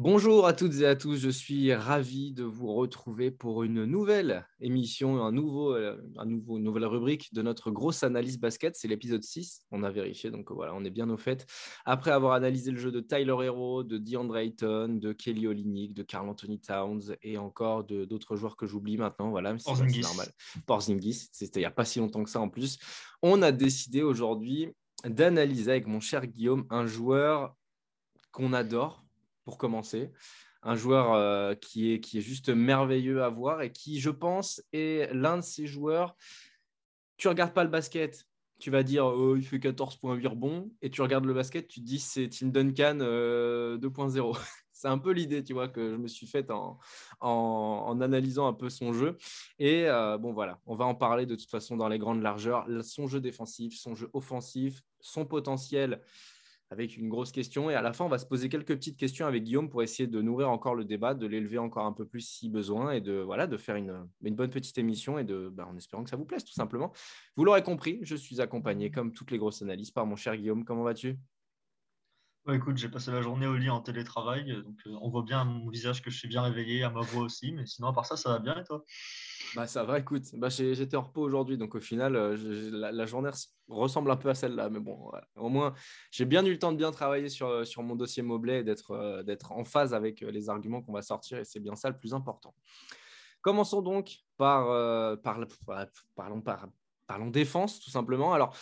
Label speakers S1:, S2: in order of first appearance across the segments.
S1: Bonjour à toutes et à tous, je suis ravi de vous retrouver pour une nouvelle émission, un nouveau, euh, un nouveau, une nouvelle rubrique de notre grosse analyse basket. C'est l'épisode 6, on a vérifié, donc voilà, on est bien au fait. Après avoir analysé le jeu de Tyler Hero, de DeAndre Ayton, de Kelly Olynyk, de Carl Anthony Towns et encore d'autres joueurs que j'oublie maintenant, voilà, c'est normal. Porzingis, c'était il n'y a pas si longtemps que ça en plus. On a décidé aujourd'hui d'analyser avec mon cher Guillaume un joueur qu'on adore pour commencer. Un joueur euh, qui, est, qui est juste merveilleux à voir et qui, je pense, est l'un de ces joueurs. Tu regardes pas le basket, tu vas dire oh, il fait 14,8 rebonds et tu regardes le basket, tu dis c'est Tim Duncan 2.0. Euh, c'est un peu l'idée, tu vois, que je me suis faite en, en, analysant un peu son jeu. Et euh, bon, voilà, on va en parler de toute façon dans les grandes largeurs. Son jeu défensif, son jeu offensif, son potentiel avec une grosse question. Et à la fin, on va se poser quelques petites questions avec Guillaume pour essayer de nourrir encore le débat, de l'élever encore un peu plus si besoin et de, voilà, de faire une, bonne petite émission et de, ben, en espérant que ça vous plaise tout simplement. Vous l'aurez compris, je suis accompagné comme toutes les grosses analyses par mon cher Guillaume. Comment vas-tu?
S2: Bah, écoute, j'ai passé la journée au lit en télétravail, donc euh, on voit bien à mon visage que je suis bien réveillé, à ma voix aussi, mais sinon à part ça, ça va bien et toi?
S1: Bah, Ça va, écoute, bah, j'étais en repos aujourd'hui, donc au final, euh, la, journée ressemble un peu à celle-là, mais bon, au moins, j'ai bien eu le temps de bien travailler sur, euh, sur mon dossier Mobley et d'être d'être en phase avec les arguments qu'on va sortir, et c'est bien ça le plus important. Commençons donc par, par, parlons par, Parlons défense, tout simplement. Alors,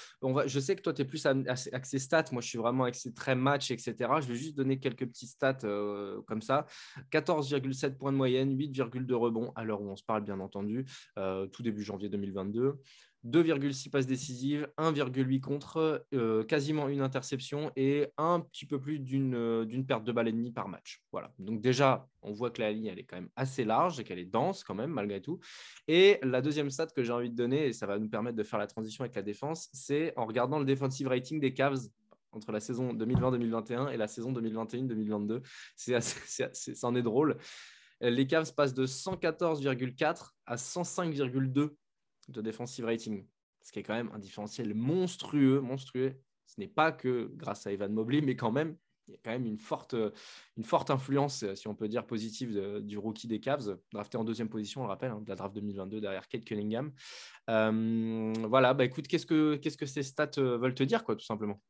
S1: je sais que toi, tu es plus axé stats. Moi, je suis vraiment axé très match, etc. Je vais juste donner quelques petites stats euh, comme ça. 14,7 points de moyenne, 8,2 rebonds à l'heure où on se parle, bien entendu, euh, tout début janvier 2022. 2,6 passes décisives, 1,8 contre, euh, quasiment une interception et un petit peu plus euh, d'une perte de balle et demie par match. Voilà. Donc déjà, on voit que la ligne elle est quand même assez large et qu'elle est dense quand même malgré tout. Et la deuxième stat que j'ai envie de donner, et ça va nous permettre de faire la transition avec la défense, c'est en regardant le defensive rating des Cavs entre la saison 2020-2021 et la saison 2021-2022. C'est ça en est drôle. Les Cavs passent de 114,4 à 105,2 de defensive rating, ce qui est quand même un différentiel monstrueux, monstrueux. Ce n'est pas que grâce à Evan Mobley, mais quand même, il y a quand même une forte, une forte influence, si on peut dire positive, du rookie des Cavs, drafté en deuxième position, on le rappelle, hein, de la draft 2022 derrière Kate Cunningham. Euh, voilà, bah écoute, qu'est-ce que, qu'est-ce que ces stats euh, veulent te dire, quoi, tout simplement?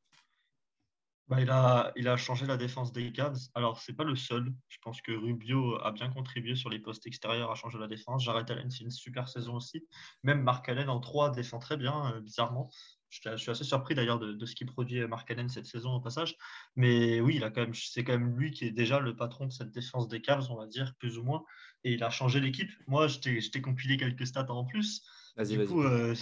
S2: Bah, il, a, il a changé la défense des Cavs. Alors, c'est pas le seul. Je pense que Rubio a bien contribué sur les postes extérieurs à changer la défense. Jared Allen, c'est une super saison aussi. Même Mark Allen en 3 défend très bien, euh, bizarrement. Je, suis assez surpris d'ailleurs de, ce qu'il produit Mark Allen cette saison au passage. Mais oui, c'est quand même lui qui est déjà le patron de cette défense des Cavs, on va dire, plus ou moins. Et il a changé l'équipe. Moi, je t'ai compilé quelques stats en plus.
S1: Vas-y, vas-y. Euh,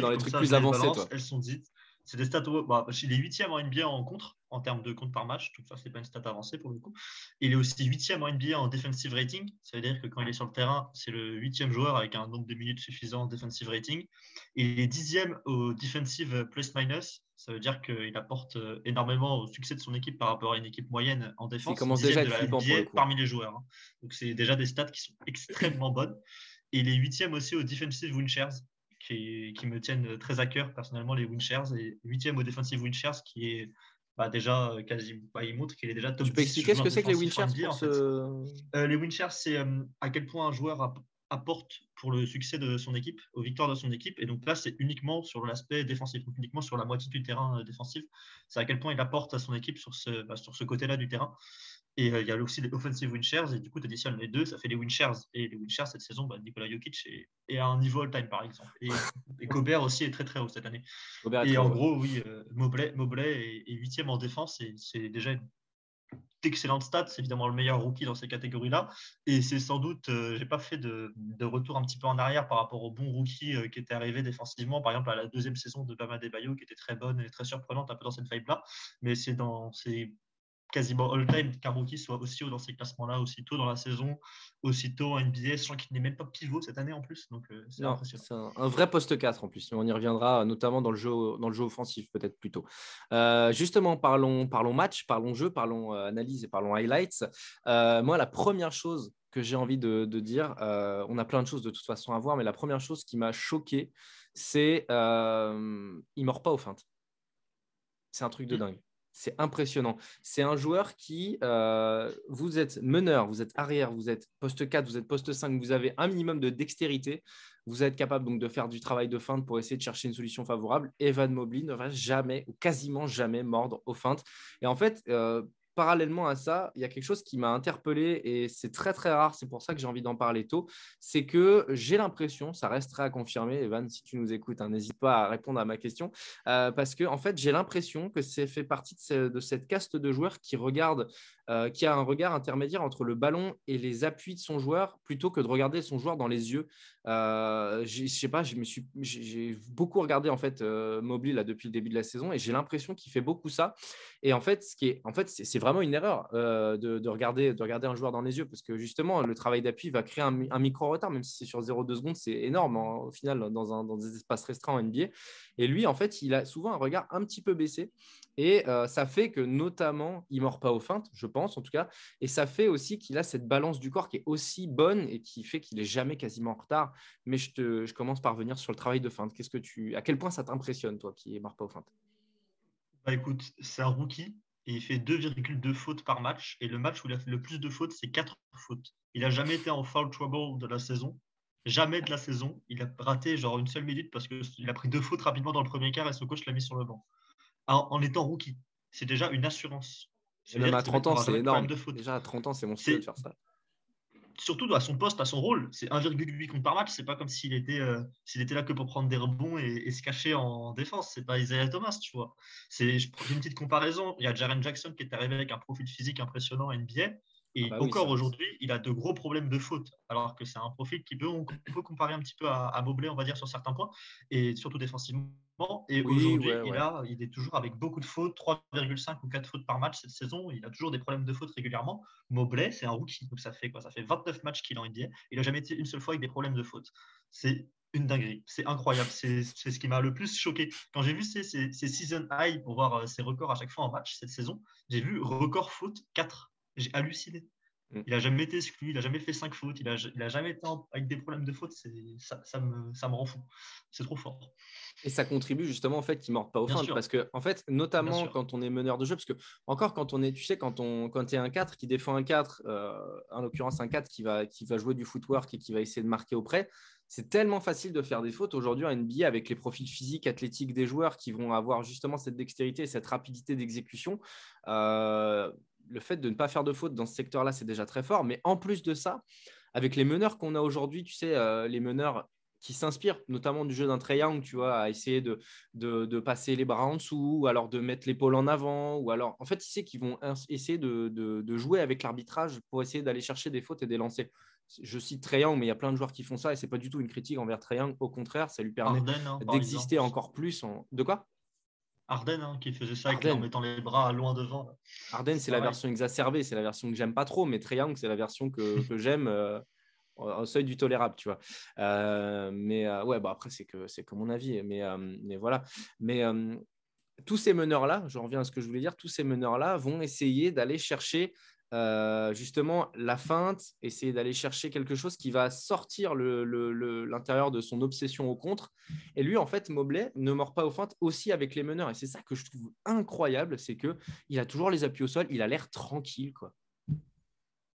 S1: dans les trucs plus avancés, toi.
S2: Elles sont dites. C'est des stats. Bah, il est huitième en NBA en contre, en termes de compte par match. Tout ça, c'est pas une stat avancée pour le coup. Il est aussi huitième en NBA en defensive rating. Ça veut dire que quand il est sur le terrain, c'est le huitième joueur avec un nombre de minutes suffisant en defensive rating. Il est dixième au defensive plus-minus. Ça veut dire qu'il apporte euh, énormément au succès de son équipe par rapport à une équipe moyenne en défense.
S1: Il commence déjà à être
S2: parmi les joueurs. Hein. Donc, c'est déjà des stats qui sont extrêmement bonnes. Et il est huitième aussi au defensive win shares qui, me tiennent très à cœur personnellement, les Winchers, et huitième au defensive Winchers, qui est bah, déjà euh, quasi, bah, il montre qu'il est déjà top
S1: Tu peux expliquer ce que c'est que les Winchers
S2: euh, Les Winchers, c'est euh, à quel point un joueur apporte pour le succès de son équipe, aux victoires de son équipe. Et donc là, c'est uniquement sur l'aspect défensif, uniquement sur la moitié du terrain défensif. C'est à quel point il apporte à son équipe sur ce, bah, sur ce côté-là du terrain. Et euh, il y a aussi les offensive win shares, et du coup, tu additionnes les deux, ça fait les win shares. Et les win shares cette saison, bah, Nikola Jokic est, à un niveau all-time, par exemple. Et, et Gobert aussi est très très haut cette année. et en gros, oui, euh, Mobley, est huitième en défense, et c'est déjà une d'excellentes stats, c'est évidemment le meilleur rookie dans ces catégories-là. Et c'est sans doute, euh, j'ai pas fait de, retour un petit peu en arrière par rapport au bon rookie euh, qui était arrivé défensivement, par exemple à la deuxième saison de Bama Bayo qui était très bonne et très surprenante un peu dans cette vibe-là. Mais c'est dans ces quasiment all-time rookie soit aussi haut dans ces classements-là, aussitôt dans la saison, aussitôt en NBA, sachant qu'il n'est même pas pivot cette année en plus. Donc, euh, c'est
S1: impressionnant. Un, un, vrai poste 4 en plus, on y reviendra notamment dans le jeu, dans le jeu offensif, peut-être plutôt. Euh, justement, parlons, parlons match, parlons jeu, parlons euh, analyse et parlons highlights. moi, la première chose que j'ai envie de, de dire, on a plein de choses de toute façon à voir, mais la première chose qui m'a choqué, c'est il ne mord pas aux feintes. C'est un truc de mm. dingue. C'est impressionnant. C'est un joueur qui, euh, vous êtes meneur, vous êtes arrière, vous êtes poste 4, vous êtes poste 5, vous avez un minimum de dextérité. Vous êtes capable donc de faire du travail de feinte pour essayer de chercher une solution favorable. Evan Mobley ne va jamais ou quasiment jamais mordre aux feintes. Et en fait, euh, parallèlement à ça, il y a quelque chose qui m'a interpellé et c'est très très rare, c'est pour ça que j'ai envie d'en parler tôt, c'est que j'ai l'impression, ça resterait à confirmer, Evan, si tu nous écoutes, hein, n'hésite pas à répondre à ma question, euh, parce que en fait j'ai l'impression que c'est fait partie de, cette caste de joueurs qui regarde, euh, qui a un regard intermédiaire entre le ballon et les appuis de son joueur, plutôt que de regarder son joueur dans les yeux. Euh, je sais pas, j'ai beaucoup regardé en fait Mobley là depuis le début de la saison et j'ai l'impression qu'il fait beaucoup ça. Et en fait, ce qui est, en fait, c'est vraiment une erreur euh, de, regarder, de regarder un joueur dans les yeux parce que justement, le travail d'appui va créer un, micro-retard, même si c'est sur 0,2 secondes, c'est énorme hein, au final dans, des espaces restreints en NBA. Et lui, en fait, il a souvent un regard un petit peu baissé et euh, ça fait que notamment, il ne mord pas aux feintes, je pense en tout cas, et ça fait aussi qu'il a cette balance du corps qui est aussi bonne et qui fait qu'il est jamais quasiment en retard. Mais je commence par venir sur le travail de feinte. Qu'est-ce que tu, à quel point ça t'impressionne, toi, qui ne mord pas aux feintes?
S2: Bah écoute, c'est un rookie et il fait 2,2 fautes par match. Et le match où il a fait le plus de fautes, c'est 4 fautes. Il n'a jamais été en foul trouble de la saison. Jamais de la saison. Il a raté genre une seule minute parce qu'il a pris deux fautes rapidement dans le premier quart et son coach l'a mis sur le banc. En, étant rookie. C'est déjà une assurance.
S1: Même à 30 ans, c'est énorme. Déjà à 30 ans, c'est mon style de faire ça
S2: surtout à son poste, à son rôle. C'est 1,8 comptes par match. C'est pas comme s'il était, euh, s'il était là que pour prendre des rebonds et, se cacher en défense. C'est pas Isaiah Thomas, tu vois. C'est, une petite comparaison. Il y a Jaren Jackson qui est arrivé avec un profil physique impressionnant à NBA. Et ah bah encore aujourd'hui, il a de gros problèmes de faute, alors que c'est un profil qui peut, on peut comparer un petit peu à, à Mobley, on va dire, sur certains points, et surtout défensivement. Et aujourd'hui, il, il est toujours avec beaucoup de fautes, 3,5 ou 4 fautes par match cette saison. Il a toujours des problèmes de faute régulièrement. Mobley, c'est un rookie, donc ça fait quoi? Ça fait 29 matchs qu'il est en NBA. Il n'a jamais été une seule fois avec des problèmes de faute. C'est une dinguerie. C'est incroyable. C'est ce qui m'a le plus choqué. Quand j'ai vu ces, ces, season high pour voir euh, ses records à chaque fois en match cette saison, j'ai vu record faute 4. J'ai halluciné. Mm. Il n'a jamais été exclu, il n'a jamais fait 5 fautes, il n'a a jamais été avec des problèmes de faute. Ça, ça, me, ça me rend fou. C'est trop fort.
S1: Et ça contribue justement au fait qu'il ne morde pas au fin. Parce que, en fait, notamment quand on est meneur de jeu, parce que, encore quand on est, tu sais, quand on quand es un 4 qui défend un 4, euh, en l'occurrence un 4 qui va, qui va jouer du footwork et qui va essayer de marquer auprès, c'est tellement facile de faire des fautes aujourd'hui en NBA avec les profils physiques, athlétiques des joueurs qui vont avoir justement cette dextérité, cette rapidité d'exécution. Euh, le fait de ne pas faire de fautes dans ce secteur-là, c'est déjà très fort. Mais en plus de ça, avec les meneurs qu'on a aujourd'hui, tu sais, euh, les meneurs qui s'inspirent notamment du jeu d'un triangle, tu vois, à essayer de, de, passer les bras en dessous, ou alors de mettre l'épaule en avant, ou alors, en fait, tu sais qu'ils vont essayer de, de jouer avec l'arbitrage pour essayer d'aller chercher des fautes et des lancers. Je cite Triangle, mais il y a plein de joueurs qui font ça, et c'est pas du tout une critique envers Triangle. Au contraire, ça lui permet hein, d'exister encore plus. En... De quoi?
S2: Arden hein, qui faisait ça en mettant les bras loin devant.
S1: Arden, c'est la version exacerbée, c'est la version que j'aime pas trop, mais Triangle, c'est la version que, que j'aime. Euh, au seuil du tolérable, tu vois. Euh, mais euh, ouais, bah après, c'est que, c'est que mon avis. Mais, mais voilà. Mais tous ces meneurs-là, je reviens à ce que je voulais dire, tous ces meneurs-là vont essayer d'aller chercher justement la feinte, essayer d'aller chercher quelque chose qui va sortir l'intérieur de son obsession au contre. Et lui, en fait, Mobley ne mord pas aux feintes aussi avec les meneurs. Et c'est ça que je trouve incroyable, c'est que il a toujours les appuis au sol, il a l'air tranquille, quoi.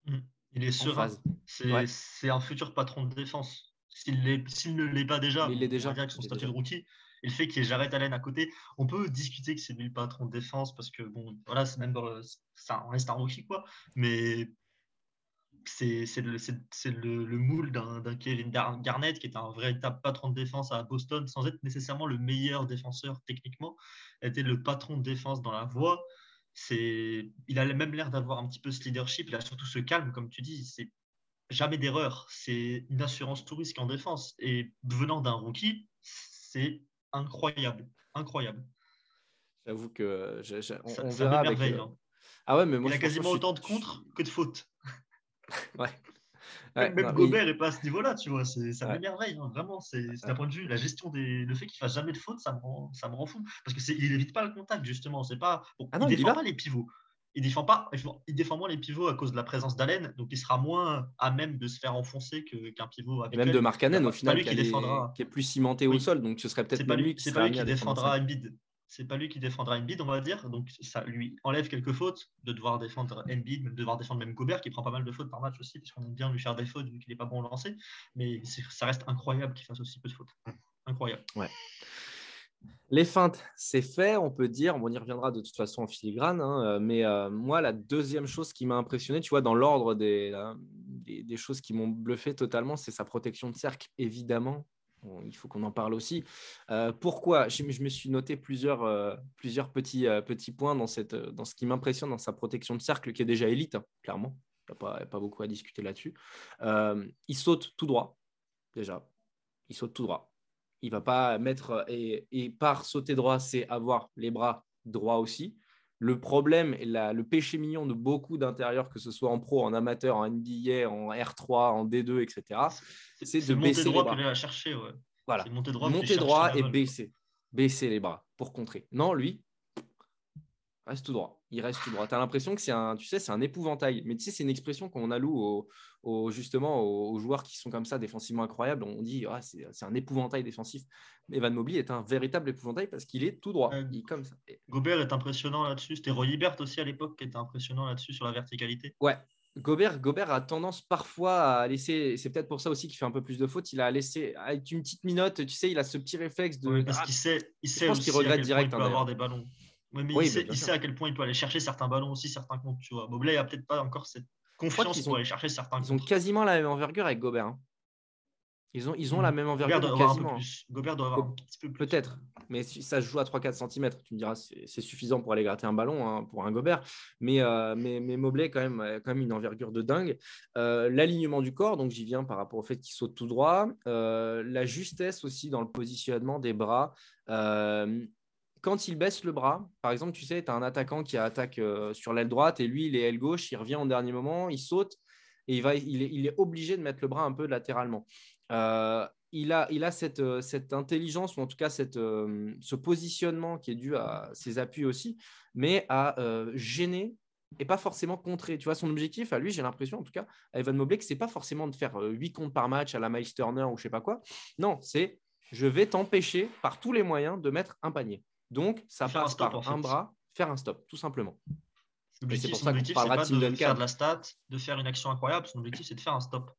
S2: Mmh. Il est serein. C'est un futur patron de défense. S'il ne l'est pas déjà,
S1: il est déjà
S2: avec son statut de rookie. Et le fait qu'il y ait Jared Allen à côté, on peut discuter que c'est lui le patron de défense parce que bon, voilà, c'est même ça reste un rookie quoi. Mais c'est le, le, le, moule d'un Kevin Garnett qui est un véritable patron de défense à Boston sans être nécessairement le meilleur défenseur techniquement, était le patron de défense dans la voie il a même l'air d'avoir un petit peu ce leadership. Il a surtout ce calme, comme tu dis. C'est jamais d'erreur. C'est une assurance touriste en défense. Et venant d'un rookie, c'est incroyable, incroyable.
S1: J'avoue que on,
S2: ça, verra avec. Euh, hein.
S1: Ah ouais, mais moi,
S2: il a quasiment autant de contre que de fautes.
S1: ouais.
S2: même Gobert n'est pas à ce niveau-là, tu vois. Ça m'émerveille, hein, vraiment. C'est d'un point de vue, la gestion des. Le fait qu'il fasse jamais de faute, ça me rend, ça me rend fou. Parce qu'il n'évite pas le contact, justement. C'est pas. ah non, il ne défend pas les pivots. Il défend pas. Il défend moins les pivots à cause de la présence d'Allen, donc il sera moins à même de se faire enfoncer qu'un pivot.
S1: Et même de Markkanen, au final, qui, défendra... qui, est plus cimenté au sol, donc ce serait peut-être
S2: pas lui qui, pas lui qui défendra Embiid c'est pas lui qui défendra Embiid, on va dire. Donc ça lui enlève quelques fautes de devoir défendre Embiid, de devoir défendre même Gobert qui prend pas mal de fautes par match aussi, puisqu'on aime bien lui faire des fautes vu qu'il n'est pas bon au lancer. Mais ça reste incroyable qu'il fasse aussi peu de fautes. Incroyable.
S1: Ouais. Les feintes, c'est fait, on peut dire. On y reviendra de toute façon en filigrane. Hein, mais euh, moi, la deuxième chose qui m'a impressionné, tu vois, dans l'ordre des, choses qui m'ont bluffé totalement, c'est sa protection de cercle, évidemment il faut qu'on en parle aussi. Euh, pourquoi? Je, me suis noté plusieurs, euh, euh, petits points dans, cette, dans ce qui m'impressionne dans sa protection de cercle, qui est déjà élite, hein, clairement. Il n'y a, pas beaucoup à discuter là-dessus. il saute tout droit, déjà. Il saute tout droit. Il va pas mettre. Et, et par sauter droit, c'est avoir les bras droits aussi. Le problème et le péché mignon de beaucoup d'intérieurs, que ce soit en pro, en amateur, en NBA, en R3, en D2, etc., c'est de baisser droit les bras.
S2: chercher, ouais.
S1: Voilà. Monter droit, monter droit et baisser. Baisser les bras pour contrer. Non, lui, reste tout droit. Il reste tout droit. Tu as l'impression que c'est un, tu sais, c'est un épouvantail. Mais tu sais, c'est une expression qu'on alloue aux, justement aux, joueurs qui sont comme ça, défensivement incroyables. On dit, ah, c'est, un épouvantail défensif. Evan Mobley est un véritable épouvantail parce qu'il est tout droit. il, comme ça.
S2: Gobert est impressionnant là-dessus. C'était Roy Hibbert aussi à l'époque qui était impressionnant là-dessus sur la verticalité.
S1: Ouais, Gobert, Gobert a tendance parfois à laisser, c'est peut-être pour ça aussi qu'il fait un peu plus de fautes, il a laissé avec une petite minute, tu sais, il a ce petit réflexe de...
S2: parce qu'il sait, il sait je pense qu'il regrette direct. Il peut avoir des ballons. Mais il, sait, à quel point il peut aller chercher certains ballons aussi, certains comptes, tu vois. Mobley a peut-être pas encore cette confiance pour aller chercher certains
S1: comptes. Ils ont quasiment la même envergure avec Gobert. Hein. Ils ont, ils ont la même envergure.
S2: Gobert doit quasiment. Gobert doit avoir un petit peu plus.
S1: Peut-être, mais si ça se joue à 3-4 cm, tu me diras, c'est suffisant pour aller gratter un ballon hein, pour un Gobert. Mais, euh, mais, mais, Mobley, quand même, quand même une envergure de dingue. Euh, l'alignement du corps, donc j'y viens par rapport au fait qu'il saute tout droit. Euh, la justesse aussi dans le positionnement des bras. Quand il baisse le bras, par exemple, tu sais, tu as un attaquant qui attaque sur l'aile droite et lui, il est aile gauche, il revient au dernier moment, il saute et il, va, il, est, obligé de mettre le bras un peu latéralement. Euh, il a, il a cette, euh, cette, intelligence, ou en tout cas cette, euh, ce positionnement qui est dû à ses appuis aussi, mais à gêner et pas forcément contrer. Tu vois, son objectif à lui, j'ai l'impression, en tout cas, à Evan Mobley, c'est pas forcément de faire 8 comptes par match à la Miles Turner ou je sais pas quoi. Non, c'est je vais t'empêcher par tous les moyens de mettre un panier. Donc, ça passe par un bras, faire un stop, tout simplement.
S2: C'est pour ça qu'on parlera de, de faire de la stat, de faire une action incroyable. Son objectif, c'est de faire un stop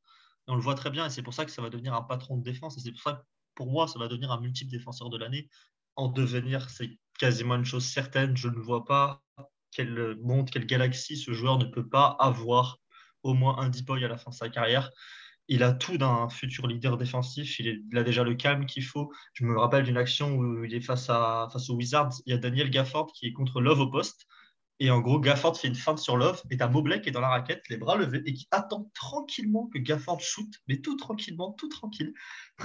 S2: on le voit très bien et c'est pour ça que ça va devenir un patron de défense. Et c'est pour ça que pour moi, ça va devenir un multiple défenseur de l'année. En devenir, c'est quasiment une chose certaine. Je ne vois pas quel monde, quelle galaxie ce joueur ne peut pas avoir au moins un deep à la fin de sa carrière. Il a tout d'un futur leader défensif. Il, a déjà le calme qu'il faut. Je me rappelle d'une action où il est face, à, face aux Wizards. Il y a Daniel Gafford qui est contre Love au poste. Et en gros, Gafford fait une feinte sur Love et t'as Mobley qui est dans la raquette, les bras levés et qui attend tranquillement que Gafford shoot, mais tout tranquillement, tout tranquille.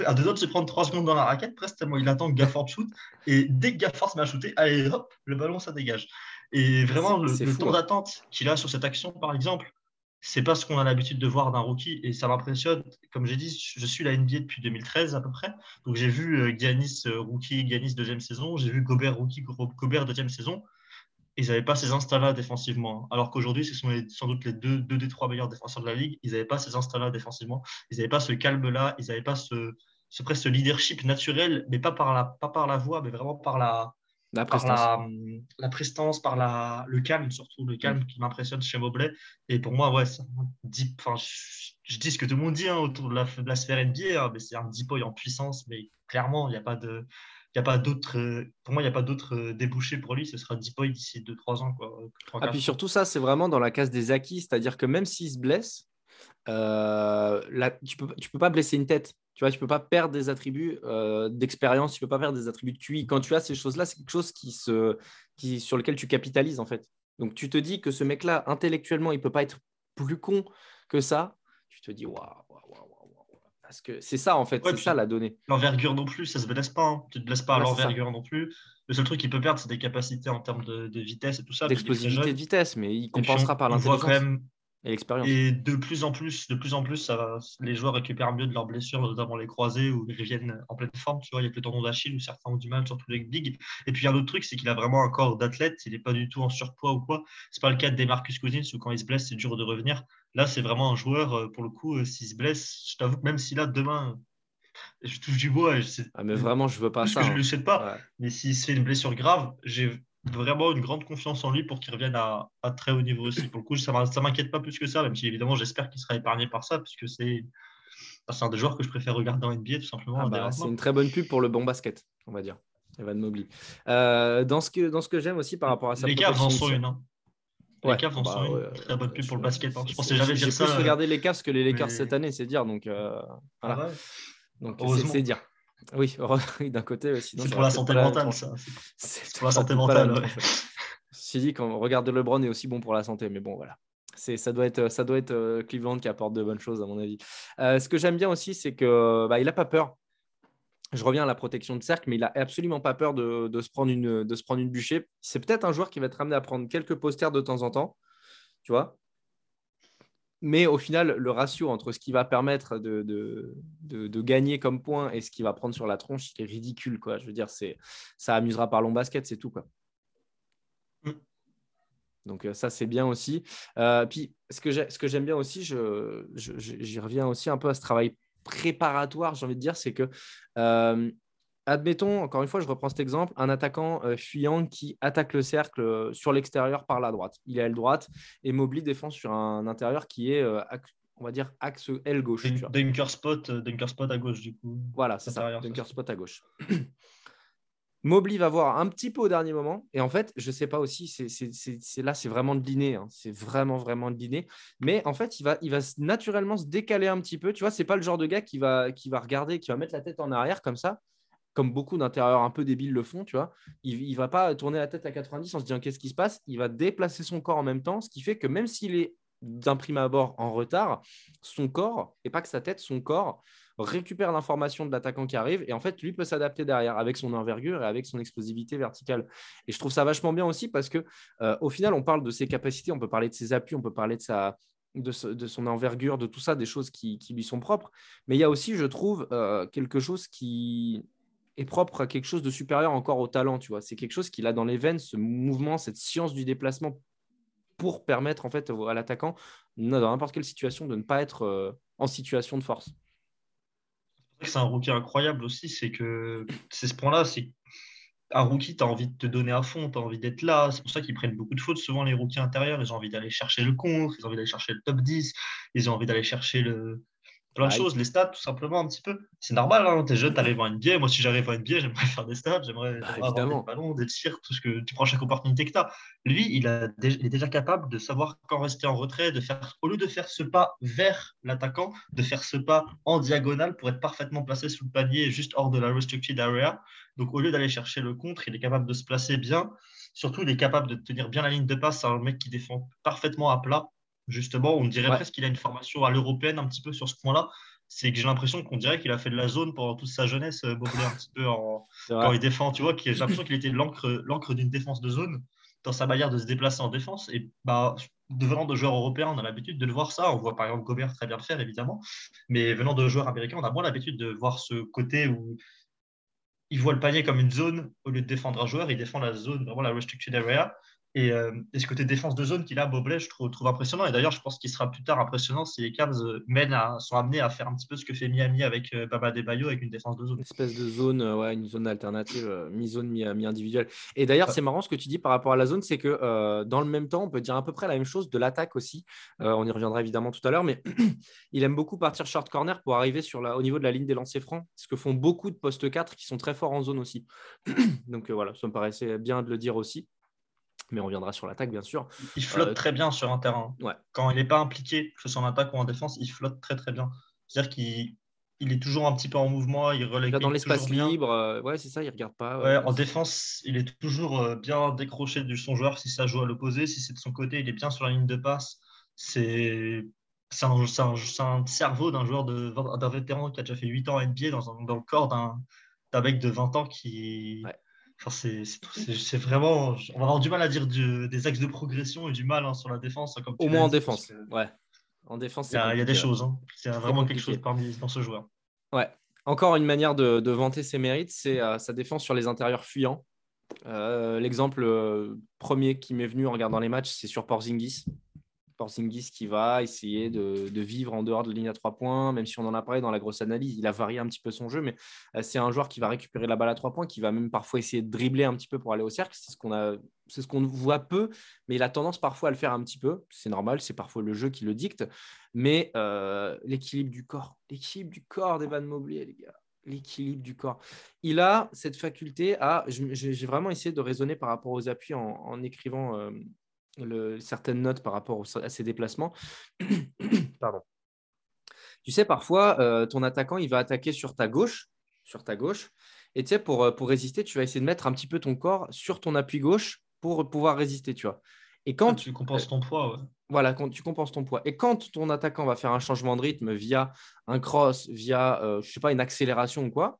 S2: À deux autres se prendre trois secondes dans la raquette, presque tellement il attend que Gafford shoot. Et dès que Gafford se met à shooter, allez hop, le ballon ça dégage. Et vraiment, le, temps hein. d'attente qu'il a sur cette action, par exemple, c'est pas ce qu'on a l'habitude de voir d'un rookie et ça m'impressionne. Comme j'ai dit, je suis la NBA depuis 2013 à peu près. Donc j'ai vu euh, Giannis euh, rookie, Giannis deuxième saison, j'ai vu Gobert rookie, Gobert deuxième saison ils n'avaient pas ces instants-là défensivement. Alors qu'aujourd'hui, ce sont sans doute les deux, deux, des trois meilleurs défenseurs de la ligue. Ils n'avaient pas ces instants-là défensivement. Ils n'avaient pas ce calme-là. Ils n'avaient pas ce, ce, presque leadership naturel, mais pas par la, pas par la voix, mais vraiment par la,
S1: la prestance, par,
S2: la, prestance, par la, le calme, surtout le calme mm. qui m'impressionne chez Mobley. Et pour moi, ouais, deep, je, je, dis ce que tout le monde dit hein, autour de la, de la sphère NBA, hein, mais c'est un deep en puissance, mais clairement, il n'y a pas de a pas d'autres, euh, pour moi, il n'y a pas d'autres euh, débouchés pour lui. Ce sera Deepoy d'ici 2-3 ans. Quoi,
S1: ah, puis surtout, ça, c'est vraiment dans la case des acquis. C'est-à-dire que même s'il se blesse, euh, là, tu ne peux, tu peux pas blesser une tête. Tu vois, tu peux pas perdre des attributs d'expérience, tu peux pas perdre des attributs de QI. Quand tu as ces choses-là, c'est quelque chose qui se, qui, sur lequel tu capitalises en fait. Donc tu te dis que ce mec-là, intellectuellement, il peut pas être plus con que ça. Tu te dis, waouh, waouh, waouh. Parce que c'est ça, en fait, c'est ça la donnée.
S2: L'envergure non plus, ça se blesse pas. Hein. Tu te blesses pas à l'envergure non plus. Le seul truc qu'il peut perdre, c'est des capacités en termes de, vitesse et tout ça.
S1: D'explosivité de vitesse, mais il compensera par l'intelligence et l'expérience.
S2: Et de plus en plus, de plus en plus, ça les joueurs récupèrent mieux de leurs blessures, notamment les croisés, où ils reviennent en pleine forme. Tu vois, il y a plus le tendon d'Achille où certains ont du mal, surtout les big. Et puis il y a un autre truc, c'est qu'il a vraiment un corps d'athlète. Il n'est pas du tout en surpoids ou quoi. C'est pas le cas de Marcus Cousins où quand il se blesse, c'est dur de revenir. Là, c'est vraiment un joueur, euh, pour le coup, euh, s'il se blesse, je t'avoue que même si là, demain, je touche du bois.
S1: ah, mais vraiment, je veux pas ça.
S2: Que je ne hein. le souhaite pas. Mais s'il se fait une blessure grave, j'ai vraiment une grande confiance en lui pour qu'il revienne à, très haut niveau aussi. Pour le coup, ça ne m'inquiète pas plus que ça, même si évidemment j'espère qu'il sera épargné par ça, puisque c'est un des joueurs que je préfère regarder en NBA tout simplement.
S1: Ah bah, c'est une très bonne pub pour le bon basket, on va dire. Evan Mobley. Euh, dans ce que, dans ce que j'aime aussi par rapport à ça.
S2: Les Cavs en sont une. Hein. Les Cavs en bah sont une. Très bonne pub pour le basket. Hein. Je pensais jamais dire ça.
S1: plus regarder les Cavs que les Lakers cette année, c'est dire. Donc, euh, voilà. Ah donc c'est dire. Oui, d'un côté.
S2: C'est pour la santé mentale, ça. C'est pour la santé mentale.
S1: Si dit quand regarde LeBron est aussi bon pour la santé, mais bon, voilà. C'est, ça doit être, ça doit être euh, Cleveland qui apporte de bonnes choses, à mon avis. Euh, ce que j'aime bien aussi, c'est que bah, il n'a pas peur. Je reviens à la protection de cercle, mais il n'a absolument pas peur de, de, se prendre une, de se prendre une bûchée. C'est peut-être un joueur qui va être amené à prendre quelques posters de temps en temps, tu vois. Mais au final, le ratio entre ce qui va permettre de, de, gagner comme point et ce qui va prendre sur la tronche, il est ridicule. Quoi. Je veux dire, c'est, ça amusera par long basket, c'est tout. Quoi. Mm. Donc euh, ça, c'est bien aussi. Euh, puis, ce que, ce que j'aime bien aussi, je, j'y reviens aussi un peu à ce travail préparatoire, j'ai envie de dire, c'est que euh, admettons, encore une fois, je reprends cet exemple, un attaquant euh, fuyant qui attaque le cercle euh, sur l'extérieur par la droite. Il est à l'aile droite et Mobley défend sur un intérieur qui est, euh, on va dire, axe L gauche.
S2: Dunker spot, dunker spot à gauche, du coup.
S1: Voilà, c'est ça, dunker spot à gauche. Mobley va voir un petit peu au dernier moment. Et en fait, je ne sais pas aussi, c'est là, c'est vraiment de dîner. Hein. C'est vraiment, vraiment de dîner. Mais en fait, il va, il va naturellement se décaler un petit peu. Tu vois, c'est pas le genre de gars qui va, qui va regarder, qui va mettre la tête en arrière comme ça comme beaucoup d'intérieurs un peu débiles le font, tu vois. Il ne va pas tourner la tête à 90 en se disant qu'est-ce qui se passe? Il va déplacer son corps en même temps, ce qui fait que même s'il est d'un prime abord en retard, son corps, et pas que sa tête, son corps récupère l'information de l'attaquant qui arrive et en fait lui peut s'adapter derrière avec son envergure et avec son explosivité verticale. Et je trouve ça vachement bien aussi parce que euh, au final on parle de ses capacités, on peut parler de ses appuis, on peut parler de sa de, son envergure, de tout ça, des choses qui, lui sont propres. Mais il y a aussi, je trouve, euh, quelque chose qui, est propre à quelque chose de supérieur encore au talent, tu vois. C'est quelque chose qu'il a dans les veines, ce mouvement, cette science du déplacement pour permettre en fait à l'attaquant, dans n'importe quelle situation, de ne pas être euh, en situation de force.
S2: C'est un rookie incroyable aussi, c'est que c'est ce point-là, c'est un rookie, tu as envie de te donner à fond, tu as envie d'être là. C'est pour ça qu'ils prennent beaucoup de fautes, souvent les rookies intérieurs. Ils ont envie d'aller chercher le contre, ils ont envie d'aller chercher le top 10, ils ont envie d'aller chercher le, plein de choses, les stats, tout simplement, un petit peu. C'est normal, hein, t'es jeune, t'arrives à NBA. Moi, si j'arrive à NBA, j'aimerais faire des stats, j'aimerais bah, avoir des ballons, des tirs, tout ce que tu prends chaque opportunité que tu as. Lui, il, a, il est déjà capable de savoir quand rester en retrait, de faire, au lieu de faire ce pas vers l'attaquant, de faire ce pas en diagonale pour être parfaitement placé sous le panier, juste hors de la restricted area. Donc, au lieu d'aller chercher le contre, il est capable de se placer bien. Surtout, il est capable de tenir bien la ligne de passe. C'est un mec qui défend parfaitement à plat justement. On dirait presque qu'il a une formation à l'européenne un petit peu sur ce point-là. C'est que j'ai l'impression qu'on dirait qu'il a fait de la zone pendant toute sa jeunesse, euh, un petit peu quand il défend. Tu vois, j'ai l'impression qu'il était l'encre d'une défense de zone dans sa manière de se déplacer en défense. Et bah, devenant de joueurs européens, on a l'habitude de le voir ça. On voit par exemple Gobert très bien le faire, évidemment. Mais venant de joueurs américains, on a moins l'habitude de voir ce côté où il voit le panier comme une zone au lieu de défendre un joueur, il défend la zone, vraiment la restricted area. Euh, et, ce côté défense de zone qu'il a, Bobley, je trouve, trouve impressionnant. Et d'ailleurs, je pense qu'il sera plus tard impressionnant si les Cavs euh, mènent à, sont amenés à faire un petit peu ce que fait Miami avec euh, Baba Debayo avec une défense de zone.
S1: Une espèce de zone, ouais, une zone alternative, mi-zone, mi-individuelle. Et d'ailleurs, c'est marrant ce que tu dis par rapport à la zone, c'est que dans le même temps, on peut dire à peu près la même chose de l'attaque aussi. on y reviendra évidemment tout à l'heure, mais il aime beaucoup partir short corner pour arriver sur la, au niveau de la ligne des lancers francs, ce que font beaucoup de postes 4 qui sont très forts en zone aussi. Donc voilà, ça me paraissait bien de le dire aussi mais on reviendra sur l'attaque, bien sûr.
S2: Il flotte euh, très bien sur un terrain.
S1: Ouais.
S2: Quand il n'est pas impliqué, que ce soit en attaque ou en défense, il flotte très très bien. C'est-à-dire qu'il il est toujours un petit peu en mouvement, il relève
S1: dans l'espace libre, euh, ouais, c'est ça, il regarde pas.
S2: Ouais, en défense, il est toujours euh, bien décroché de son joueur si ça joue à l'opposé. Si c'est de son côté, il est bien sur la ligne de passe. C'est un, un, cerveau d'un joueur d'un vétéran qui a déjà fait 8 ans à NBA dans, dans le corps d'un mec de 20 ans qui. C'est vraiment. On va avoir du mal à dire des axes de progression et du mal hein, sur la défense. Comme
S1: Au moins en défense. Ouais. En défense,
S2: il y, a, des choses. Hein. C'est vraiment quelque chose parmi dans ce joueur.
S1: Ouais. Encore une manière de, vanter ses mérites, c'est euh, sa défense sur les intérieurs fuyants. Euh, l'exemple euh, premier qui m'est venu en regardant les matchs, c'est sur Porzingis. Porzingis qui va essayer de, vivre en dehors de la ligne à trois points, même si on en a parlé dans la grosse analyse, il a varié un petit peu son jeu, mais euh, c'est un joueur qui va récupérer la balle à trois points, qui va même parfois essayer de dribbler un petit peu pour aller au cercle. C'est ce qu'on a, c'est ce qu'on voit peu, mais il a tendance parfois à le faire un petit peu. C'est normal, c'est parfois le jeu qui le dicte, mais euh, l'équilibre du corps, l'équilibre du corps d'Evan Mobley, les gars l'équilibre du corps. Il a cette faculté à. J'ai vraiment essayé de raisonner par rapport aux appuis en, écrivant euh, certaines notes par rapport à ses déplacements. Pardon. Tu sais, parfois, euh, ton attaquant, il va attaquer sur ta gauche, sur ta gauche, et tu sais, pour, euh, pour résister, tu vas essayer de mettre un petit peu ton corps sur ton appui gauche pour pouvoir résister, tu vois.
S2: Et quand ah, tu compenses ton poids,
S1: Voilà, quand tu compenses ton poids. Et quand ton attaquant va faire un changement de rythme via un cross, via, euh, je sais pas, une accélération ou quoi,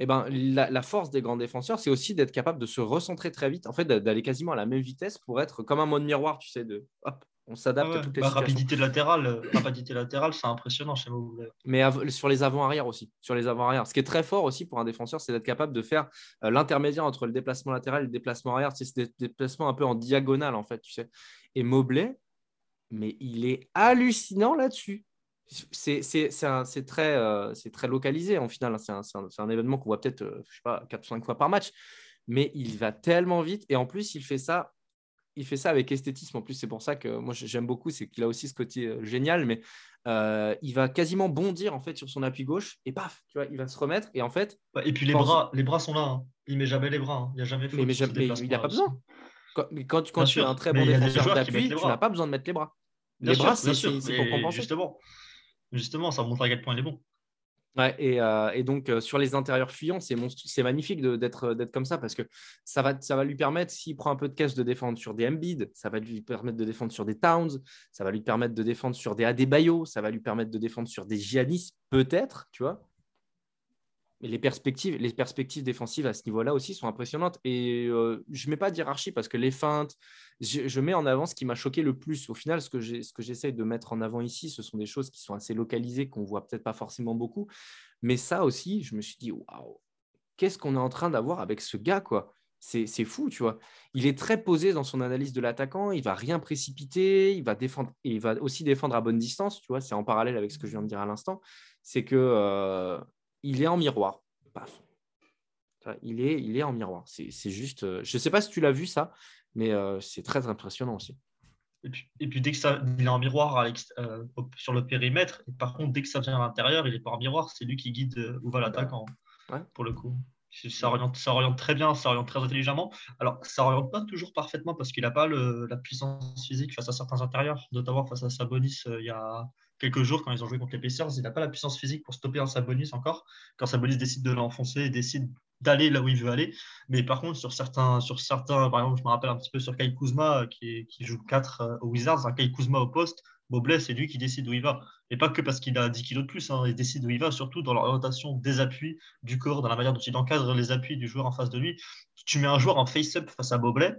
S1: eh ben, la, force des grands défenseurs, c'est aussi d'être capable de se recentrer très vite, en fait, d'aller quasiment à la même vitesse pour être comme un mode miroir, tu sais, de hop, on s'adapte à toutes les bah,
S2: Rapidité latérale, euh, rapidité latérale, c'est impressionnant chez Mobley.
S1: Mais sur les avant-arrière aussi, sur les avant-arrière. Ce qui est très fort aussi pour un défenseur, c'est d'être capable de faire euh, l'intermédiaire entre le déplacement latéral et le déplacement arrière. C'est des déplacements un peu en diagonale, en fait, tu sais. Et Mobley, mais il est hallucinant là-dessus c'est très, euh, très localisé en final. Hein. C'est un, un, événement qu'on voit peut-être, euh, je sais pas, 4 ou 5 fois par match. Mais il va tellement vite. Et en plus, il fait ça, il fait ça avec esthétisme. En plus, c'est pour ça que moi, j'aime beaucoup. C'est qu'il a aussi ce côté euh, génial. Mais il va quasiment bondir en fait sur son appui gauche. Et paf, tu vois, il va se remettre. Et en fait.
S2: Et puis les, bras, les bras sont là. Hein. Il met jamais les bras. Hein. Il n'y a jamais
S1: mais, il n'a pas besoin. Quand, quand, tu es un très bon défenseur d'appui, tu n'as pas besoin de mettre les bras.
S2: les bras, c'est pour compenser. Justement justement, ça montre à quel point il est bon.
S1: Ouais, et, euh, donc euh, sur les intérieurs fuyants, c'est c'est magnifique d'être comme ça parce que ça va, ça va lui permettre, s'il prend un peu de caisse, de défendre sur des Embiid, ça va lui permettre de défendre sur des Towns, ça va lui permettre de défendre sur des Adebayo, ça va lui permettre de défendre sur des Giannis, peut-être, tu vois. Les perspectives, les perspectives défensives à ce niveau-là aussi sont impressionnantes. Et euh, je ne mets pas d'hierarchie parce que les feintes, je, mets en avant ce qui m'a choqué le plus. Au final, ce que j'essaie de mettre en avant ici, ce sont des choses qui sont assez localisées, qu'on voit peut-être pas forcément beaucoup. Mais ça aussi, je me suis dit, waouh, qu'est-ce qu'on est en train d'avoir avec ce gars, quoi? C'est fou, tu vois. Il est très posé dans son analyse de l'attaquant, il va rien précipiter, il va défendre il va aussi défendre à bonne distance, tu vois. C'est en parallèle avec ce que je viens de dire à l'instant. C'est que euh, il est en miroir. Il est, il est en miroir. C'est juste. Euh, je ne sais pas si tu l'as vu ça, mais euh, c'est très impressionnant aussi.
S2: Et puis, dès que ça, il est en miroir euh, sur le périmètre, et par contre, dès que ça vient à l'intérieur, il n'est pas en miroir, c'est lui qui guide où va l'attaquant, pour le coup. Ça oriente, ça oriente très bien, ça oriente très intelligemment. Alors, ça oriente pas toujours parfaitement parce qu'il n'a pas la puissance physique face à certains intérieurs, notamment face à Sabonis il y a quelques jours quand ils ont joué contre les Pacers. Il n'a pas la puissance physique pour stopper un Sabonis encore. Quand Sabonis décide de l'enfoncer et décide d'aller là où il veut aller. Mais par contre, sur certains, sur certains par exemple, je me rappelle un petit peu sur Kai Kuzma qui, qui joue 4 euh, aux Wizards, un Kai Kuzma au poste. Mobley, c'est lui qui décide où il va. Et pas que parce qu'il a 10 kilos de plus, hein. il décide où il va, surtout dans l'orientation des appuis du corps, dans la manière dont il encadre les appuis du joueur en face de lui. Tu mets un joueur en face-up face à Mobley,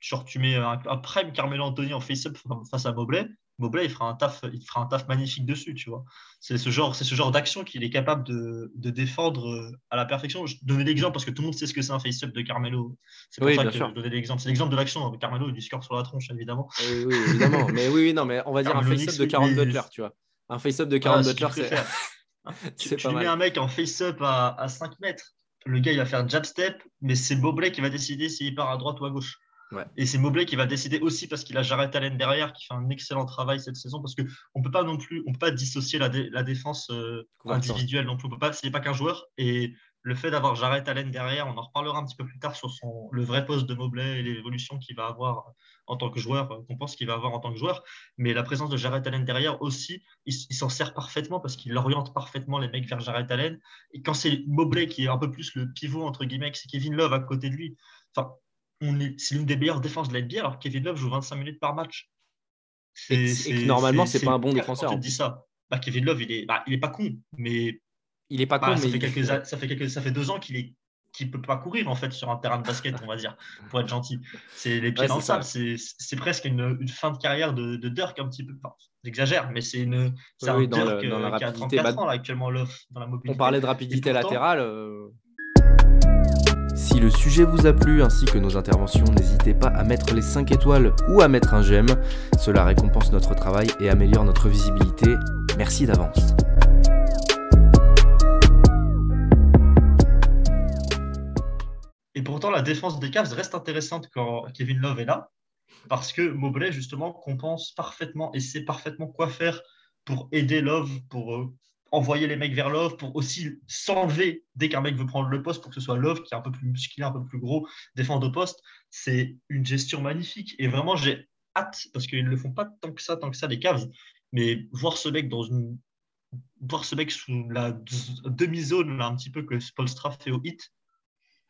S2: genre tu mets un, un prime Carmelo Anthony en face-up face à Mobley, Mobley, il fera un taf, il fera un taf magnifique dessus, tu vois. C'est ce genre, c'est ce genre d'action qu'il est capable de, défendre euh, à la perfection. Je donnais l'exemple parce que tout le monde sait ce que c'est un face-up de Carmelo. C'est pour ça que je donnais l'exemple. C'est l'exemple de l'action. Carmelo, du score sur la tronche, évidemment.
S1: Oui, oui évidemment. mais oui, non, mais on va dire un face-up de Caron Butler, tu vois. Un face-up de Caron ah, Butler,
S2: c'est. tu, mets un mec en face-up à, à 5 mètres. Le gars, il va faire jab step, mais c'est Mobley qui va décider s'il part à droite ou à gauche. Et c'est Mobley qui va décider aussi parce qu'il a Jared Allen derrière qui fait un excellent travail cette saison parce qu'on ne peut pas non plus on peut pas dissocier la, la défense euh, individuelle non plus. On peut pas, c'est pas qu'un joueur et le fait d'avoir Jarrett Allen derrière, on en reparlera un petit peu plus tard sur son, le vrai poste de Mobley et l'évolution qu'il va avoir en tant que joueur, qu'on pense qu'il va avoir en tant que joueur. Mais la présence de Jarrett Allen derrière aussi, il, s'en sert parfaitement parce qu'il oriente parfaitement les mecs vers Jarrett Allen. Et quand c'est Mobley qui est un peu plus le pivot, entre guillemets, c'est Kevin Love à côté de lui, enfin, c'est l'une des meilleures défenses de la NBA alors Kevin Love joue 25 minutes par match.
S1: Et, normalement, c'est pas un bon défenseur.
S2: Quand tu dis ça. Bah, Kevin Love, il est, bah, il est pas con, mais
S1: il est pas
S2: bah,
S1: con,
S2: ça
S1: mais
S2: fait quelques, ça fait quelques, ça fait deux ans qu'il est qui peut pas courir en fait sur un terrain de basket, on va dire, pour être gentil. C'est les pieds dans le sable. C'est presque une, une, fin de carrière de, de Dirk un petit peu. Enfin, J'exagère, mais c'est une c'est un Dirk dans la qui a 34 bah, ans là, actuellement dans la mobilité.
S1: On parlait de rapidité latérale. Euh.
S3: Si le sujet vous a plu ainsi que nos interventions, n'hésitez pas à mettre les 5 étoiles ou à mettre un j'aime. Cela récompense notre travail et améliore notre visibilité. Merci d'avance.
S2: Et pourtant, la défense des Cavs reste intéressante quand Kevin Love est là, parce que Mobley, justement, compense parfaitement et sait parfaitement quoi faire pour aider Love, pour euh, envoyer les mecs vers Love, pour aussi s'enlever dès qu'un mec veut prendre le poste pour que ce soit Love qui est un peu plus musclé, un peu plus gros, défendre au poste. C'est une gestion magnifique. Et vraiment, j'ai hâte, parce qu'ils ne le font pas tant que ça, tant que ça, les Cavs, mais voir ce mec dans une. Voir ce mec sous la demi-zone, un petit peu que Spolstra fait au hit,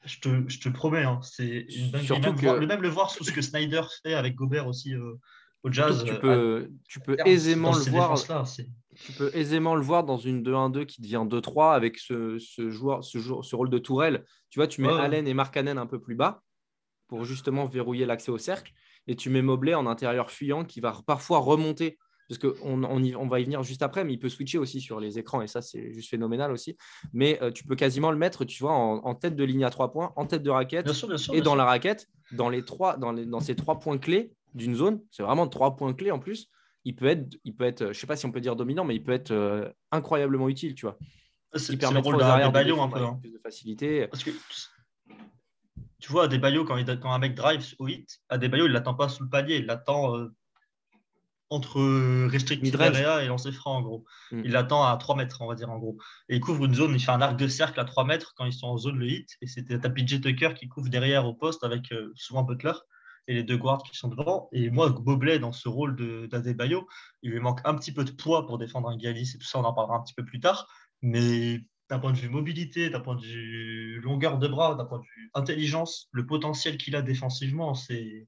S2: je te, je te promets, hein, c'est une dinguerie. Même, que... même, le voir sous ce que Snyder fait avec Gobert aussi euh, au jazz.
S1: Tu peux, euh, tu peux aisément le voir. Tu peux aisément le voir dans une 2-1-2 qui devient 2-3 avec ce, ce, joueur, ce, ce, rôle de tourelle. Tu vois, tu mets Allen et Markkanen un peu plus bas pour justement verrouiller l'accès au cercle et tu mets Mobley en intérieur fuyant qui va parfois remonter parce qu'on on, on, va y venir juste après, mais il peut switcher aussi sur les écrans, et ça, c'est juste phénoménal aussi. Mais euh, tu peux quasiment le mettre, tu vois, en, tête de ligne à trois points, en tête de raquette, et dans la raquette, dans, les trois, dans, les, dans ces trois points clés d'une zone, c'est vraiment trois points clés en plus, il peut être, il peut être je ne sais pas si on peut dire dominant, mais il peut être euh, incroyablement utile, tu vois.
S2: C'est permet de arrière de un peu. Hein.
S1: Plus de facilité.
S2: Parce que tu vois, à des quand, il, quand un mec drive au hit, à des il ne l'attend pas sous le palier, il l'attend euh, entre restrictive area et lancer franc, en gros. Mm. Il l'attend à 3 mètres, on va dire, en gros. Et il couvre une zone, il fait un arc de cercle à 3 mètres quand ils sont en zone le hit. Et c'était ta PJ Tucker qui couvre derrière au poste avec euh, souvent Butler et les deux guards qui sont devant. Et moi, Bobley, dans ce rôle d'Adebayo, il lui manque un petit peu de poids pour défendre un Galis et tout ça, on en parlera un petit peu plus tard. Mais d'un point de vue mobilité, d'un point de vue longueur de bras, d'un point de vue intelligence, le potentiel qu'il a défensivement, c'est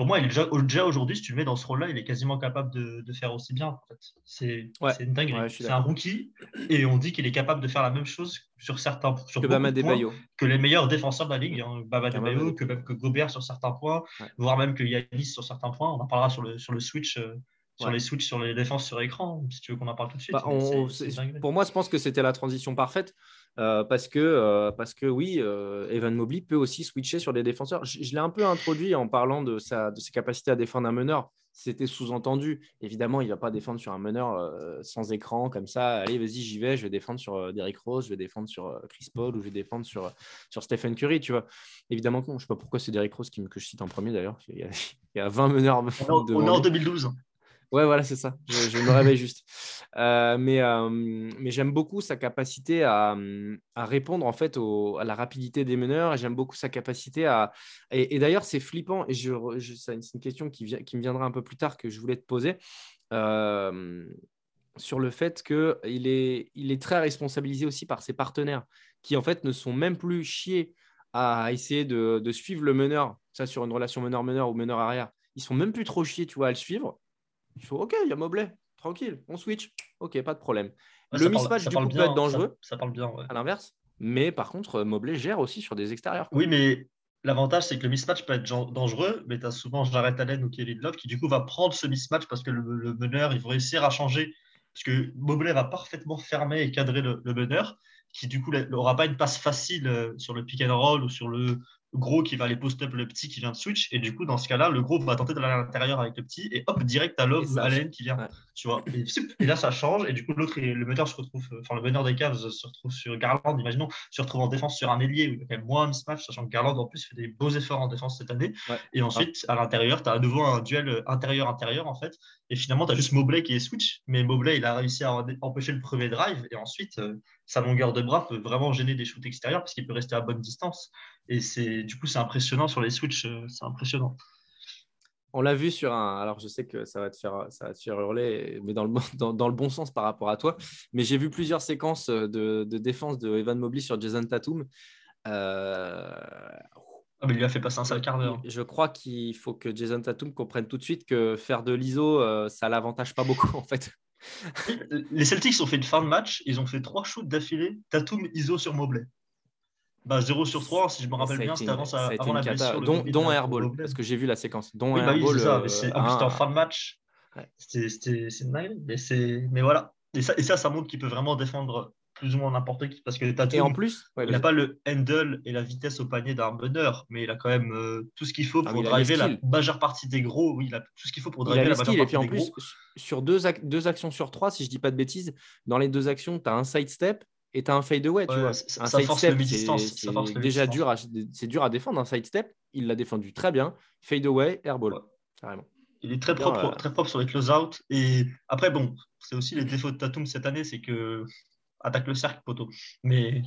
S2: pour moi, il est déjà, déjà aujourd'hui, si tu le mets dans ce rôle-là, il est quasiment capable de, faire aussi bien. En fait. C'est une dinguerie. c'est un rookie et on dit qu'il est capable de faire la même chose sur certains sur
S1: que, Bama
S2: que les meilleurs défenseurs de la ligue, hein. Bama que même que Gobert sur certains points, voire même que Yanis sur certains points. On en parlera sur le, sur le switch. Euh, sur les switches, sur les défenses sur écran, si tu veux qu'on en parle tout de suite.
S1: Bah, pour moi, je pense que c'était la transition parfaite. Euh, parce, que, euh, parce que oui, euh, Evan Mobley peut aussi switcher sur des défenseurs. Je, l'ai un peu introduit en parlant de, sa, de ses capacités à défendre un meneur. C'était sous-entendu. Évidemment, il ne va pas défendre sur un meneur sans écran comme ça. Allez, vas-y, j'y vais. Je vais défendre sur Derrick Rose, je vais défendre sur Chris Paul ou je vais défendre sur, sur Stephen Curry. Tu vois. Évidemment Je ne sais pas pourquoi c'est Derrick Rose qui, que je cite en premier d'ailleurs. Il, y a 20 meneurs.
S2: On, on est en 2012.
S1: Ouais, voilà, c'est ça. Je, me réveille juste. Euh, mais euh, mais j'aime beaucoup sa capacité à, à répondre en fait à la rapidité des meneurs. J'aime beaucoup sa capacité à. Et, d'ailleurs, c'est flippant. Et je, c'est une question qui, vient, qui me viendra un peu plus tard que je voulais te poser. Euh, sur le fait qu'il est, il est très responsabilisé aussi par ses partenaires qui en fait ne sont même plus chiés à essayer de, de suivre le meneur, ça sur une relation meneur-meneur ou meneur-arrière. Ils sont même plus trop chiés, tu vois, à le suivre. Il faut, OK, il y a Mobley, tranquille, on switch. OK, pas de problème. le mismatch, du coup, peut être dangereux.
S2: Ça, parle bien,
S1: À l'inverse. Mais par contre, Mobley gère aussi sur des extérieurs.
S2: Oui, mais l'avantage, c'est que le mismatch peut être dangereux, mais tu as souvent Jared Allen ou Kevin Love qui, du coup, va prendre ce mismatch parce que le, meneur, il va réussir à changer. Parce que Mobley va parfaitement fermer et cadrer le, le meneur, qui, du coup, n'aura pas une passe facile euh, sur le pick and roll ou sur le, gros qui va aller post-up le petit qui vient de switch. Et du coup, dans ce cas-là, le gros va tenter d'aller à l'intérieur avec le petit et hop, direct à Love Allen qui vient tu vois. Et, là, ça change. Et du coup, l'autre, le meneur se retrouve, enfin, le meneur des Cavs se retrouve sur Garland, imaginons, se retrouve en défense sur un ailier où il y a quand même moins un mismatch, sachant que Garland, en plus, fait des beaux efforts en défense cette année. Et ensuite, à l'intérieur, tu as à nouveau un duel intérieur-intérieur, en fait. Et finalement, tu as juste Mobley qui est switch. Mais Mobley, il a réussi à empêcher le premier drive. Et ensuite, euh, sa longueur de bras peut vraiment gêner des shoots extérieurs parce qu'il peut rester à bonne distance. Et c'est du coup, c'est impressionnant sur les switches. Euh, c'est impressionnant
S1: on l'a vu sur un. Alors, je sais que ça va te faire, ça va te faire hurler, mais dans le, dans, le bon sens par rapport à toi. Mais j'ai vu plusieurs séquences de, défense de Evan Mobley sur Jason Tatum.
S2: Euh... Ah, mais il lui a fait passer un sale quart d'heure.
S1: Je crois qu'il faut que Jason Tatum comprenne tout de suite que faire de l'ISO, euh, ça l'avantage pas beaucoup, en fait.
S2: Les Celtics ont fait une fin de match. Ils ont fait trois shoots d'affilée. Tatum, ISO sur Mobley. Bah, 0 sur 3, si je me rappelle bien, c'était avant, ça, avant la blessure.
S1: Dont, dont airball, parce que j'ai vu la séquence. Dont
S2: oui,
S1: bah.
S2: Oui, ça, mais en plus, c'était en fin de match. C'était une mais, mais voilà. Et ça, et ça, ça montre qu'il peut vraiment défendre plus ou moins n'importe qui. Parce que
S1: Tatum, et en plus,
S2: il n'a pas le handle et la vitesse au panier d'un meneur, mais il a quand même euh, tout ce qu'il faut ah, pour driver la majeure partie des gros. Oui, il a tout ce qu'il faut pour driver la majeure partie et puis en plus,
S1: Sur deux, deux actions sur trois, si je dis pas de bêtises, dans les deux actions, tu as un sidestep et tu as un fadeaway, tu vois. un sidestep, c'est déjà dur à, c'est dur à défendre un sidestep. Il l'a défendu très bien. Fadeaway, airball, carrément.
S2: Il est très propre, très propre sur les close-out. Et après, bon, c'est aussi les défauts de Tatum cette année, c'est que attaque le cercle, poteau. Mais,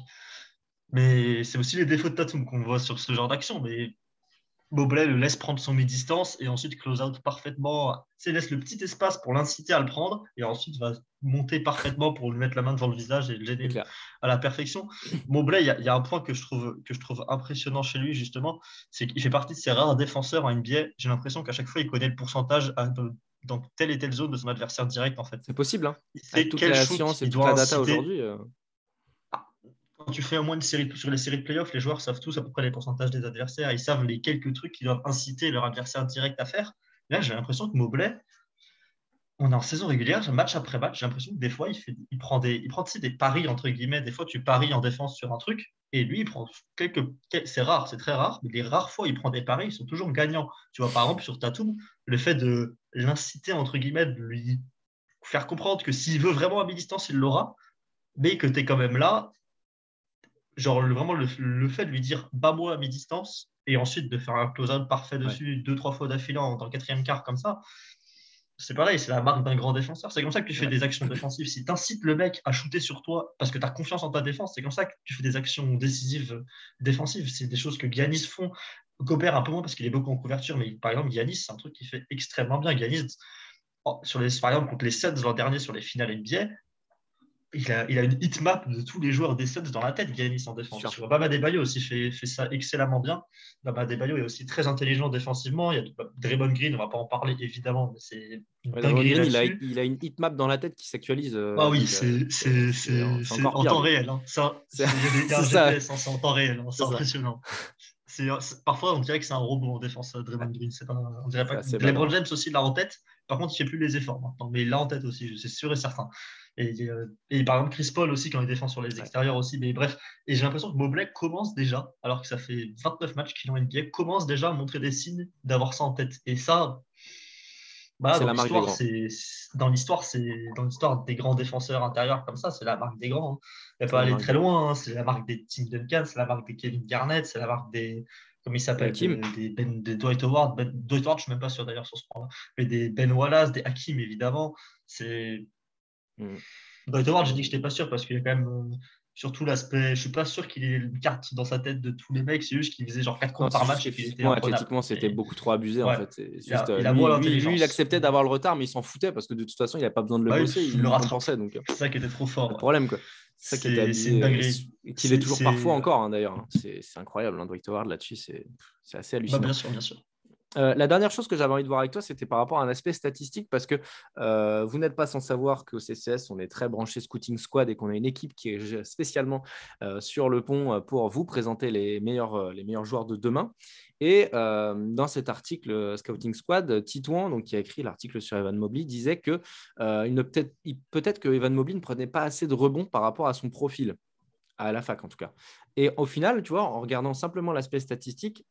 S2: mais c'est aussi les défauts de Tatum qu'on voit sur ce genre d'action. Mais Mobley le laisse prendre son mi-distance et ensuite close out parfaitement. Il laisse le petit espace pour l'inciter à le prendre et ensuite va monter parfaitement pour lui mettre la main devant le visage et l'aider à la perfection. Mobley, il y, a un point que je trouve, que je trouve impressionnant chez lui, justement, c'est qu'il fait partie de ces rares défenseurs en NBA. J'ai l'impression qu'à chaque fois, il connaît le pourcentage dans telle et telle zone de son adversaire direct, en fait.
S1: C'est possible. Hein. C'est toute la science et toute la data aujourd'hui. Euh
S2: tu fais au moins une série sur les séries de playoffs, les joueurs savent tous à peu près les pourcentages des adversaires. Ils savent les quelques trucs qu'ils doivent inciter leur adversaire direct à faire. Là, j'ai l'impression que Mobley, on est en saison régulière, match après match, j'ai l'impression que des fois, il, fait, prend, des, il prend des paris, entre guillemets. Des fois, tu paries en défense sur un truc, et lui, il prend quelques. C'est rare, c'est très rare, mais les rares fois, il prend des paris, ils sont toujours gagnants. Tu vois, par exemple, sur Tatum, le fait de l'inciter, entre guillemets, de lui faire comprendre que s'il veut vraiment à mi-distance, il l'aura, mais que tu es quand même là, genre vraiment le, fait de lui dire bas-moi à mi-distance et ensuite de faire un close-out parfait dessus deux, trois fois d'affilée dans le quatrième quart comme ça, c'est pareil, c'est la marque d'un grand défenseur. C'est comme ça que tu fais des actions défensives. Si tu incites le mec à shooter sur toi parce que tu as confiance en ta défense, c'est comme ça que tu fais des actions décisives défensives. C'est des choses que Giannis font. Gobert un peu moins parce qu'il est beaucoup en couverture, mais par exemple, Giannis, c'est un truc qui fait extrêmement bien. Giannis, oh, sur les, par exemple, contre les Suns l'an dernier sur les finales NBA, il a, il a, une hitmap de tous les joueurs des Suns dans la tête, Giannis en défense. Sur Bama Debayo aussi fait, fait, ça excellemment bien. Bama Debayo est aussi très intelligent défensivement. Il y a Draymond Green, on ne va pas en parler évidemment, mais c'est
S1: Green, il, a, il a une hitmap dans la tête qui s'actualise. Euh,
S2: ah oui, c'est en temps réel. Hein. Ça, c'est en temps réel. C'est impressionnant. parfois, on dirait que c'est un robot en défense, Draymond Green. Pas, on dirait pas. LeBron James aussi l'a en tête. Par contre, il ne fait plus les efforts maintenant. Mais il l'a en tête aussi, suis sûr et certain. Euh, et, par exemple, Chris Paul aussi, quand il défend sur les extérieurs aussi. Mais bref, et j'ai l'impression que Mobley commence déjà, alors que ça fait 29 matchs qu'il est en NBA, commence déjà à montrer des signes d'avoir ça en tête. Et ça, bah, dans l'histoire, c'est dans l'histoire, c'est dans l'histoire des grands défenseurs intérieurs comme ça, c'est la marque des grands. Hein. Il ne pas aller très loin. Hein. C'est la marque des Tim Duncan, c'est la marque des Kevin Garnett, c'est la marque des comment il s'appelle des, des, ben, des, Dwight Howard. Ben, Dwight Howard, je suis même pas sûr d'ailleurs sur ce point-là, mais des Ben Wallace, des Hakim évidemment. C'est Mm. Dwight Howard, j'ai dit que je n'étais pas sûr parce qu'il y a quand même euh, surtout l'aspect. Je suis pas sûr qu'il ait une carte dans sa tête de tous les mecs. C'est juste qu'il faisait genre 4 comptes par match et puis
S1: était athlétiquement, c'était beaucoup trop abusé en fait. Juste, euh, lui, il acceptait d'avoir le retard, mais il s'en foutait parce que de toute façon, il n'avait pas besoin de le bah bosser. Il, le
S2: rattrapait. Donc, euh, c'est ça qui était trop fort.
S1: Le problème quoi. C'est ça qui était abusé. Qu'il est, toujours parfois encore hein, d'ailleurs. Hein. C'est incroyable. Hein, Dwight Howard là-dessus, c'est assez bah, hallucinant.
S2: bien sûr, bien sûr.
S1: Euh, la dernière chose que j'avais envie de voir avec toi, c'était par rapport à un aspect statistique, parce que euh, vous n'êtes pas sans savoir qu'au CCS, on est très branché Scouting Squad et qu'on a une équipe qui est spécialement euh, sur le pont pour vous présenter les meilleurs, les meilleurs joueurs de demain. Et dans cet article Scouting Squad, Titouan, donc, qui a écrit l'article sur Evan Mobley, disait que peut-être peut que Evan Mobley ne prenait pas assez de rebonds par rapport à son profil à la fac en tout cas. Et au final, tu vois, en regardant simplement l'aspect statistique,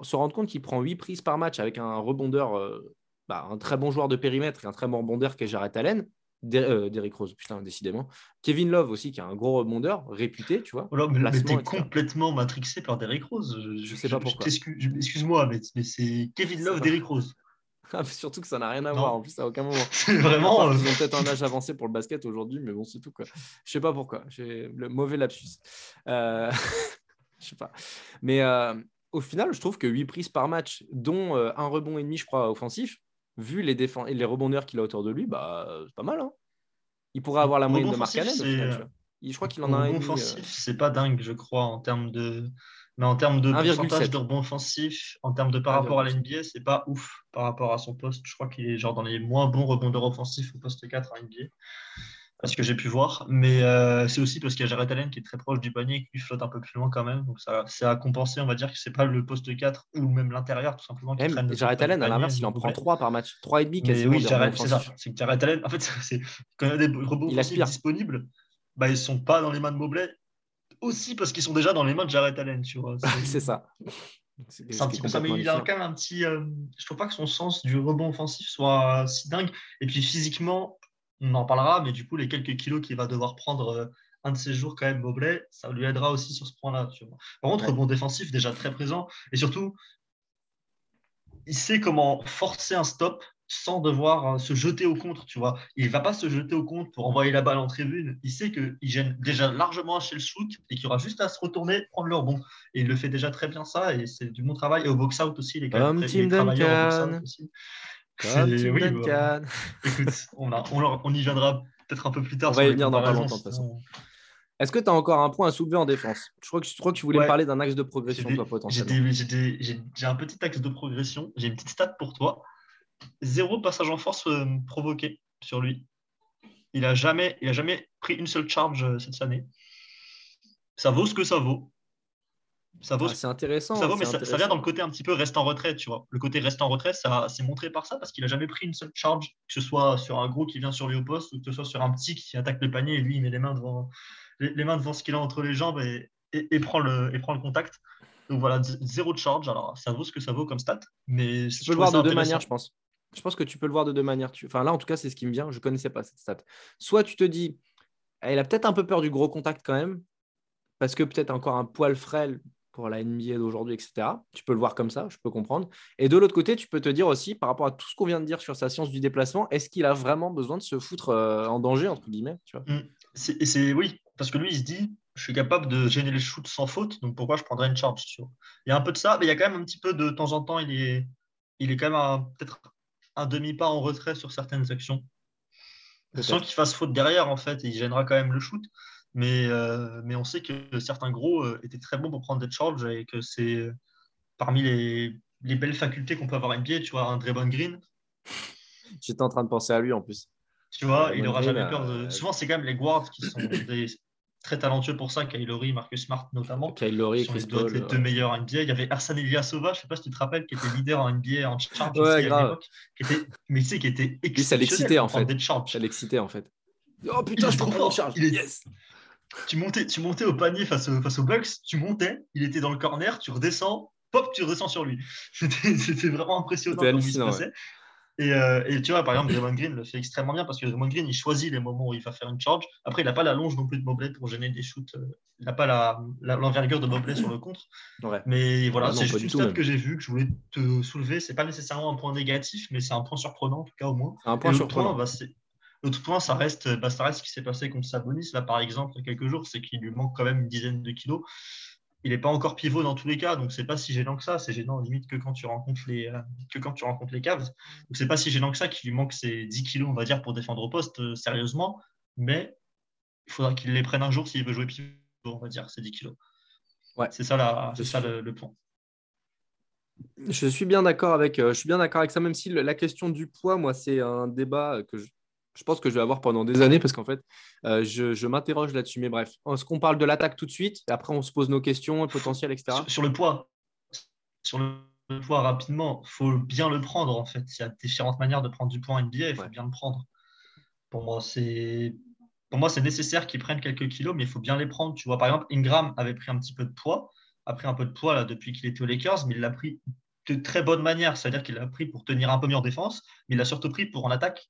S1: se rendre compte qu'il prend 8 prises par match avec un rebondeur euh, bah, un très bon joueur de périmètre et un très bon rebondeur qui est Jared Allen. Euh, Derrick Rose, putain, décidément. Kevin Love aussi, qui est un gros rebondeur, réputé, tu vois.
S2: Oh mais, t'es complètement matrixé par Derrick Rose.
S1: Je, sais pas pourquoi.
S2: Excuse-moi, mais, c'est Kevin Love, Derrick Rose.
S1: Ah, surtout que ça n'a rien à voir en plus à aucun moment.
S2: vraiment.
S1: Euh, ils ont peut-être un âge avancé pour le basket aujourd'hui, mais bon, c'est tout quoi. Je sais pas pourquoi. J'ai le mauvais lapsus. Euh... je sais pas. Mais au final, je trouve que 8 prises par match, dont un rebond et demi, je crois, offensif, vu les, et les rebondeurs qu'il a autour de lui, bah, c'est pas mal. Hein. Il pourrait avoir la moyenne de Mark Allen. Je crois qu'il en a un.
S2: offensif, euh. c'est pas dingue, je crois, en termes de. Mais en termes de pourcentage de rebond offensif, en termes de par rapport à l'NBA, c'est pas ouf par rapport à son poste. Je crois qu'il est genre dans les moins bons rebondeurs offensifs au poste 4 à NBA ce que j'ai pu voir. Mais euh, c'est aussi parce qu'il y a Jared Allen qui est très proche du panier et qui flotte un peu plus loin quand même. Donc ça, c'est à compenser, on va dire que c'est pas le poste 4 ou même l'intérieur, tout simplement.
S1: Qui même Jared Allen, à l'inverse, il en prend 3 par match. 3,5 quasiment.
S2: oui, Jared, c'est ça. C'est que Jared Allen, en fait, c'est, quand il y a des rebonds disponibles, bah, ils sont pas dans les mains de Mobley. Aussi parce qu'ils sont déjà dans les mains de Jared Allen, tu vois.
S1: C'est, ça.
S2: C'est un petit peu ça, mais il a quand même un petit. Euh, je trouve pas que son sens du rebond offensif soit si dingue. Et puis physiquement, on en parlera, mais du coup, les quelques kilos qu'il va devoir prendre euh, un de ces jours, quand même, Mobley, ça lui aidera aussi sur ce point-là. Par contre, bon défensif, déjà très présent. Et surtout, il sait comment forcer un stop sans devoir euh, se jeter au contre, tu vois. Il ne va pas se jeter au contre pour envoyer la balle en tribune. Il sait qu'il gêne déjà largement chez le shoot et qu'il aura juste à se retourner, prendre le rebond. Et il le fait déjà très bien ça et c'est du bon travail. Et au box-out aussi, box-out aussi.
S1: Comme oui,
S2: bah, écoute, on, on, y viendra peut-être un peu plus tard.
S1: On va y venir dans pas longtemps de toute façon. Est-ce que tu as encore un point à soulever en défense? Je crois, que, je crois que tu voulais parler d'un axe de progression, toi, potentiellement.
S2: J'ai un petit axe de progression. J'ai une petite stat pour toi. Zéro passage en force euh, provoqué sur lui. Il n'a jamais, il a jamais pris une seule charge euh, cette année. Ça vaut ce que ça vaut.
S1: Ça vaut. Ah, c'est intéressant.
S2: Ça vaut, mais ça, vient dans le côté un petit peu reste en retrait, tu vois. Le côté reste en retrait, ça c'est montré par ça parce qu'il a jamais pris une seule charge, que ce soit sur un gros qui vient sur lui au poste ou que ce soit sur un petit qui attaque le panier et lui il met les mains devant les, mains devant ce qu'il a entre les jambes et, et, prend le et prend le contact. Donc voilà, zéro de charge. Alors ça vaut ce que ça vaut comme stat, mais
S1: tu peux le voir de deux manières, je pense. Je pense que tu peux le voir de deux manières. Enfin là, en tout cas, c'est ce qui me vient. Je connaissais pas cette stat. Soit tu te dis, elle a peut-être un peu peur du gros contact quand même, parce que peut-être encore un poil frêle pour la NBA d'aujourd'hui, etc. Tu peux le voir comme ça, je peux comprendre. Et de l'autre côté, tu peux te dire aussi, par rapport à tout ce qu'on vient de dire sur sa science du déplacement, est-ce qu'il a vraiment besoin de se foutre euh, en danger, entre guillemets tu vois?
S2: Mm. c'est, Oui, parce que lui, il se dit, je suis capable de gêner les shoots sans faute, donc pourquoi je prendrais une charge Il y a un peu de ça, mais il y a quand même un petit peu de, temps en temps, il est, il est quand même peut-être un demi-pas en retrait sur certaines actions. Sans qu'il fasse faute derrière, en fait, et il gênera quand même le shoot. Mais, euh, mais on sait que certains gros euh, étaient très bons pour prendre des charges et que c'est euh, parmi les, les, belles facultés qu'on peut avoir à NBA. Tu vois, un Draymond Green.
S1: J'étais en train de penser à lui en plus.
S2: Tu vois, il n'aura jamais peur de. Souvent, c'est quand même les guards qui sont très talentueux pour ça, Kyle Lowry, Marcus Smart notamment.
S1: Kyle Lowry, Chris Paul.
S2: Les deux meilleurs en NBA. Il y avait Arsène Ilyasova, je ne sais pas si tu te rappelles, qui était leader en NBA en charge
S1: ouais, grave.
S2: Qui était, mais tu sais, qui était
S1: exceptionnel. ça l'excitait en fait. Ça l'excitait en fait. Oh putain, je prends trop charge. Il est... Yes
S2: tu montais, tu montais au panier face, face aux Bucks, tu montais, il était dans le corner, tu redescends, pop, tu redescends sur lui. C'était vraiment impressionnant comme il se passait. Et, euh, et, tu vois, par exemple, Draymond Green le fait extrêmement bien parce que Draymond Green, il choisit les moments où il va faire une charge. Après, il n'a pas la longe non plus de Mobley pour gêner des shoots. Euh, il n'a pas l'envergure la, de Mobley sur le contre. Mais voilà, ah c'est juste une stat que j'ai vu, que je voulais te soulever. C'est pas nécessairement un point négatif, mais c'est un point surprenant, en tout cas, au moins.
S1: Un point surprenant.
S2: Bah, L'autre point, ça reste, bah, ça reste ce qui s'est passé contre Sabonis, là, par exemple, il y a quelques jours, c'est qu'il lui manque quand même une dizaine de kilos. Il n'est pas encore pivot dans tous les cas, donc c'est pas si gênant que ça. C'est gênant limite que quand tu rencontres les, euh, que quand tu rencontres les Cavs. Donc c'est pas si gênant que ça qu'il lui manque ses 10 kilos, on va dire, pour défendre au poste, euh, sérieusement. Mais il faudra qu'il les prenne un jour s'il veut jouer pivot, on va dire, ces 10 kilos. Ouais. C'est ça, la, c'est ça le, point.
S1: Je suis bien d'accord avec, euh, je suis bien d'accord avec ça, même si la question du poids, moi, c'est un débat que je, je pense que je vais avoir pendant des années parce qu'en fait, euh, je, m'interroge là-dessus. Mais bref, est-ce qu'on parle de l'attaque tout de suite? Et après on se pose nos questions potentielles, etc.
S2: Sur, le poids, sur le poids rapidement, il faut bien le prendre en fait. Il y a différentes manières de prendre du poids en NBA, il faut bien le prendre. Pour moi, c'est pour moi, c'est nécessaire qu'il prenne quelques kilos, mais il faut bien les prendre. Tu vois, par exemple, Ingram avait pris un petit peu de poids, a pris un peu de poids là, depuis qu'il était aux Lakers, mais il l'a pris de très bonne manière. C'est-à-dire qu'il a pris pour tenir un peu mieux en défense, mais il a surtout pris pour en attaque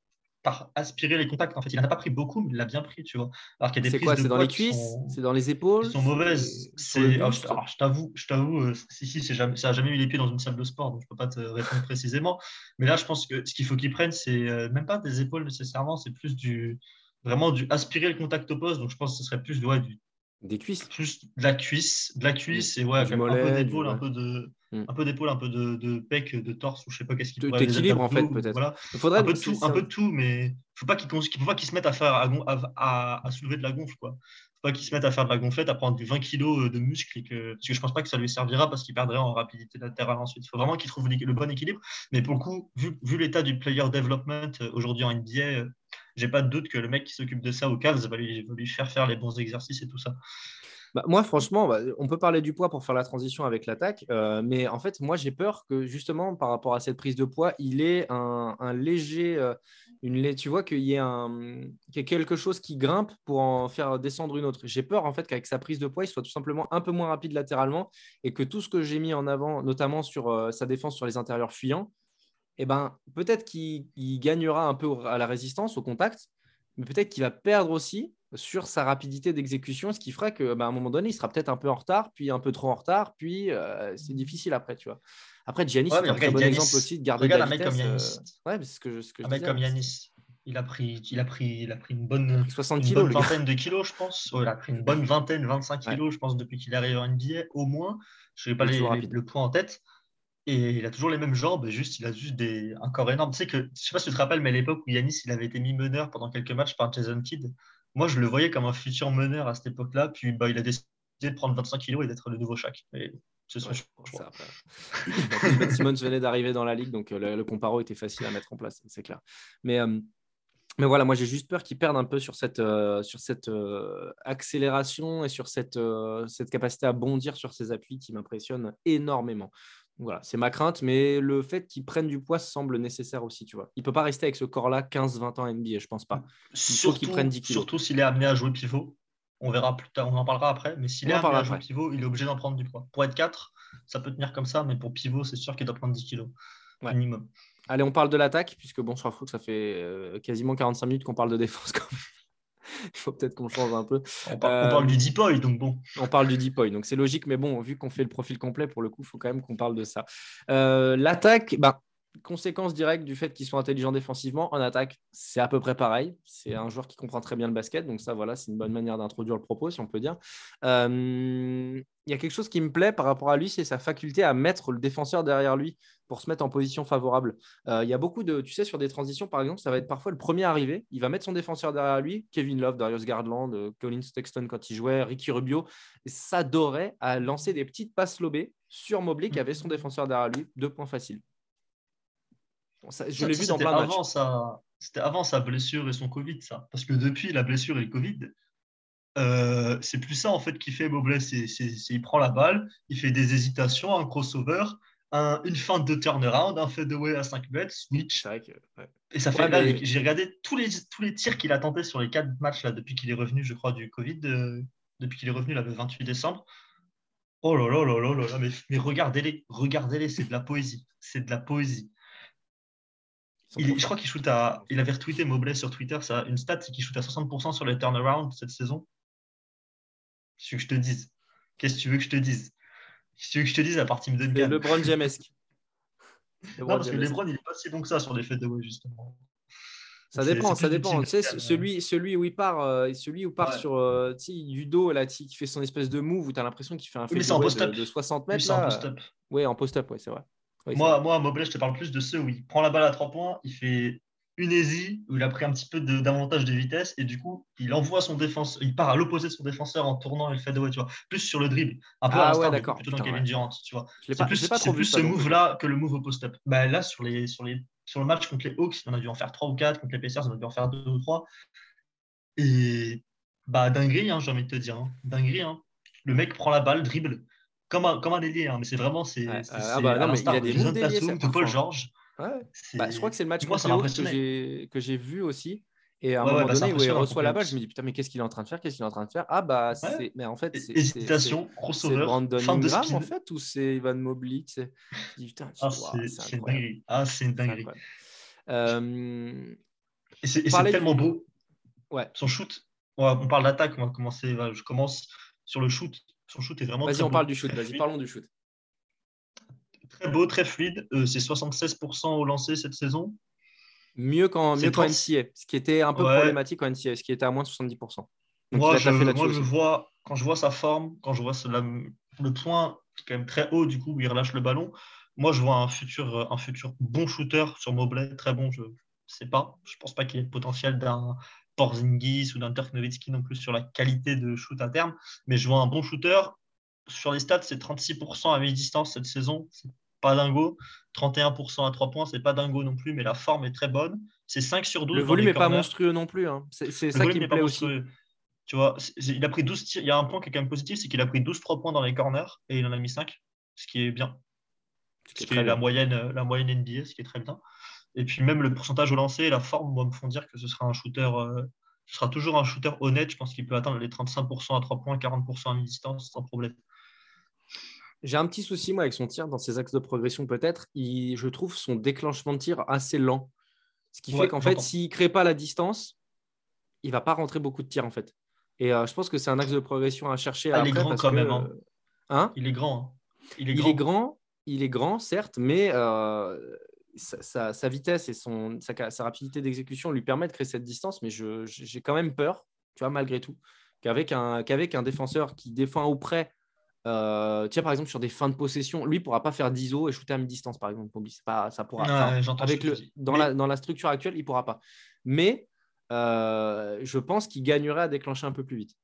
S2: par aspirer les contacts. En fait, il n'en a pas pris beaucoup, mais il l'a bien pris, tu vois.
S1: Alors qu'il y a des C'est quoi C'est dans les cuisses? C'est dans les épaules?
S2: Qui sont mauvaises. C'est... je t'avoue, je t'avoue, euh, si, si, jamais, ça n'a jamais mis les pieds dans une salle de sport, donc je ne peux pas te répondre précisément. Mais là, je pense que ce qu'il faut qu'il prenne, c'est euh, même pas des épaules nécessairement, c'est plus du vraiment du aspirer le contact au poste. Donc je pense que ce serait plus ouais, du
S1: des cuisses
S2: Plus de la cuisse, de la cuisse et ouais, un peu d'épaule, un peu de, mm. un peu d'épaule, un peu de, de pec, de torse ou je sais pas qu'est-ce qu'il
S1: pourrait D'équilibre en fait peut-être.
S2: Voilà. Il faudrait un peu de tout, un peu de tout, mais faut pas qu'il faut pas qu'il se mette à faire à, à, à, soulever de la gonfle quoi. Faut pas qu'il se mette à faire de la gonflette, à prendre du 20 kg de muscle que parce que je pense pas que ça lui servira parce qu'il perdrait en rapidité latérale ensuite. Il faut vraiment qu'il trouve le bon équilibre. Mais pour le coup, vu, vu l'état du player development euh, aujourd'hui en NBA, euh, j'ai pas de doute que le mec qui s'occupe de ça au Cavs va lui, va lui faire faire les bons exercices et tout ça.
S1: Bah, moi, franchement, bah, on peut parler du poids pour faire la transition avec l'attaque, euh, mais en fait, moi, j'ai peur que justement, par rapport à cette prise de poids, il ait un, léger, euh, une, tu vois, qu'il y, ait quelque chose qui grimpe pour en faire descendre une autre. J'ai peur en fait qu'avec sa prise de poids, il soit tout simplement un peu moins rapide latéralement et que tout ce que j'ai mis en avant, notamment sur euh, sa défense sur les intérieurs fuyants, eh ben, peut-être qu'il gagnera un peu à la résistance, au contact, mais peut-être qu'il va perdre aussi sur sa rapidité d'exécution, ce qui ferait qu'à bah, un moment donné, il sera peut-être un peu en retard, puis un peu trop en retard, puis euh, c'est difficile après, tu vois. Après, Giannis, c'est un très bon exemple aussi de garder
S2: regarde
S1: la
S2: un mec comme
S1: Yanis. Euh, ouais, ce que, ce que
S2: un mec comme Yanis. Il a pris, il a pris, il a pris une bonne,
S1: 60
S2: une bonne vingtaine de kilos, je pense. il a pris une bonne vingtaine, 25 kilos, je pense, depuis qu'il est arrivé en NBA, au moins. Je n'ai pas les, le point en tête. Et il a toujours les mêmes jambes, juste il a juste des, un corps énorme. Tu sais que, je sais pas si tu te rappelles, mais à l'époque où Yanis il avait été mis meneur pendant quelques matchs par Jason Kidd, moi je le voyais comme un futur meneur à cette époque-là. Puis bah, il a décidé de prendre 25 kilos et d'être le nouveau Shaq. choix.
S1: Simmons venait d'arriver dans la ligue, donc euh, le, comparo était facile à mettre en place, c'est clair. Mais euh, mais voilà, moi j'ai juste peur qu'il perde un peu sur cette, euh, sur cette accélération et sur cette, cette capacité à bondir sur ses appuis qui m'impressionne énormément. Voilà, c'est ma crainte, mais le fait qu'il prenne du poids semble nécessaire aussi, tu vois. Il peut pas rester avec ce corps-là 15-20 ans NBA, je pense pas.
S2: Il surtout, faut qu'il prenne 10 kilos. Surtout s'il est amené à jouer pivot. On verra plus tard, on en parlera après, mais s'il est amené à jouer pivot, il est obligé d'en prendre du poids. Pour être 4, ça peut tenir comme ça, mais pour pivot, c'est sûr qu'il doit prendre 10 kilos minimum.
S1: Allez, on parle de l'attaque, puisque bon, je que ça fait euh, quasiment 45 minutes qu'on parle de défense quand même. il faut peut-être qu'on change un peu.
S2: On, parle du deep donc bon.
S1: On parle du deep donc c'est logique, mais bon, vu qu'on fait le profil complet, pour le coup, il faut quand même qu'on parle de ça. Euh, l'attaque, bah, conséquence directe du fait qu'ils sont intelligents défensivement, en attaque, c'est à peu près pareil. C'est un joueur qui comprend très bien le basket, donc ça, voilà, c'est une bonne manière d'introduire le propos, si on peut dire. Euh, il y a quelque chose qui me plaît par rapport à lui, c'est sa faculté à mettre le défenseur derrière lui pour se mettre en position favorable. Euh, il y a beaucoup de, tu sais, sur des transitions, par exemple, ça va être parfois le premier arrivé. Il va mettre son défenseur derrière lui, Kevin Love, Darius Garland, euh, Colin Sexton quand il jouait, Ricky Rubio. S'adorait à lancer des petites passes lobées sur Mobley qui avait son défenseur derrière lui. Deux points faciles
S2: je l'ai vu dans plein de avant Sa... C'était avant sa blessure et son Covid, ça. Parce que depuis la blessure et le Covid, euh, c'est plus ça en fait qui fait Mobley. C'est, il prend la balle, il fait des hésitations, un crossover, un, une feinte de turnaround, un fadeaway à 5 mètres, switch. Et ça fait J'ai regardé tous les, tous les tirs qu'il a tentés sur les 4 matchs là, depuis qu'il est revenu, je crois, du Covid, euh, depuis qu'il est revenu là, le 28 décembre. Oh là là là là là, mais, mais regardez-les, regardez-les, c'est de la poésie. C'est de la poésie je crois qu'il shoot à. Il avait retweeté Mobley sur Twitter, ça, une stat, c'est qu'il shoot à 60% sur les turnaround cette saison. Qu'est-ce que je te dise? Qu'est-ce que tu veux que je te dise? Qu'est-ce que tu veux que je te dise à partir de
S1: Le LeBron Jamesque.
S2: non, parce que LeBron, il n'est pas si bon que ça sur les faits de way, justement.
S1: Ça dépend, ça dépend. Tu sais, celui, celui où il part, euh, celui où part sur euh, du dos, là, qui fait son espèce de move où tu as l'impression qu'il fait un fait
S2: de,
S1: de, 60 mètres. Oui, là,
S2: post-up.
S1: Oui, en post-up, ouais, c'est vrai
S2: moi, moi, Mobley, je te parle plus de ceux où il prend la balle à trois points, il fait une easy, où il a pris un petit peu d'avantage de, vitesse, et du coup, il envoie son défenseur, il part à l'opposé de son défenseur en tournant et le fait de tu vois, plus sur le dribble, un peu
S1: ah,
S2: à
S1: ouais, d'accord.
S2: plutôt dans Kevin Durant, tu vois. C'est plus, plus ce move-là que le move au post-up. Bah, là, sur, les, sur, les, sur le match contre les Hawks, on a dû en faire trois ou quatre, contre les Pacers, on a dû en faire deux ou trois. Et bah, dinguerie, hein, j'ai envie de te dire. Hein. Dinguerie, hein. Le mec prend la balle, dribble, comme un, comme un ailier, hein, mais c'est vraiment. C'est,
S1: ah bah non, mais il a des moves
S2: de Paul George.
S1: Ouais. Bah, je crois que c'est le match moi, que j'ai vu aussi. Et à un
S2: Ouais, ouais,
S1: moment
S2: bah, c'est
S1: donné où il reçoit la balle, je me dis putain, mais qu'est-ce qu'il est en train de faire Qu'est-ce qu'il est en train de faire? Ah bah, c'est. Mais en fait, c'est. c'est-
S2: Hésitation,
S1: c'est- C'est
S2: crossover,
S1: Brandon
S2: fin de
S1: Ingram
S2: speed.
S1: en fait ou c'est Ivan Mobley dis, putain,
S2: Ah, c'est
S1: c'est
S2: c'est une dinguerie. Ah, c'est une
S1: c'est
S2: dinguerie.
S1: Euh,
S2: Et c'est c'est tellement beau.
S1: Ouais.
S2: Son shoot, ouais, on parle d'attaque, on va commencer. Je commence sur le shoot. Son shoot est vraiment
S1: Vas-y, on
S2: beau,
S1: parle du shoot. Vas-y, parlons du shoot.
S2: Très beau, très fluide. Euh, c'est 76% au lancer cette saison.
S1: Mieux qu'en
S2: C'est
S1: mieux qu'en
S2: 30.
S1: NCA, ce qui était un peu
S2: Ouais.
S1: problématique en NCA, ce qui était à moins de 70%. Donc
S2: moi, je, moi je vois, quand je vois sa forme, quand je vois la- le point quand même très haut, du coup, où il relâche le ballon, moi, je vois un futur, un futur bon shooter sur Mobley, très bon, je ne sais pas. Je pense pas qu'il y ait le potentiel d'un Porzingis ou d'un Dirk Nowitzki non plus sur la qualité de shoot à terme, mais je vois un bon shooter. Sur les stats, c'est 36% à mi-distance cette saison, c'est pas dingo. 31% à 3 points, c'est pas dingo non plus, mais la forme est très bonne. C'est 5 sur 12.
S1: Le volume n'est pas monstrueux non plus. hein. C'est ça qui me plaît aussi.
S2: Tu vois, il a pris 12 tirs. Il y a un point qui est quand même positif, c'est qu'il a pris 12 3 points dans les corners et il en a mis 5, ce qui est bien.
S1: Ce qui est
S2: Ce qui
S1: très
S2: est la
S1: bien.
S2: moyenne, euh, la moyenne NBA, ce qui est très bien. Et puis même le pourcentage au lancer et la forme, moi, me font dire que ce sera un shooter, euh, ce sera toujours un shooter honnête. Je pense qu'il peut atteindre les 35% à 3 points, 40% à mi-distance sans problème.
S1: J'ai un petit souci, moi, avec son tir dans ses axes de progression, peut-être. Je trouve son déclenchement de tir assez lent. Ce qui
S2: Ouais,
S1: fait qu'en fait, s'il ne crée pas la distance, il va pas rentrer beaucoup de tirs, en fait. Et euh, je pense que c'est un axe de progression à chercher
S2: Ah, il est grand
S1: parce
S2: quand
S1: que,
S2: même, hein.
S1: hein?
S2: Il est grand. hein. Il est
S1: il
S2: grand.
S1: est grand, il est grand, certes, mais euh, sa, vitesse et son, sa, rapidité d'exécution lui permettent de créer cette distance. Mais j'ai quand même peur, tu vois, malgré tout, qu'avec un, qu'avec un défenseur qui défend au près, euh, tiens, par exemple, sur des fins de possession, lui ne pourra pas faire d'ISO et shooter à mi-distance, par exemple. Pas, ça pourra, enfin,
S2: j'entends
S1: avec le, dans,
S2: Mais-
S1: la, dans la structure actuelle, il ne pourra pas. Mais euh, je pense qu'il gagnerait à déclencher un peu plus vite,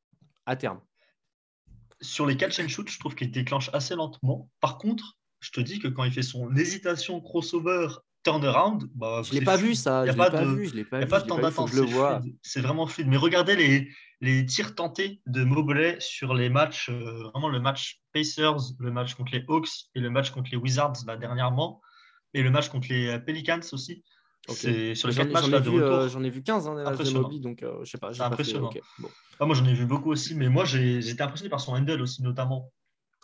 S1: à terme.
S2: sur les catch and shoot, je trouve qu'il déclenche assez lentement. Par contre, je te dis que quand il fait son hésitation crossover turnaround, bah,
S1: Je ne l'ai pas
S2: fluide.
S1: vu, ça.
S2: Il a pas de-
S1: vu. Je pas
S2: n'y a
S1: vu,
S2: pas de temps d'attente, c'est vraiment fluide. Mais regardez les, les tirs tentés de Mobley sur les matchs, euh, vraiment le match Pacers, le match contre les Hawks et le match contre les Wizards là, dernièrement, et le match contre les euh, Pelicans aussi.
S1: Ok.
S2: C'est sur les quatre matchs
S1: j'en
S2: là,
S1: ai,
S2: de
S1: vu, euh,
S2: retour.
S1: j'en ai vu 15 hein, de donc euh, je sais pas. fait-
S2: impressionnant.
S1: bon.
S2: Ah, moi, j'en ai vu beaucoup aussi, mais moi, j'ai j'ai été impressionné par son handle aussi, notamment.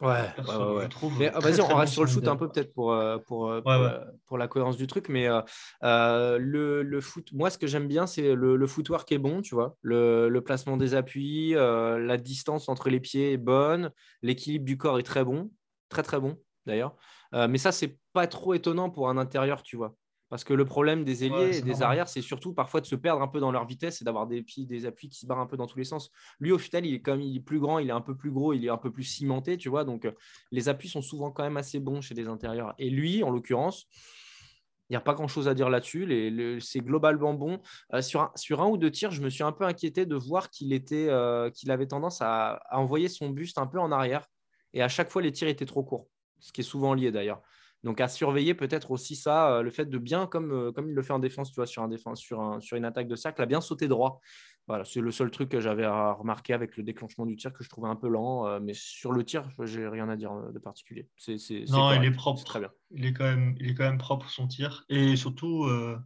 S1: Ouais, ouais, ouais,
S2: très,
S1: vas-y, on reste sur le shoot un peu peut-être pour, euh, pour, euh, pour, euh, pour la cohérence du truc. Mais euh, le, le foot, moi, ce que j'aime bien, c'est le, le footwork est bon, tu vois. Le, le placement des appuis, euh, la distance entre les pieds est bonne, l'équilibre du corps est très bon, très très bon d'ailleurs. Euh, mais ça, c'est pas trop étonnant pour un intérieur, tu vois. Parce que le problème des ailiers
S2: Ouais,
S1: et des
S2: normal.
S1: arrières, c'est surtout parfois de se perdre un peu dans leur vitesse et d'avoir des des appuis qui se barrent un peu dans tous les sens. Lui, au final, il est comme il est plus grand, il est un peu plus gros, il est un peu plus cimenté, tu vois. Donc, euh, les appuis sont souvent quand même assez bons chez les intérieurs. Et lui, en l'occurrence, il n'y a pas grand-chose à dire là-dessus. Le- C'est globalement bon. Euh, sur, un, sur un ou deux tirs, je me suis un peu inquiété de voir qu'il était, euh, qu'il avait tendance à, à envoyer son buste un peu en arrière. Et à chaque fois, les tirs étaient trop courts, ce qui est souvent lié d'ailleurs. Donc à surveiller peut-être aussi ça, euh, le fait de bien, comme, euh, comme il le fait en défense, tu vois, sur, un défense, sur, un- sur une attaque de cercle, à bien sauter droit. Voilà, c'est le seul truc que j'avais à remarquer avec le déclenchement du tir que je trouvais un peu lent. euh, mais sur le tir, j'ai rien à dire de particulier. C'est,
S2: Non, il est propre.
S1: très bien.
S2: Il est quand même, il est quand même propre son tir. Et surtout, euh,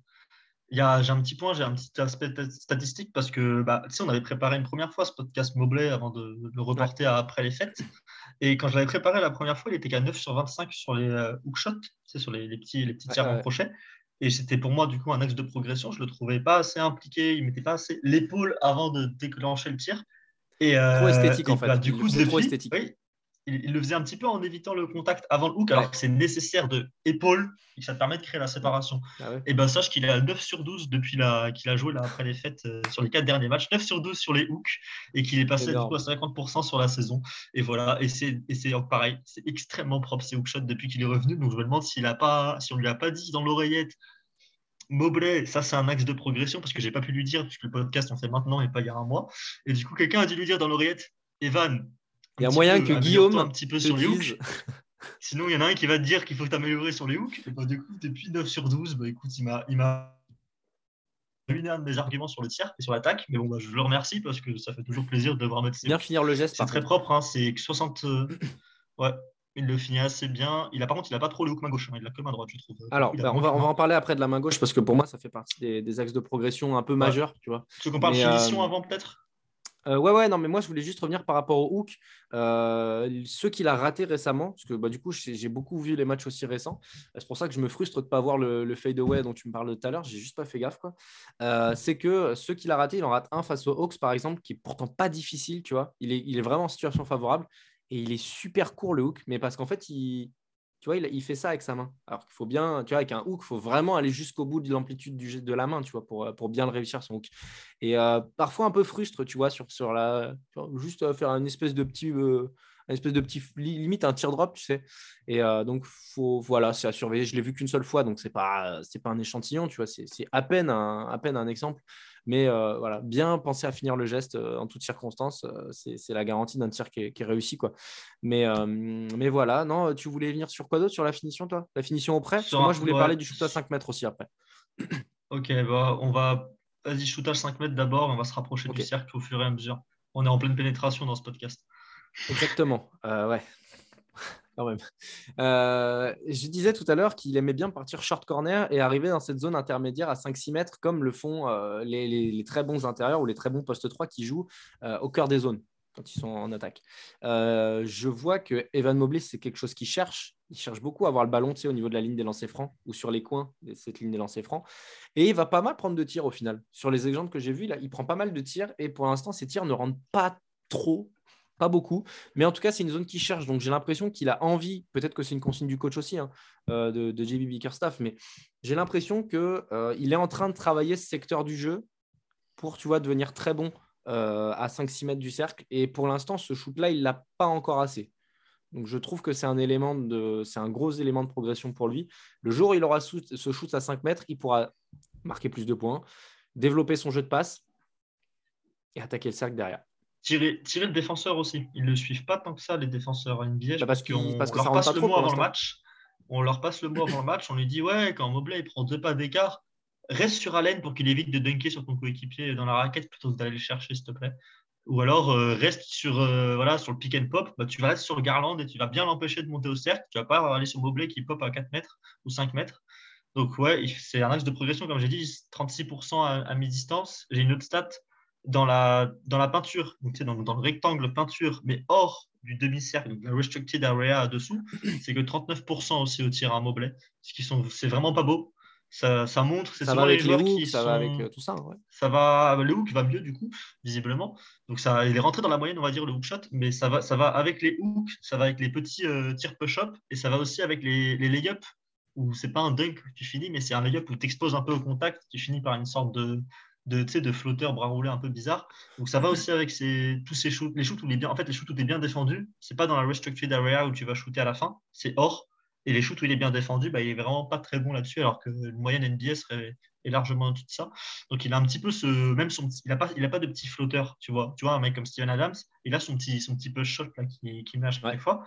S2: j'ai un petit point, j'ai un petit aspect ta- statistique parce que, bah, on avait préparé une première fois ce podcast Mobley avant de, le reporter à après les fêtes. Et quand je l'avais préparé la première fois, il était qu'à 9 sur 25 sur les euh, hook-shots, sur les, les petits, les petits
S1: Ouais,
S2: tirs en
S1: ouais.
S2: crochet. Et c'était pour moi, du coup, un axe de progression. Je le trouvais pas assez impliqué. Il mettait pas assez l'épaule avant de déclencher le tir. Et,
S1: Trop
S2: euh,
S1: esthétique,
S2: et
S1: en fait.
S2: bah, du coup,
S1: trop esthétique.
S2: oui, il, il le faisait un petit peu en évitant le contact avant le hook, alors
S1: Ouais.
S2: que c'est nécessaire de épaule et que ça te permet de créer la séparation.
S1: Ah ouais.
S2: Et ben sache qu'il est à 9 sur 12 depuis qu'il a joué là, après les fêtes euh, sur les quatre derniers matchs, 9 sur 12 sur les hooks et qu'il est passé du
S1: Énorme.
S2: coup à 50% sur la saison. Et voilà, et c'est, c'est pareil, c'est extrêmement propre ces hookshots depuis qu'il est revenu. Donc je me demande s'il a pas, si on lui a pas dit dans l'oreillette. Mobley, ça c'est un axe de progression parce que j'ai pas pu lui dire puisque le podcast on fait maintenant et pas il y a un mois. Et du coup quelqu'un a dû lui dire dans l'oreillette, Evan.
S1: Il y a moyen
S2: peu,
S1: que
S2: améliore-toi
S1: Guillaume
S2: un petit peu sur les hooks. Sinon, il y en a un qui va te dire qu'il faut t'améliorer sur les hooks. Et bah, du coup, depuis 9 sur 12, bah, écoute, il m'a, il m'a ruiné un de mes arguments sur le tir et sur l'attaque. Mais bon, bah, je le remercie parce que ça fait toujours plaisir de devoir mettre ses
S1: Bien finir le geste.
S2: C'est très propre. Hein, c'est que 60. euh, Ouais. il le finit assez bien. Il a, par contre, il n'a pas trop le hook main gauche, hein. il a que main droite, je trouve.
S1: Alors, bah, on, va, on va en parler après de la main gauche parce que pour moi, ça fait partie des, axes de progression un peu majeurs, tu vois.
S2: Tu veux qu'on parle finition avant, peut-être?
S1: Euh, ouais, ouais, non, mais moi, je voulais juste revenir par rapport au hook. Euh, ceux qu'il a raté récemment, parce que bah, du coup, j'ai beaucoup vu les matchs aussi récents. C'est pour ça que je me frustre de ne pas voir le, le fade away dont tu me parles tout à l'heure. J'ai juste pas fait gaffe. quoi. Euh, c'est que ceux qu'il a raté, il en rate un face aux Hawks, par exemple, qui est pourtant pas difficile, tu vois. Il est, il est vraiment en situation favorable et il est super court le hook, mais parce qu'en fait, il, tu vois, il, fait ça avec sa main. Alors qu'il faut bien, tu vois, avec un hook, il faut vraiment aller jusqu'au bout de l'amplitude de la main, tu vois, pour, pour bien le réussir son hook. Et euh, parfois un peu frustre, tu vois, sur, sur la, juste euh, faire une espèce de petit, euh, espèce de petit, limite un teardrop, tu sais. Et donc faut, voilà, c'est à surveiller. Je l'ai vu qu'une seule fois, donc c'est pas, c'est pas un échantillon, tu vois, c'est à peine à peine un exemple. Mais euh, voilà, bien penser à finir le geste euh, en toutes circonstances, euh, c'est la garantie d'un tir qui est, réussi. Quoi. Mais, mais voilà, non, tu voulais venir sur quoi d'autre Sur la finition, toi? La finition au prêt? Moi, je voulais parler du shoot à 5 mètres aussi après.
S2: ok, bah, on va. Vas-y, shoot à 5 mètres d'abord, on va se rapprocher du cercle au fur et à mesure. On est en pleine pénétration dans ce podcast.
S1: Exactement, ouais. Euh, je disais tout à l'heure qu'il aimait bien partir short corner et arriver dans cette zone intermédiaire à 5-6 mètres, comme le font euh, les, très bons intérieurs ou les très bons postes 3 qui jouent euh, au cœur des zones quand ils sont en attaque. je vois que Evan Mobley, c'est quelque chose qu'il cherche. Il cherche beaucoup à avoir le ballon au niveau de la ligne des lancers francs ou sur les coins de cette ligne des lancers francs. Et il va pas mal prendre de tirs au final. Sur les exemples que j'ai vus, il prend pas mal de tirs et pour l'instant, ces tirs ne rentrent pas trop beaucoup, mais en tout cas, c'est une zone qui cherche. Donc, j'ai l'impression qu'il a envie, peut-être que c'est une consigne du coach aussi, hein, euh, de, de, JB Bickerstaff, mais j'ai l'impression qu'il euh, est en train de travailler ce secteur du jeu pour, tu vois, devenir très bon euh, à 5-6 mètres du cercle. Et pour l'instant, ce shoot-là, il ne l'a pas encore assez. Donc, je trouve que c'est un élément de, c'est un gros élément de progression pour lui. Le jour où il aura ce shoot à 5 mètres, il pourra marquer plus de points, développer son jeu de passe et attaquer le cercle derrière
S2: tirer, tirer le défenseur aussi. Ils ne suivent pas tant que ça, les défenseurs NBA. Bah parce qu'on leur passe le mot avant le match. On leur passe le mot avant le match. On lui dit Ouais, quand Mobley il prend deux pas d'écart, reste sur Allen pour qu'il évite de dunker sur ton coéquipier dans la raquette plutôt que d'aller le chercher, s'il te plaît. Ou alors euh, reste sur, euh, voilà, sur le pick and pop. Bah, tu vas rester sur Garland et tu vas bien l'empêcher de monter au cercle. Tu vas pas aller sur Mobley qui pop à 4 mètres ou 5 mètres. Donc, ouais, c'est un axe de progression, comme j'ai dit, 36% à, à mi-distance. J'ai une autre stat dans la, dans la peinture, donc, dans, dans, le rectangle peinture, mais hors du demi-cercle, la restricted area dessous, c'est que 39% aussi au tir à Mobley, ce qui sont, c'est vraiment pas beau. Ça, ça montre, c'est souvent les joueurs qui
S1: ça va avec euh, tout ça. Ouais.
S2: Ça va, le hook va mieux du coup, visiblement. Donc ça, il est rentré dans la moyenne, on va dire le hook shot, mais ça va, ça va avec les hooks, ça va avec les petits euh, tirs push-up et ça va aussi avec les, les lay-up où c'est pas un dunk que tu finis, mais c'est un lay-up où tu exposes un peu au contact, tu finis par une sorte de, de, de flotteurs bras roulés un peu bizarre. Donc ça va aussi avec tous ces shoots. Les shoots où bien, en fait, les shoots où tu es bien défendu, c'est pas dans la restricted area où tu vas shooter à la fin, c'est hors. Et les shoots où il est bien défendu, bah, il est vraiment pas très bon là-dessus, alors que le moyenne NBA serait, est largement au-dessus de ça. Donc il a un petit peu ce. Même son il n'a pas, il a pas de petit flotteur, tu vois. Tu vois, un mec comme Steven Adams, il a son petit, son petit push shot là, qui, qui met à chaque fois.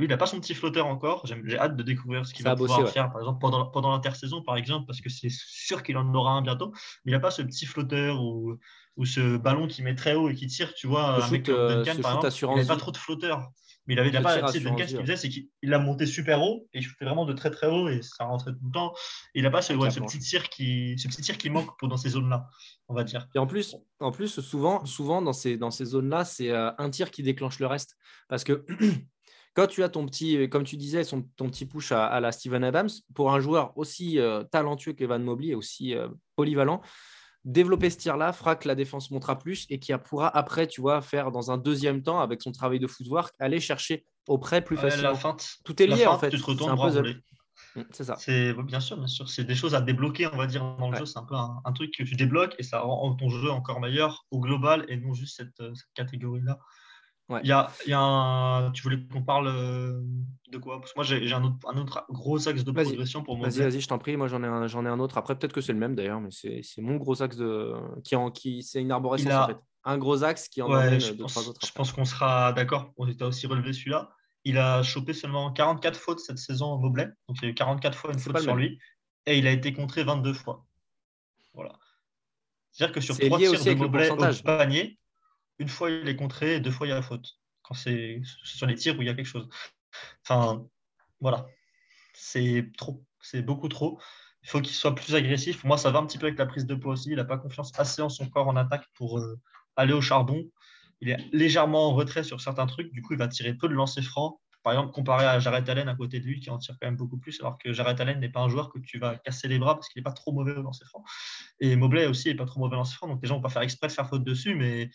S2: Lui, il n'a pas son petit flotteur encore. J'ai hâte de découvrir ce qu'il va pouvoir faire, par exemple, pendant, pendant l'intersaison, par exemple, parce que c'est sûr qu'il en aura un bientôt. Mais il n'a pas ce petit flotteur ou, ou ce ballon qui met très haut et qui tire, tu vois.
S1: Un mec euh, Duncan, par
S2: exemple, il n'a pas trop de flotteur. Mais il avait pas. Duncan, ce qu'il faisait, c'est qu'il l'a monté super haut et il shootait vraiment de très très haut et ça rentrait tout le temps. Il n'a pas ce, ce, petit tir qui, ce petit tir qui manque dans ces zones-là, on va dire.
S1: Et en plus, en plus souvent, souvent dans ces, dans ces zones-là, c'est euh, un tir qui déclenche le reste. Parce que quand tu as ton petit, comme tu disais, ton petit push à, la Steven Adams, pour un joueur aussi euh, talentueux qu'Evan Mobley et aussi euh, polyvalent, développer ce tir-là fera que la défense montera plus et qui pourra après, tu vois, faire dans un deuxième temps avec son travail de footwork, aller chercher auprès plus facilement. Tout est lié en fait.
S2: Tu te retournes mm, C'est ça. C'est bien sûr, bien sûr. C'est des choses à débloquer, on va dire, dans le jeu. C'est un peu un, truc que tu débloques et ça rend ton jeu encore meilleur au global et non juste cette euh, catégorie-là. Il y, a, y a un... Tu voulais qu'on parle euh, de quoi? Parce que moi, j'ai un autre, un autre gros axe de progression pour moi.
S1: Vas-y, vas-y, je t'en prie. Moi, j'en ai, un, ai un autre. Après, peut-être que c'est le même d'ailleurs, mais c'est mon gros axe de. qui, en, qui C'est une arborescence en fait. Un gros axe qui en
S2: ouais, je pense, autres. Je pense qu'on sera d'accord. On était aussi relevé celui-là. Il a chopé seulement 44 fautes cette saison au Mobley. Donc, il y a eu 44 fois une faute sur lui. Et il a été contré 22 fois. Voilà. C'est-à-dire que sur trois tirs de Mobley au panier, une fois il est contré deux fois il y a faute. Quand c'est sur les tirs où il y a quelque chose. Enfin, voilà. C'est trop. C'est beaucoup trop. Il faut qu'il soit plus agressif. Moi, ça va un petit peu avec la prise de poids aussi. Il n'a pas confiance assez en son corps en attaque pour euh, aller au charbon. Il est légèrement en retrait sur certains trucs. Du coup, il va tirer peu de lancers francs. Par exemple, comparé à Jared Allen à côté de lui, qui en tire quand même beaucoup plus, alors que Jared Allen n'est pas un joueur que tu vas casser les bras parce qu'il n'est pas trop mauvais au lancer franc. Et Mobley aussi n'est pas trop mauvais au lancer franc. Donc les gens vont pas faire exprès de faire faute dessus, mais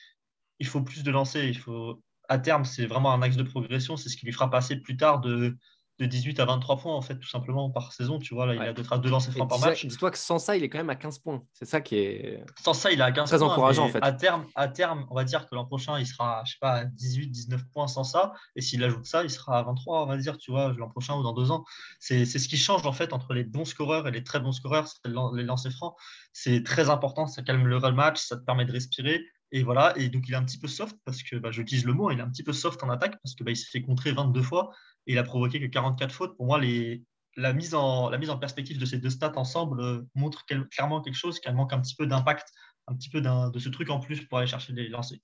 S2: il faut plus de lancers. Il faut, à terme, c'est vraiment un axe de progression. C'est ce qui lui fera passer plus tard de de 18 à 23 points, en fait, tout simplement, par saison. Tu vois, là, il a deux, deux lancers francs par match.
S1: Dis-toi que sans ça, il est quand même à 15 points. C'est ça qui est.
S2: Sans ça, il est à 15
S1: très
S2: points.
S1: encourageant, en fait.
S2: À terme, à terme, on va dire que l'an prochain, il sera, je sais pas, à 18, 19 points sans ça. Et s'il ajoute ça, il sera à 23, on va dire, tu vois, l'an prochain ou dans deux ans. C'est ce qui change, en fait, entre les bons scoreurs et les très bons scoreurs, c'est les lancers francs. C'est très important, ça calme le match, ça te permet de respirer. Et voilà, et donc il est un petit peu soft parce que bah, j'utilise le mot, il est un petit peu soft en attaque parce que bah, il s'est fait contrer 22 fois et il a provoqué que 44 fautes. Pour moi, les, la, mise en, la mise en perspective de ces deux stats ensemble euh, montre clairement quelque chose qui manque un petit peu d'impact, un petit peu de ce truc en plus pour aller chercher des lancers.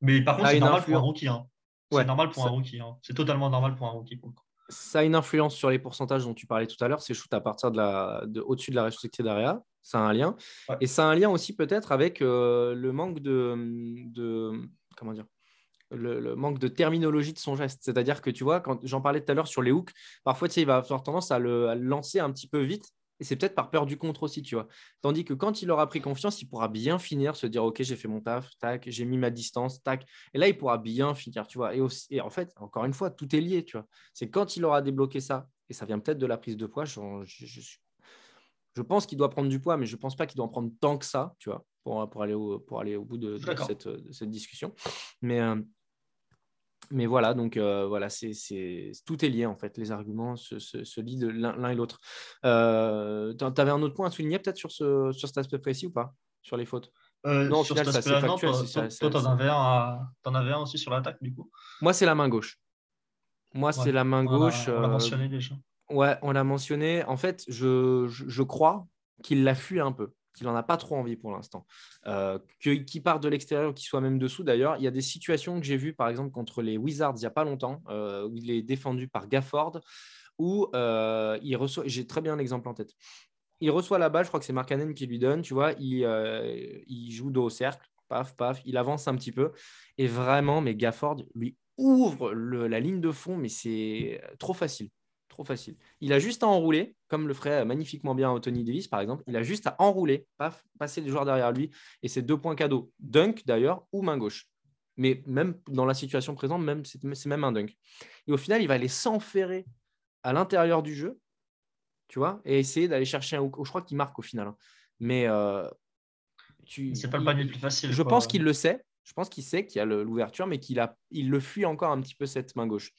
S2: Mais par contre, c'est normal pour un rookie. Hein. C'est normal pour un rookie. Hein. C'est totalement normal pour un rookie.
S1: ça a une influence sur les pourcentages dont tu parlais tout à l'heure. C'est shoot à partir de la, de, au-dessus de la restricted area. Ça a un lien. Et ça a un lien aussi peut-être avec euh, le manque de, de comment dire le, manque de terminologie de son geste. C'est-à-dire que tu vois, quand j'en parlais tout à l'heure sur les hooks, parfois tu sais, il va avoir tendance à le, lancer un petit peu vite. Et c'est peut-être par peur du contre aussi, tu vois. Tandis que quand il aura pris confiance, il pourra bien finir, se dire Ok, j'ai fait mon taf, tac, j'ai mis ma distance, tac. Et là, il pourra bien finir, tu vois. Et, aussi, en fait, encore une fois, tout est lié, tu vois. C'est quand il aura débloqué ça, et ça vient peut-être de la prise de poids, je, je, pense qu'il doit prendre du poids, mais je ne pense pas qu'il doit en prendre tant que ça, tu vois, pour, pour, aller, au, pour aller au bout de, cette, cette, discussion. Mais. Euh, mais voilà, donc euh, voilà, c'est, tout est lié en fait. Les arguments se, se, lient de l'un, et l'autre. Euh, tu avais un autre point à souligner peut-être sur, ce, sur cet aspect précis ou pas Sur les fautes?
S2: Euh, Non, au final, ça, c'est factuel. Toi, tu en, avais un aussi sur l'attaque du coup?
S1: Moi, c'est la main gauche. Moi, c'est la main gauche.
S2: On l'a mentionné déjà.
S1: Ouais, on l'a mentionné. En fait, je, crois qu'il l'a fui un peu qu'il n'en a pas trop envie pour l'instant. Euh, qu'il part de l'extérieur, qu'il soit même dessous d'ailleurs. Il y a des situations que j'ai vues, par exemple, contre les Wizards il n'y a pas longtemps, euh, où il est défendu par Gafford, où euh, il reçoit. J'ai très bien l'exemple en tête. Il reçoit la balle, je crois que c'est Mark Cannon qui lui donne, tu vois, il, il joue dos au cercle, paf, paf, il avance un petit peu. Et vraiment, mais Gafford lui ouvre la ligne de fond, mais c'est trop facile trop facile. Il a juste à enrouler, comme le ferait magnifiquement bien Anthony Davis, par exemple. Il a juste à enrouler, paf, passer les joueurs derrière lui. Et c'est deux points cadeaux. Dunk, d'ailleurs, ou main gauche. Mais même dans la situation présente, même, c'est même un dunk. Et au final, il va aller s'enferrer à l'intérieur du jeu, tu vois, et essayer d'aller chercher un hook. Je crois qu'il marque au final. Hein. Mais euh,
S2: tu, c'est pas le panier le plus facile.
S1: Je pense qu'il le sait. Je pense qu'il sait qu'il y a l'ouverture, mais qu'il a, il le fuit encore un petit peu cette main gauche.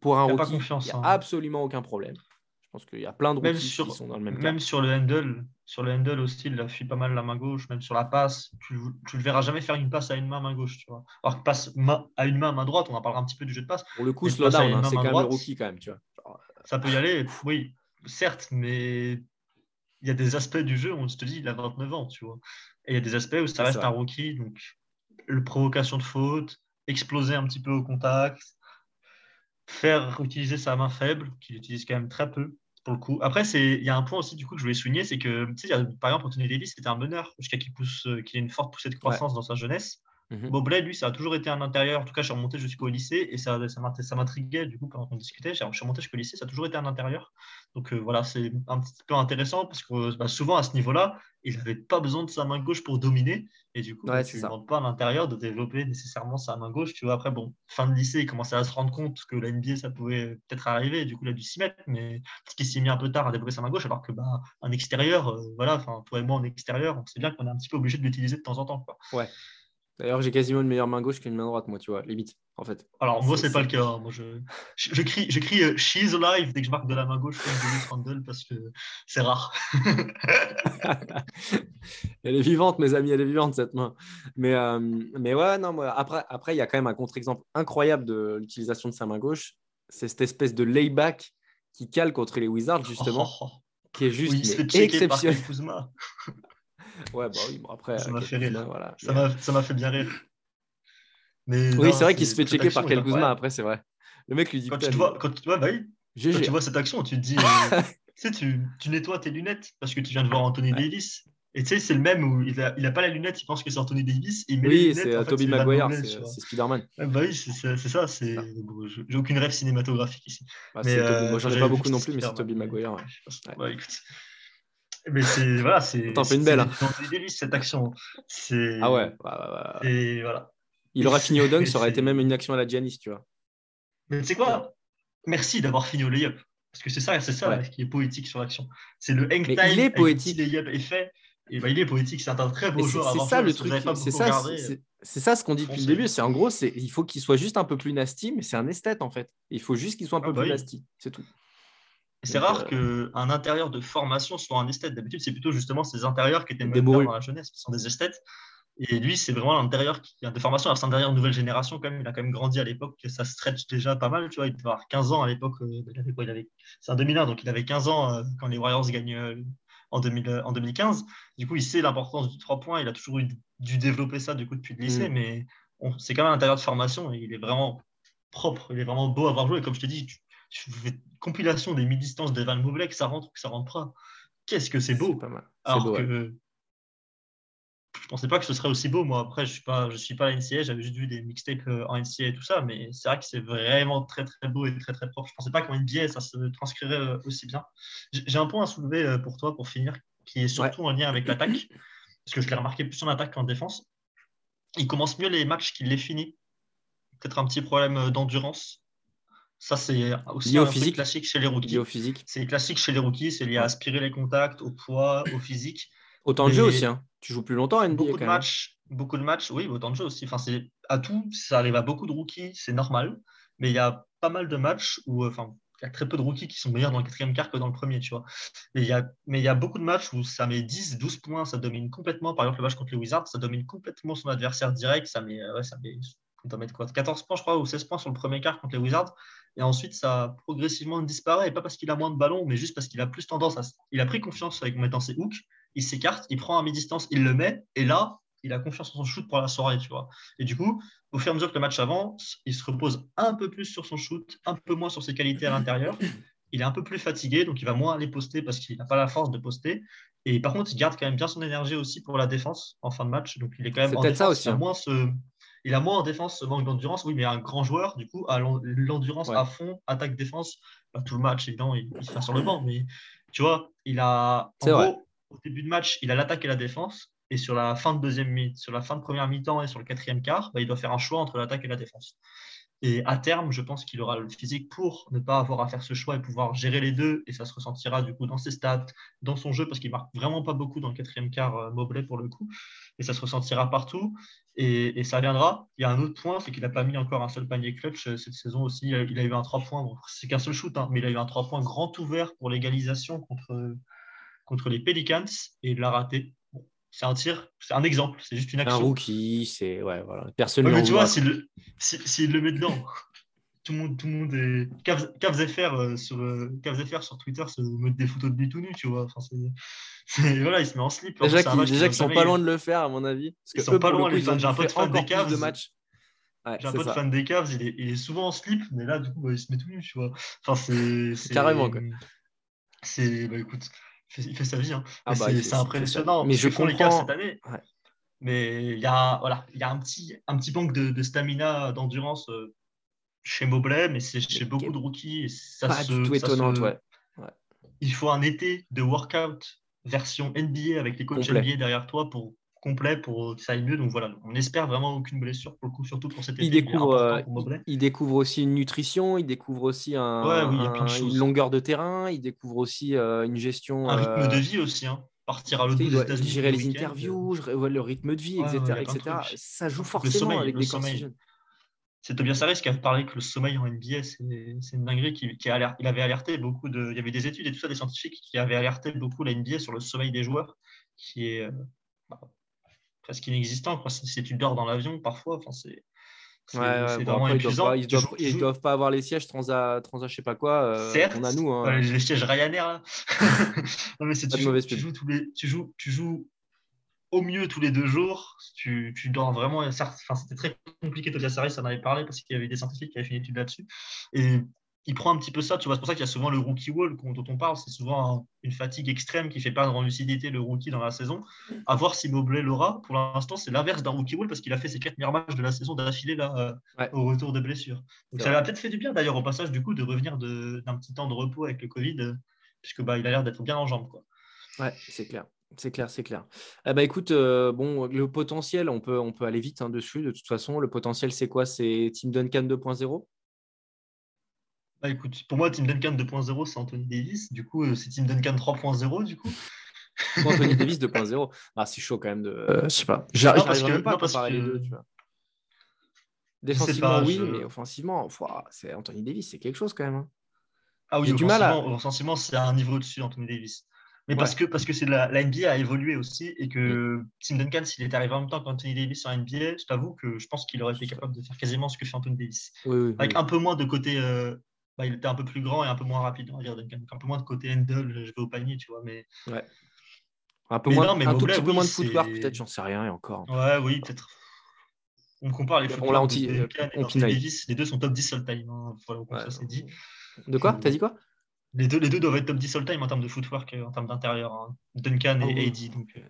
S1: Pour un rookie, il n'y a hein. absolument aucun problème. Je pense qu'il y a plein de rookies qui sont dans le même
S2: cas. Même sur le handle, sur le handle aussi, il a fui pas mal la main gauche, même sur la passe. Tu ne le verras jamais faire une passe à une main, main gauche. Tu vois. Alors que passe à une main, main droite, on en parlera un petit peu du jeu de passe.
S1: Pour le coup, hein, c'est quand même le rookie quand même. Tu vois.
S2: Ça peut y aller, oui, certes, mais il y a des aspects du jeu où on se dit il a 29 ans, tu vois. Et il y a des aspects où ça reste un rookie, donc le provocation de faute, exploser un petit peu au contact, faire utiliser sa main faible, qu'il utilise quand même très peu pour le coup. Après, il y a un point aussi du coup que je voulais souligner, c'est que par exemple Anthony Davis c'était un meneur jusqu'à qu'il pousse, euh, qu'il ait une forte poussée de croissance dans sa jeunesse. Mobley, lui, ça a toujours été un intérieur. En tout cas, je suis remonté jusqu'au lycée et ça, ça m'intriguait du coup pendant qu'on discutait. Je suis remonté jusqu'au lycée, ça a toujours été un intérieur. Donc euh, voilà, c'est un petit peu intéressant parce que bah, souvent à ce niveau-là, il n'avait pas besoin de sa main gauche pour dominer. Et du coup, bah, tu ne demandes pas à l'intérieur de développer nécessairement sa main gauche. Tu vois, après, bon, fin de lycée, il commençait à se rendre compte que la NBA, ça pouvait peut-être arriver. Et du coup, il a dû s'y mettre. Mais ce qui s'est mis un peu tard à développer sa main gauche, alors que bah, un extérieur, euh, voilà, enfin, toi et moi en extérieur, on sait bien qu'on est un petit peu obligé de l'utiliser de temps en temps. Quoi.
S1: Ouais. D'ailleurs, j'ai quasiment une meilleure main gauche qu'une main droite, moi, tu vois, limite, en fait.
S2: Alors, moi, c'est pas le cas. Moi, je, je, crie, je crie euh, She's alive dès que je marque de la main gauche comme Julius Randle parce que c'est rare.
S1: elle est vivante, mes amis, elle est vivante, cette main. Mais, euh, mais ouais, non, moi, après, après, il y a quand même un contre-exemple incroyable de l'utilisation de sa main gauche. C'est cette espèce de layback qui cale contre les Wizards, justement, oh, qui est juste oui, exceptionnel. Ouais, bah oui, bon, après.
S2: Ça m'a fait rire. Voilà. Ça m'a fait bien rire.
S1: Mais oui, c'est vrai qu'il se fait checker par Kel Kuzma après, c'est vrai. Le mec lui dit
S2: Quand tu, vois, quand, tu- ouais, bah oui. Quand tu vois cette action, tu te dis, euh, tu sais, tu, tu nettoies tes lunettes parce que tu viens de voir Anthony Davis. Et tu sais, c'est le même où il a, il a pas la lunette, il pense que c'est Anthony Davis. Il met
S1: Oui, c'est euh,
S2: Van
S1: Maguire, c'est Spider-Man.
S2: Bah oui, c'est ça. c'est je- J'ai aucune rêve cinématographique ici.
S1: Bah,
S2: Mais, euh,
S1: Moi, j'en ai pas beaucoup non plus, mais c'est Tobey Maguire.
S2: ouais. écoute. Mais c'est voilà, c'est.
S1: T'en fais une belle, hein.
S2: c'est Davis cette action.
S1: Ah ouais.
S2: Et voilà.
S1: Il aurait fini au dunk, ça aurait été même une action à la Giannis, tu vois.
S2: Mais tu sais quoi? Merci d'avoir fini au layup. Parce que c'est ça, c'est ça
S1: Ouais.
S2: qui est poétique sur l'action. C'est le hang time.
S1: il est poétique.
S2: layup est fait. Et bah, il est poétique. C'est un très beau joueur.
S1: c'est ça le truc, c'est ça,
S2: regardé,
S1: c'est- ça ce qu'on dit depuis le début. C'est en gros, c'est il faut qu'il soit juste un peu plus nasty, mais c'est un esthète en fait. Il faut juste qu'il soit un
S2: Ah
S1: peu
S2: bah
S1: plus
S2: oui.
S1: nasty, c'est tout.
S2: C'est rare
S1: euh,
S2: qu'un intérieur de formation soit un esthète. D'habitude, c'est plutôt justement ces intérieurs qui étaient
S1: Des bourrus.
S2: dans la jeunesse, qui sont des esthètes. Et lui, c'est vraiment l'intérieur qui a de formation. Alors, c'est un intérieur nouvelle génération, quand même. Il a quand même grandi à l'époque, que ça stretch déjà pas mal. Tu vois, il devait avoir 15 ans à l'époque. euh, il avait quoi Il avait... C'est un 2001, donc il avait 15 ans euh, quand les Warriors gagnent en, 2000, euh, en 2015. Du coup, il sait l'importance du 3 points. Il a toujours eu, dû développer ça du coup, depuis le lycée,
S1: Mm.
S2: mais c'est quand même un intérieur de formation et il est vraiment propre. Il est vraiment beau à avoir joué. Et comme je te dis, tu, tu fais une compilation des mi-distances d'Evan Mobley, que ça rentre ou que ça rentre pas. Qu'est-ce que c'est beau
S1: pas mal.
S2: Alors
S1: beau, ouais.
S2: que je pensais pas que ce serait aussi beau. Moi, après, je suis pas, je suis pas à la NCA, j'avais juste vu des mixtapes euh, en NCA et tout ça, mais c'est vrai que c'est vraiment très très beau et très très propre. Je pensais pas qu'en NBA ça se transcrirait euh, aussi bien. J'ai un point à soulever euh, pour toi pour finir, qui est surtout en lien avec l'attaque, parce que je l'ai remarqué plus en attaque qu'en défense. Il commence mieux les matchs qu'il les finit. Peut-être un petit problème d'endurance. Ça, c'est aussi
S1: Lié au
S2: un
S1: physique.
S2: classique chez les rookies.
S1: Lié au physique.
S2: C'est classique chez les rookies, c'est lié à aspirer les contacts, au poids, au physique.
S1: Au temps de jeu aussi. Hein. Tu joues plus longtemps à NBA
S2: beaucoup
S1: quand
S2: de
S1: même.
S2: matchs, beaucoup de matchs, oui, autant de jeux aussi. Enfin, c'est à tout, ça arrive à beaucoup de rookies, c'est normal. Mais il y a pas mal de matchs où, euh, enfin, il y a très peu de rookies qui sont meilleurs dans le quatrième quart que dans le premier, tu vois. Mais il y a, mais il y a beaucoup de matchs où ça met 10, 12 points, ça domine complètement. Par exemple, le match contre les Wizards, ça domine complètement son adversaire direct. Ça met, euh, ouais, ça met, on doit mettre quoi, 14 points, je crois, ou 16 points sur le premier quart contre les Wizards. Et ensuite, ça progressivement disparaît. Et pas parce qu'il a moins de ballons, mais juste parce qu'il a plus tendance à. Il a pris confiance avec en mettant ses hooks il s'écarte, il prend à mi-distance, il le met, et là, il a confiance en son shoot pour la soirée, tu vois. Et du coup, au fur et à mesure que le match avance, il se repose un peu plus sur son shoot, un peu moins sur ses qualités à l'intérieur. Il est un peu plus fatigué, donc il va moins aller poster parce qu'il n'a pas la force de poster. Et par contre, il garde quand même bien son énergie aussi pour la défense en fin de match. Donc il est quand même en
S1: peut-être ça
S2: défense,
S1: aussi, hein.
S2: moins ce... il a moins en défense ce manque d'endurance. Oui, mais un grand joueur, du coup, a l'endurance
S1: Ouais.
S2: à fond, attaque-défense. Pas tout le match, évidemment, il, il se fait sur le banc. Mais tu vois, il a. En
S1: vrai.
S2: gros, au début de match, il a l'attaque et la défense. Et sur la fin de deuxième mi sur la fin de première mi-temps et sur le quatrième quart, bah, il doit faire un choix entre l'attaque et la défense. Et à terme, je pense qu'il aura le physique pour ne pas avoir à faire ce choix et pouvoir gérer les deux. Et ça se ressentira du coup dans ses stats, dans son jeu, parce qu'il marque vraiment pas beaucoup dans le quatrième quart, euh, Mobley pour le coup. Et ça se ressentira partout. Et, ça viendra. Il y a un autre point, c'est qu'il n'a pas mis encore un seul panier clutch euh, cette saison aussi. Il a, eu un 3 points. C'est qu'un seul shoot, hein, mais il a eu un 3 points grand ouvert pour l'égalisation contre, contre les Pelicans et il l'a raté. C'est un tir, c'est un exemple, c'est juste une
S1: Un
S2: action.
S1: rookie, c'est. Ouais, voilà. Personne
S2: Ouais, mais tu vois, s'il le, si- s'il le met dedans, tout le monde, tout le monde est. Cavs Cavs FR, euh, sur, euh, Cavs FR sur Twitter se mettent des photos de lui tout nu, tu vois. Enfin, c'est, voilà, il se met en slip.
S1: Déjà
S2: un
S1: qu'ils qu'ils sont pas loin de le faire, à mon avis. Parce
S2: Ils
S1: que
S2: sont
S1: eux,
S2: pas loin, les fans. J'ai un pote fan des
S1: de
S2: Cavs.
S1: Ouais,
S2: J'ai un pote fan des Cavs, il est, il est souvent en slip, mais là, du coup, bah, il se met tout nu, tu vois. Enfin, c'est-
S1: Carrément, quoi.
S2: C'est. Bah écoute, il fait, sa vie. Hein.
S1: Ah bah,
S2: c'est impressionnant.
S1: Mais je
S2: les Cavs
S1: comprends.
S2: cette année.
S1: Ouais.
S2: Mais il y a, voilà, il y a un, petit, un petit manque de, de stamina, d'endurance euh, chez Mobley, mais c'est chez beaucoup de rookies. Et ça
S1: Pas
S2: se-
S1: du tout
S2: se-
S1: ouais.
S2: Il faut un été de workout version NBA avec les coachs
S1: Complet.
S2: NBA derrière toi pour complet pour que ça aille mieux. Donc voilà, on espère vraiment aucune blessure pour le coup, surtout pour cet été.
S1: Il découvre, euh,
S2: pour Mobley.
S1: il, il découvre aussi une nutrition, il découvre aussi un,
S2: Ouais, oui, il
S1: une longueur de terrain, il découvre aussi euh, une gestion.
S2: Un
S1: euh,
S2: rythme de vie aussi, hein. partir à l'autre bout
S1: il
S2: des
S1: gérer
S2: le
S1: les interviews, le rythme de vie,
S2: Ouais,
S1: etc.
S2: ouais, il
S1: etc. Ça joue
S2: Le
S1: forcément
S2: sommeil,
S1: avec
S2: le
S1: des
S2: sommeil. C'est Tobias Harris qui a parlé que le sommeil en NBA, c'est c'est une dinguerie. Qui, qui a il avait alerté beaucoup de. Il y avait des études et tout ça, des scientifiques qui avaient alerté beaucoup la NBA sur le sommeil des joueurs, qui est euh, bah, presque inexistant. Si, si tu dors dans l'avion, parfois, enfin, c'est
S1: Ouais, ouais, bon, après, ils doivent
S2: épuisant.
S1: pas, ils doivent, ils pas avoir les sièges transa, transa je sais pas quoi. euh,
S2: Certes,
S1: on a nous. hein.
S2: les sièges Ryanair là. non mais c'est tu joues, tu joues tous les, tu joues, tu joues au mieux tous les deux jours. Tu, tu dois vraiment. Enfin, c'était très compliqué série, ça en avait parlé parce qu'il y avait des scientifiques qui avaient fait une étude là-dessus. Et il prend un petit peu ça, tu vois. C'est pour ça qu'il y a souvent le rookie wall dont on parle. C'est souvent une fatigue extrême qui fait perdre en lucidité le rookie dans la saison. À voir si Mobley l'aura. Pour l'instant, c'est l'inverse d'un rookie wall parce qu'il a fait ses quatre meilleurs matchs de la saison d'affilée là, euh, au retour de blessure. Donc ça lui a peut-être fait du bien d'ailleurs au passage du coup de revenir d'un petit temps de repos avec le Covid, euh, puisque bah, il a l'air d'être bien en jambes. Quoi.
S1: Ouais, c'est clair. C'est clair, c'est clair. Eh ben, écoute, euh, bon, le potentiel, on peut, on peut aller vite hein, dessus. De toute façon, le potentiel, c'est quoi? C'est Team Duncan 2.0
S2: bah, écoute, pour moi, Team Duncan 2.0, c'est Anthony Davis. Du coup, euh, c'est Team Duncan 3.0, du coup.
S1: Anthony Davis 2.0. Ah, c'est chaud quand même de. Euh, je sais pas. J'arrive même pas à comparer les deux, tu vois. Défensivement, oui, mais offensivement, c'est Anthony Davis, c'est quelque chose quand même. Hein.
S2: Ah oui, du mal à... offensivement, c'est un niveau au-dessus, Anthony Davis. Mais parce que, parce que c'est la, la, NBA a évolué aussi et que mm. Tim Duncan, s'il était arrivé en même temps qu'Anthony Davis en NBA, je t'avoue que je pense qu'il aurait été capable de faire quasiment ce que fait Anthony Davis. Avec un peu moins de côté. Euh, bah, il était un peu plus grand et un peu moins rapide, on va dire. Un peu moins de côté handle, je vais au panier, tu vois. Mais...
S1: Ouais. Un peu moins, mais un tout petit peu moins de footwork, peut-être, j'en sais rien, et encore.
S2: Ouais, oui, peut-être. On compare les
S1: on l'a anti,
S2: et Davis, les deux sont top 10 all time. Hein. Voilà, ça c'est dit.
S1: De quoi? T'as dit quoi?
S2: Les deux, les deux doivent être top 10 all-time en termes de footwork, en termes d'intérieur. Hein. Duncan et ah AD. Donc...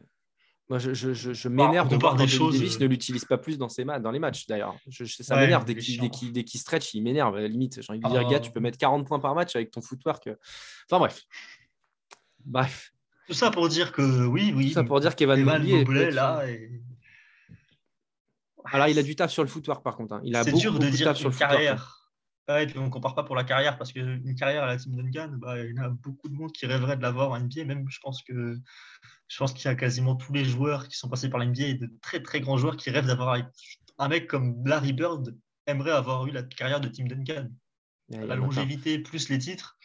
S2: Euh.
S1: Moi, je, je, je, m'énerve de voir des choses. Davis euh, ne l'utilise pas plus dans, ses dans les matchs, d'ailleurs. ça m'énerve. Dès qu'il stretch, il m'énerve. À la limite, j'ai envie de dire, ah. gars, tu peux mettre 40 points par match avec ton footwork. Enfin, bref. Bref.
S2: Tout ça pour dire que oui, oui.
S1: Tout ça pour dire qu'Evan
S2: Mobley là.
S1: Alors, il a du taf sur le footwork, par contre. Hein. Il a beaucoup, dur de beaucoup
S2: dire
S1: taf sur
S2: le carrière. Footwork, Ouais, et puis on ne compare pas pour la carrière, parce qu'une carrière à la Team Duncan, bah, il y a beaucoup de monde qui rêverait de l'avoir en NBA. Même, je pense que je pense qu'il y a quasiment tous les joueurs qui sont passés par l'NBA et de très très grands joueurs qui rêvent d'avoir un mec comme Larry Bird aimerait avoir eu la carrière de Team Duncan. la longévité plus les titres,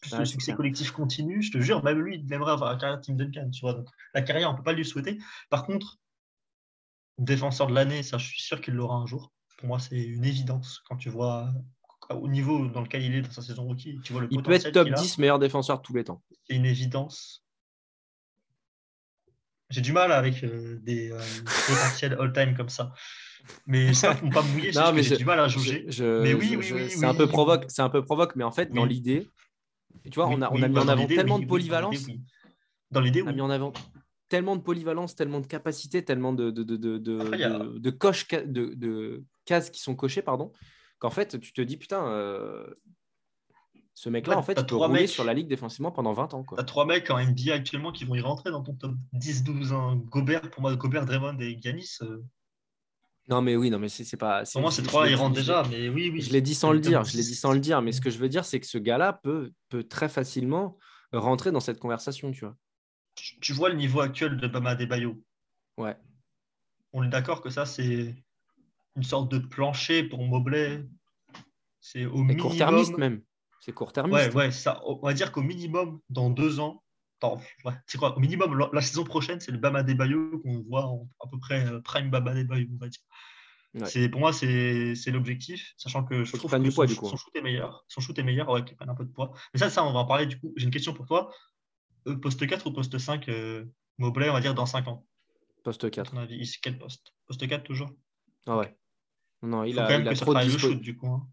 S2: plus le succès collectif continu, je te jure, même lui, il aimerait avoir la carrière de Team Duncan. Tu vois, donc, la carrière, on ne peut pas lui souhaiter. Par contre, défenseur de l'année, ça, je suis sûr qu'il l'aura un jour. Pour moi, c'est une évidence quand tu vois au niveau dans lequel il est dans sa saison rookie, tu vois le
S1: Il peut être top 10 meilleur défenseur de tous les temps.
S2: C'est une évidence. J'ai du mal avec euh, des euh, potentiels all-time comme ça. Mais ça, ne pas mouiller, j'ai du mal à juger.
S1: mais oui, oui, oui, c'est un peu provoque, c'est un peu provoque, mais en fait, dans l'idée, tu vois, on a, on a mis en avant tellement de polyvalence.
S2: Dans l'idée,
S1: on a mis en avant tellement de polyvalence, tellement de capacité, tellement de, de, de, de, de, de, coches, de, de cases qui sont cochées, pardon, qu'en fait, tu te dis, putain, euh, ce mec-là, en fait, il peut rouler sur la ligue défensivement pendant 20 ans.
S2: Tu as trois mecs en NBA actuellement qui vont y rentrer dans ton top 10-12. Hein. Gobert, pour moi, Gobert, Draymond et Giannis. Euh.
S1: Non, mais oui, non, mais c'est pas.
S2: Pour moi, ces trois, ils rentrent déjà, mais oui, oui.
S1: Je l'ai dit sans le dire, je l'ai dit sans le dire, mais ce que je veux dire, c'est que ce gars-là peut, peut très facilement rentrer dans cette conversation, tu vois.
S2: Tu, vois le niveau actuel de Bama Bayo
S1: Ouais.
S2: On est d'accord que ça, c'est une sorte de plancher pour Mobley. C'est au minimum.
S1: court-termiste même. C'est court-termiste.
S2: Ouais, ouais, ça, on va dire qu'au minimum, dans deux ans, c'est quoi Au minimum, la, saison prochaine, c'est le Bama Bayo qu'on voit à peu près euh, prime Bama Bayo, on va dire. C'est, pour moi, c'est, l'objectif, sachant que je trouve que
S1: du
S2: son,
S1: du coup.
S2: son, shoot est meilleur. Son shoot est meilleur, ouais, qu'il prenne un peu de poids. Mais ça, ça, on va en parler du coup. J'ai une question pour toi. Euh, poste 4 ou poste 5, euh, Mobley, on va dire dans 5 ans?
S1: Poste 4.
S2: quel poste? Poste 4 toujours?
S1: Ah ouais. Non, il a, il a trop de
S2: dispo... du coup. Hein.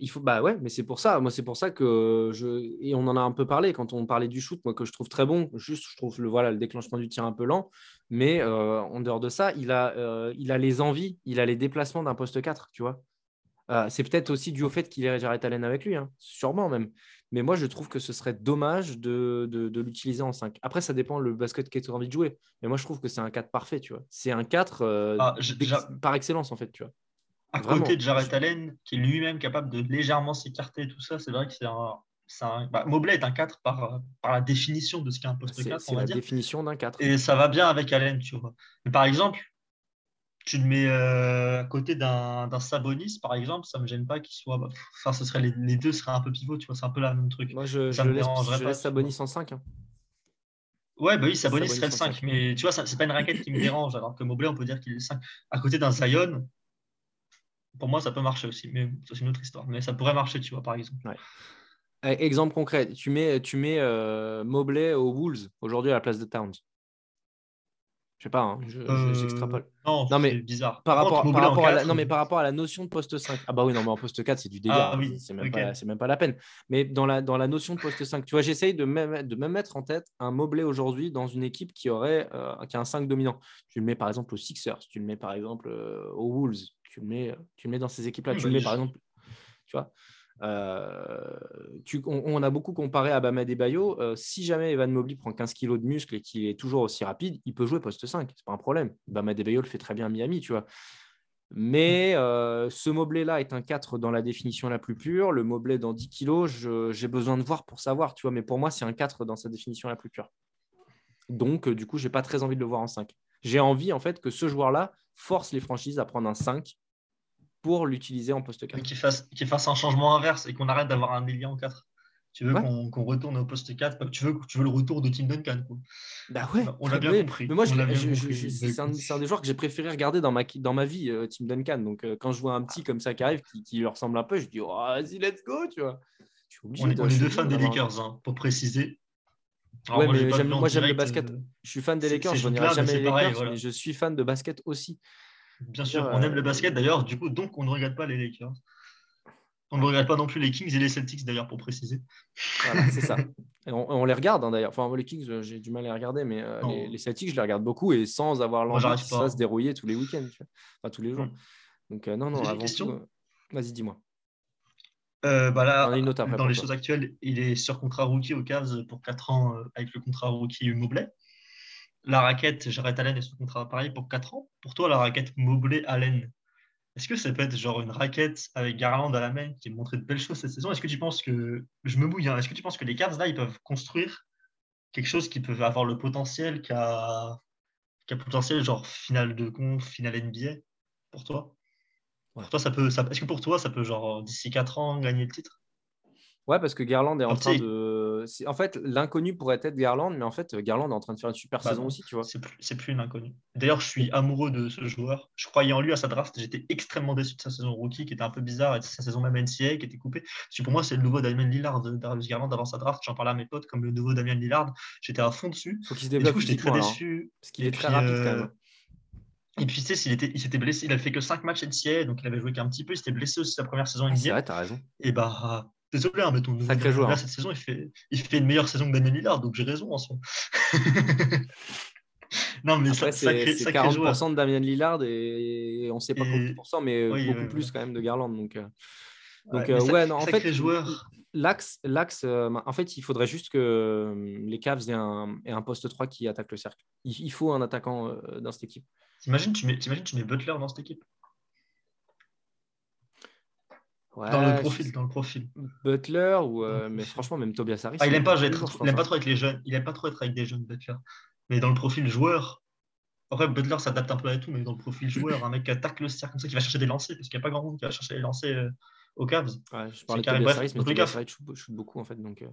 S1: Il faut, bah ouais, mais c'est pour ça. Moi, c'est pour ça que je et on en a un peu parlé quand on parlait du shoot, moi que je trouve très bon. Juste, je trouve le voilà le déclenchement du tir un peu lent, mais euh, en dehors de ça, il a, euh, il a les envies, il a les déplacements d'un poste 4, tu vois. Euh, c'est peut-être aussi dû au fait qu'il ait Jared Allen avec lui, hein, sûrement même. Mais moi, je trouve que ce serait dommage de, de, l'utiliser en 5. Après, ça dépend le basket qui a envie de jouer. Mais moi, je trouve que c'est un 4 parfait, tu vois. C'est un 4 ah, par excellence, en fait, tu vois
S2: à côté de Jared Allen, qui est lui-même capable de légèrement s'écarter, tout ça, c'est vrai que c'est un. Bah, Mobley est un 4 par, par la définition de ce qu'est un poste 4.
S1: C'est la définition d'un 4.
S2: Et ça va bien avec Allen, tu vois. Mais par exemple, tu le mets euh, à côté d'un Sabonis, par exemple, ça ne me gêne pas qu'il soit. Bah, enfin, ce serait les, deux seraient un peu pivot, tu vois, c'est un peu la même truc.
S1: Moi, je, ça me laisse, je laisse Sabonis en 5. Hein.
S2: Ouais, bah oui, Sabonis, serait le 5, mais tu vois, c'est pas une raquette qui me dérange, alors que Mobley, on peut dire qu'il est le 5. À côté d'un Zion, pour moi, ça peut marcher aussi, mais c'est une autre histoire. Mais ça pourrait marcher, tu vois, par exemple.
S1: Eh, exemple concret, tu mets, tu mets euh, Mobley aux Wolves aujourd'hui à la place de Towns. Je sais pas, hein, je- je-
S2: Euh,
S1: j'extrapole.
S2: Non,
S1: Non, mais
S2: c'est bizarre.
S1: Par rapport, par à la, non, mais par rapport à la notion de poste 5. Ah bah oui, non, mais en poste 4, c'est du délire.
S2: Ah oui,
S1: c'est même, pas- c'est même pas la peine. Mais dans la, dans la notion de poste 5, tu vois, j'essaye de même, de même mettre en tête un Mobley aujourd'hui dans une équipe qui aurait euh, qui a un 5 dominant. Tu le mets par exemple aux Sixers, tu le mets par exemple euh, aux Wolves, tu le mets, tu le mets dans ces équipes-là,
S2: Oui,
S1: tu le
S2: bah,
S1: mets par exemple, tu vois. euh, tu, on, on a beaucoup comparé à Bama Bayo. Euh, si jamais Evan Mobley prend 15 kilos de muscle et qu'il est toujours aussi rapide, il peut jouer poste 5, c'est pas un problème. Bama Bayo le fait très bien à Miami, tu vois. Mais euh, ce Mobley-là est un 4 dans la définition la plus pure. Le Mobley dans 10 kilos, j'ai besoin de voir pour savoir, tu vois. Mais pour moi, c'est un 4 dans sa définition la plus pure. Donc, du coup, j'ai pas très envie de le voir en 5. J'ai envie, en fait, que ce joueur-là force les franchises à prendre un 5 pour l'utiliser en poste 4.
S2: qu'il fasse, qu'il fasse un changement inverse et qu'on arrête d'avoir un ailier en 4. Tu veux
S1: Ouais.
S2: qu'on retourne au poste 4 tu veux, tu veux le retour de Tim Duncan. Quoi.
S1: Bah ouais,
S2: On l'a bien
S1: oui.
S2: compris.
S1: Mais moi, c'est un, un des joueurs que j'ai préféré regarder dans ma, dans ma vie, euh, Tim Duncan. Donc, euh, quand je vois un petit comme ça qui arrive, qui, qui lui ressemble un peu, je dis, oh, vas-y, let's go, tu vois. Je suis obligé
S2: On est, on
S1: je
S2: deux fans des Lakers, hein, pour préciser. Alors,
S1: Ouais,
S2: moi,
S1: mais moi, j'aime le basket.
S2: euh,
S1: Je suis fan des Lakers, je ne jamais les
S2: pareil,
S1: Lakers,
S2: voilà.
S1: mais je suis fan de basket aussi.
S2: Bien sûr,
S1: Euh,
S2: on aime le basket d'ailleurs, du coup, donc on ne regarde pas les Lakers. On ne regarde pas non plus les Kings et les Celtics d'ailleurs, pour préciser.
S1: Voilà, c'est ça. Et on, on les regarde hein, d'ailleurs. Enfin, moi, les Kings, euh, j'ai du mal à les regarder, mais euh, les, les Celtics, je les regarde beaucoup et sans avoir l'envie
S2: pas.
S1: se dérouiller tous les week-ends, tu vois. enfin tous les jours.
S2: Mm.
S1: Donc, euh, non, non, avant tout. euh, Vas-y, dis-moi.
S2: Euh, bah là,
S1: J'en ai une autre après
S2: dans les
S1: toi.
S2: choses actuelles, il est sur contrat rookie aux Cavs pour 4 ans euh, avec le contrat rookie Mobley. La raquette Jared Allen est sous contrat pareil pour 4 ans? Pour toi, la raquette Mobley-Allen, est-ce que ça peut être genre une raquette avec Garland à la main qui a montré de belles choses cette saison? Est-ce que tu penses que, je me mouille, hein, est-ce que tu penses que les Cavs là, ils peuvent construire quelque chose qui peut avoir le potentiel qu'a qui a potentiel genre finale de conf, finale NBA pour toi?
S1: Ouais.
S2: Pour toi, ça peut, ça, est-ce que pour toi, ça peut genre d'ici 4 ans gagner le titre?
S1: Ouais, parce que Garland est en train de. En fait, l'inconnu pourrait être Garland, mais en fait, Garland est en train de faire une super
S2: Bah
S1: saison
S2: non.
S1: aussi, tu vois.
S2: C'est plus, plus une inconnue. D'ailleurs, je suis amoureux de ce joueur. Je croyais en lui à sa draft. J'étais extrêmement déçu de sa saison rookie, qui était un peu bizarre, et de sa saison même NCAA, qui était coupée. Parce que pour moi, c'est le nouveau Damien Lillard, Darius Garland avant sa draft. J'en parlais à mes potes comme le nouveau Damien Lillard. J'étais à fond dessus.
S1: Faut qu'il se
S2: Et du coup, j'étais très
S1: alors, hein,
S2: déçu.
S1: parce qu'il est très
S2: puis,
S1: rapide
S2: euh,
S1: quand même.
S2: Et puis, tu sais, s'il était, il s'était blessé, il avait fait que 5 matchs NCAA, donc il avait joué qu'un petit peu. Il s'était blessé aussi sa première saison
S1: Ah, C'est
S2: NBA.
S1: vrai, t'as raison.
S2: Et bah, désolé, hein, mais ton
S1: Sacré joueur, hein.
S2: cette saison, il fait, il fait une meilleure saison que Damien Lillard, donc j'ai raison en soi. non, mais
S1: Après,
S2: ça,
S1: c'est
S2: sacré,
S1: c'est
S2: sacré joueur.
S1: 40% de Damien Lillard et on ne sait pas combien de pourcents, mais
S2: Oui,
S1: beaucoup plus quand même de Garland. Donc, euh, donc
S2: Ouais,
S1: euh, ouais, non, en fait,
S2: joueur.
S1: l'axe, l'axe euh, en fait, il faudrait juste que les Cavs aient un, aient un poste 3 qui attaque le cercle. Il, il faut un attaquant dans cette équipe.
S2: T'imagines, tu mets, t'imagines, tu mets Butler dans cette équipe?
S1: Ouais,
S2: Dans le profil, dans le profil.
S1: Butler ou euh, mais franchement même Tobias Harris.
S2: Ah, il
S1: il
S2: aime pas, il aime pas trop avec les jeunes. Il aime pas trop être avec des jeunes, Butler. Mais dans le profil joueur, après Butler s'adapte un peu à tout, mais dans le profil joueur, un mec qui attaque le cercle comme ça, qui va chercher des lancers, parce qu'il n'y a pas grand monde qui va chercher les lancers euh, aux Cavs.
S1: Ouais, je parlais de
S2: carré.
S1: Tobias
S2: Bref,
S1: Harris, mais
S2: dans tous les
S1: Tobias
S2: cas,
S1: Harris shoot, shoot beaucoup en fait. Donc, euh,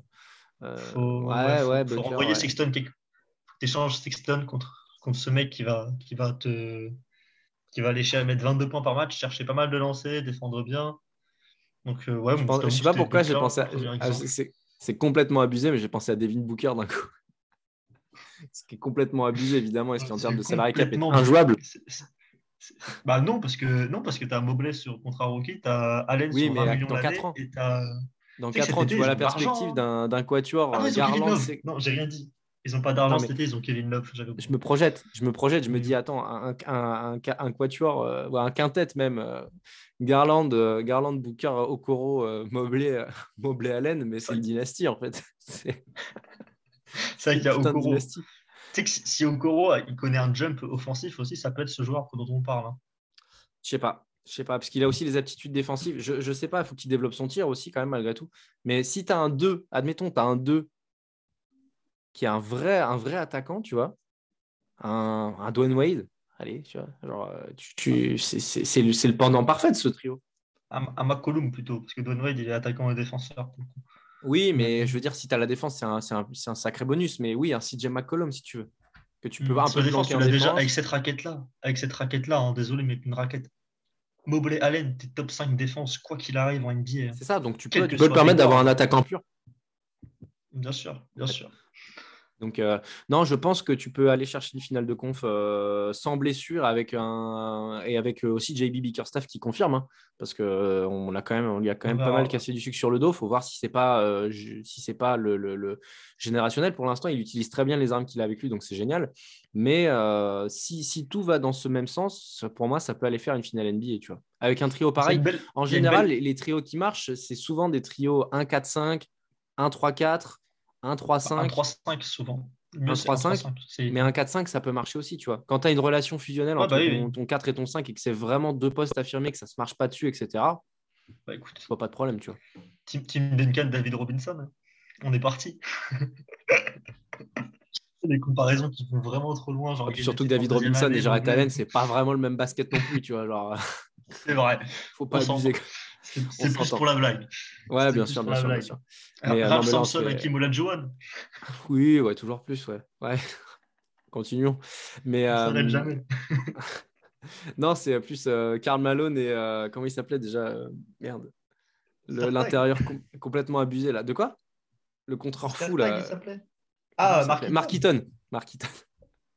S1: euh,
S2: Faut,
S1: ouais, ouais,
S2: faut
S1: Butler,
S2: renvoyer
S1: ouais.
S2: Sexton quelque... Tu échanges Sexton contre, contre ce mec qui va, qui va te qui va aller cher- mettre 22 points par match, chercher pas mal de lancers, défendre bien. Donc, euh, ouais,
S1: Je, pense-
S2: je
S1: sais pas pourquoi j'ai pensé à. ah, c'est- complètement abusé, mais j'ai pensé à Devin Booker d'un coup. Ce qui est complètement abusé, évidemment, et ce qui en termes de salary cap est injouable.
S2: Bah non, parce que non, parce que tu as Mobley sur contrat rookie, tu as Allen
S1: Oui,
S2: sur
S1: mais
S2: 20 millions
S1: dans
S2: d'années
S1: quatre ans.
S2: et as...
S1: Dans
S2: Tu sais que
S1: 4 ans, tu vois la perspective d'un quatuor.
S2: Ah
S1: euh, Garland,
S2: Non, j'ai rien dit. Ils n'ont pas d'argent cet été, ils ont Kevin Love.
S1: je me projette, je me projette, je me dis, attends, un, un, un, un quatuor, euh, un quintet même, euh, Garland, euh, Garland, Booker, Okoro, Mobley, Mobley Allen, mais c'est une dynastie en fait. C'est
S2: vrai qu'il y a Okoro. Tu sais que si si Okoro il connaît un jump offensif aussi, ça peut être ce joueur dont on parle. hein.
S1: Je sais pas. Je sais pas, parce qu'il a aussi les aptitudes défensives. Je, je sais pas, il faut qu'il développe son tir aussi, quand même, malgré tout. Mais si tu as un 2, admettons, tu as un 2 qui est un vrai, un vrai attaquant, tu vois, un, un Dwayne Wade, allez, tu vois, genre, euh, tu, tu- c'est- le, le pendant parfait de ce trio.
S2: Un, un McCollum plutôt, parce que Don Wade il est attaquant et défenseur. pour le coup.
S1: Oui, mais je veux dire, si tu as la défense, c'est un, un- un sacré bonus. Mais oui, un CJ McCollum, si tu veux. Que tu peux
S2: Hmm,
S1: un
S2: sur
S1: peu
S2: défense, tu
S1: en
S2: déjà avec cette raquette-là. Avec cette raquette-là, hein, désolé, mais une raquette. Mobley Allen, t'es top 5 défense, quoi qu'il arrive en NBA. hein.
S1: C'est ça, donc tu peux, tu peux te permettre d'avoir un attaquant pur.
S2: Bien sûr, bien sûr.
S1: Donc, euh, non, je pense que tu peux aller chercher une finale de conf euh, sans blessure avec un, et avec euh, aussi JB Bickerstaff qui confirme, hein, parce qu'on on a quand même, on lui a quand même pas mal cassé du sucre sur le dos. Il faut voir si c'est pas, si c'est pas le, le, générationnel. Pour l'instant, il utilise très bien les armes qu'il a avec lui, donc c'est génial. Mais si, si, tout va dans ce même sens, pour moi, ça peut aller faire une finale NBA, tu vois. Avec un trio pareil. En général, les, les trios qui marchent, c'est souvent des trios 1-4-5, 1-3-4. 1 3-5. 1
S2: 3-5 souvent.
S1: 1 3-5, mais un 4-5, ça peut marcher aussi, tu vois. Quand tu as une relation fusionnelle entre bah ton, 4 et ton 5 et que c'est vraiment deux postes affirmés, que ça ne se marche pas dessus, etc., bah écoute, vois pas de problème, tu vois.
S2: Team, team Duncan, David Robinson, hein. on est parti. des comparaisons qui vont vraiment trop loin.
S1: Genre surtout que David Robinson et Jared Allen, c'est pas vraiment le même basket non plus, tu vois. Genre...
S2: C'est vrai.
S1: Faut pas abuser.
S2: C'est plus pour la blague.
S1: Ouais, bien sûr, bien sûr, bien sûr,
S2: Mais, euh, Samson et Kim Johan.
S1: Oui, ouais, toujours plus, ouais. ouais. Continuons. Mais,
S2: Ça euh... jamais.
S1: non, c'est plus euh, Karl Malone et euh, comment il s'appelait déjà euh, Merde. L'intérieur complètement abusé là. De quoi? Le contrat fou là.
S2: Ah,
S1: Mark Eaton. Mark Eaton.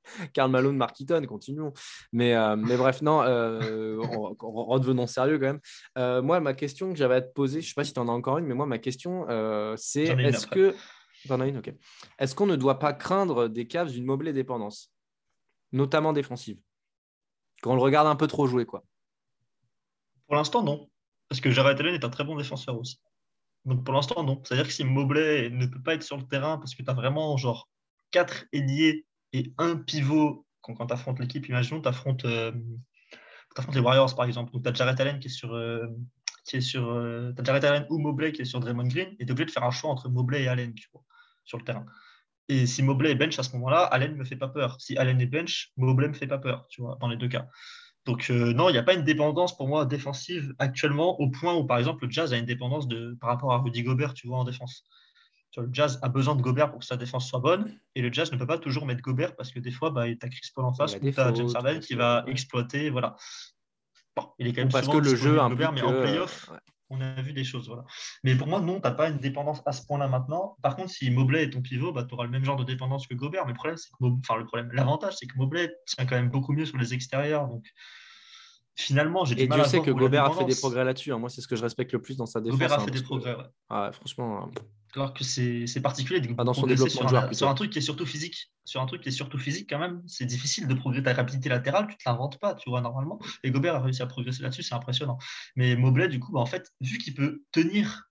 S1: Karl Malone, Mark Eaton, continuons. Mais, euh, mais bref, non, euh, redevenons sérieux quand même. Euh, moi, ma question que j'avais à te poser, je ne sais pas si tu en as encore une, mais moi, ma question, euh, c'est est-ce que. T'en as une, ok. Est-ce qu'on ne doit pas craindre des caves d'une moblée dépendance, notamment défensive? Quand on le regarde un peu trop jouer, quoi.
S2: Pour l'instant, non. Parce que Jared Allen est un très bon défenseur aussi. Donc pour l'instant, non. C'est-à-dire que si Mobley ne peut pas être sur le terrain parce que tu as vraiment genre quatre ailiers et un pivot quand, quand tu affrontes l'équipe, imaginons, tu affrontes, euh, les Warriors par exemple. Donc tu as Jared Allen qui est sur. Euh, qui est sur euh, as Jared Allen ou Mobley qui est sur Draymond Green, et tu es obligé de faire un choix entre Mobley et Allen tu vois, sur le terrain. Et si Mobley est bench à ce moment-là, Allen ne me fait pas peur. Si Allen est bench, Mobley ne me fait pas peur, tu vois, dans les deux cas. Donc non, il n'y a pas une dépendance pour moi défensive actuellement au point où par exemple le Jazz a une dépendance par rapport à Rudy Gobert, tu vois, en défense le Jazz a besoin de Gobert pour que sa défense soit bonne, et le Jazz ne peut pas toujours mettre Gobert parce que des fois, bah, tu as Chris Paul en face, ou tu as James Harden qui va exploiter. Voilà. il est quand même
S1: parce que le jeu
S2: Gobert, mais en playoff, on a vu des choses. Voilà. Mais pour moi, non, tu n'as pas une dépendance à ce point-là maintenant. Par contre, si Mobley est ton pivot, bah, tu auras le même genre de dépendance que Gobert. Mais le problème, c'est que enfin, le problème, l'avantage, c'est que Mobley tient quand même beaucoup mieux sur les extérieurs. Donc, finalement, j'ai
S1: du mal Dieu sait que Gobert a fait des progrès là-dessus. Hein. Moi, c'est ce que je respecte le plus dans sa défense.
S2: Gobert a hein, fait des progrès,
S1: ouais. franchement. Hein.
S2: Alors que c'est particulier de
S1: dans son développement
S2: sur, sur, un truc qui est surtout physique. Sur un truc qui est surtout physique, quand même, c'est difficile de progresser ta rapidité latérale, tu ne te l'inventes pas, tu vois, normalement. Et Gobert a réussi à progresser là-dessus, c'est impressionnant. Mais Mobley, du coup, bah, en fait, vu qu'il peut tenir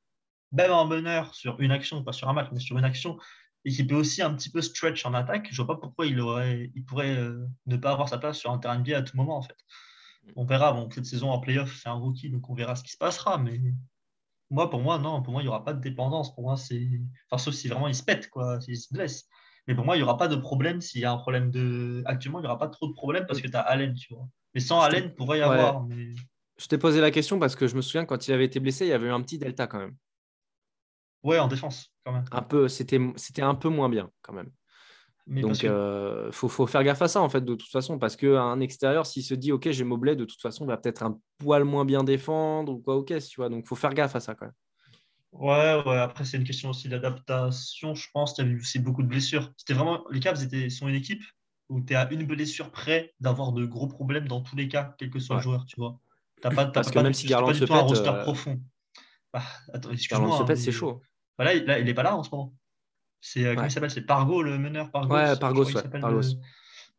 S2: même en meneur sur une action, pas sur un match, mais sur une action, et qu'il peut aussi un petit peu stretch en attaque, je ne vois pas pourquoi il, aurait, il pourrait euh, ne pas avoir sa place sur un terrain de biais à tout moment, en fait. On verra, bon, cette saison en playoff, c'est un rookie, donc on verra ce qui se passera, mais moi, pour moi, non, pour moi, il n'y aura pas de dépendance. Pour moi, c'est. Enfin, sauf si vraiment il se pète, quoi, s'il se blesse. Mais pour moi, il n'y aura pas de problème s'il y a un problème de. Actuellement, il n'y aura pas trop de problème parce que tu as Allen, tu vois. Mais sans Allen, il pourrait y avoir. Mais...
S1: Je t'ai posé la question parce que je me souviens quand il avait été blessé, il y avait eu un petit delta quand même.
S2: Ouais, en défense, quand même.
S1: Un peu, c'était un peu moins bien, quand même. Donc, il euh, faut, faire gaffe à ça, en fait, de toute façon, parce qu'un extérieur, s'il se dit, OK, j'ai Mobley, de toute façon, il va peut-être un poil moins bien défendre ou quoi, OK, tu vois. Donc, il faut faire gaffe à ça, quand même.
S2: Ouais, ouais, après, c'est une question aussi d'adaptation, je pense. Tu as vu aussi beaucoup de blessures. C'était vraiment, les Cavs étaient, sont une équipe où tu es à une blessure près d'avoir de gros problèmes dans tous les cas, quel que soit le joueur, tu vois.
S1: As pas, parce que même si Garland se pète, un roster
S2: euh, profond. Bah,
S1: attends, Garland se pète, c'est chaud.
S2: Voilà, il, là, il est pas là en ce moment. C'est euh, comment il s'appelle? C'est Pargo, le meneur Pargo.
S1: Ouais, Pargos, ouais. Pargos.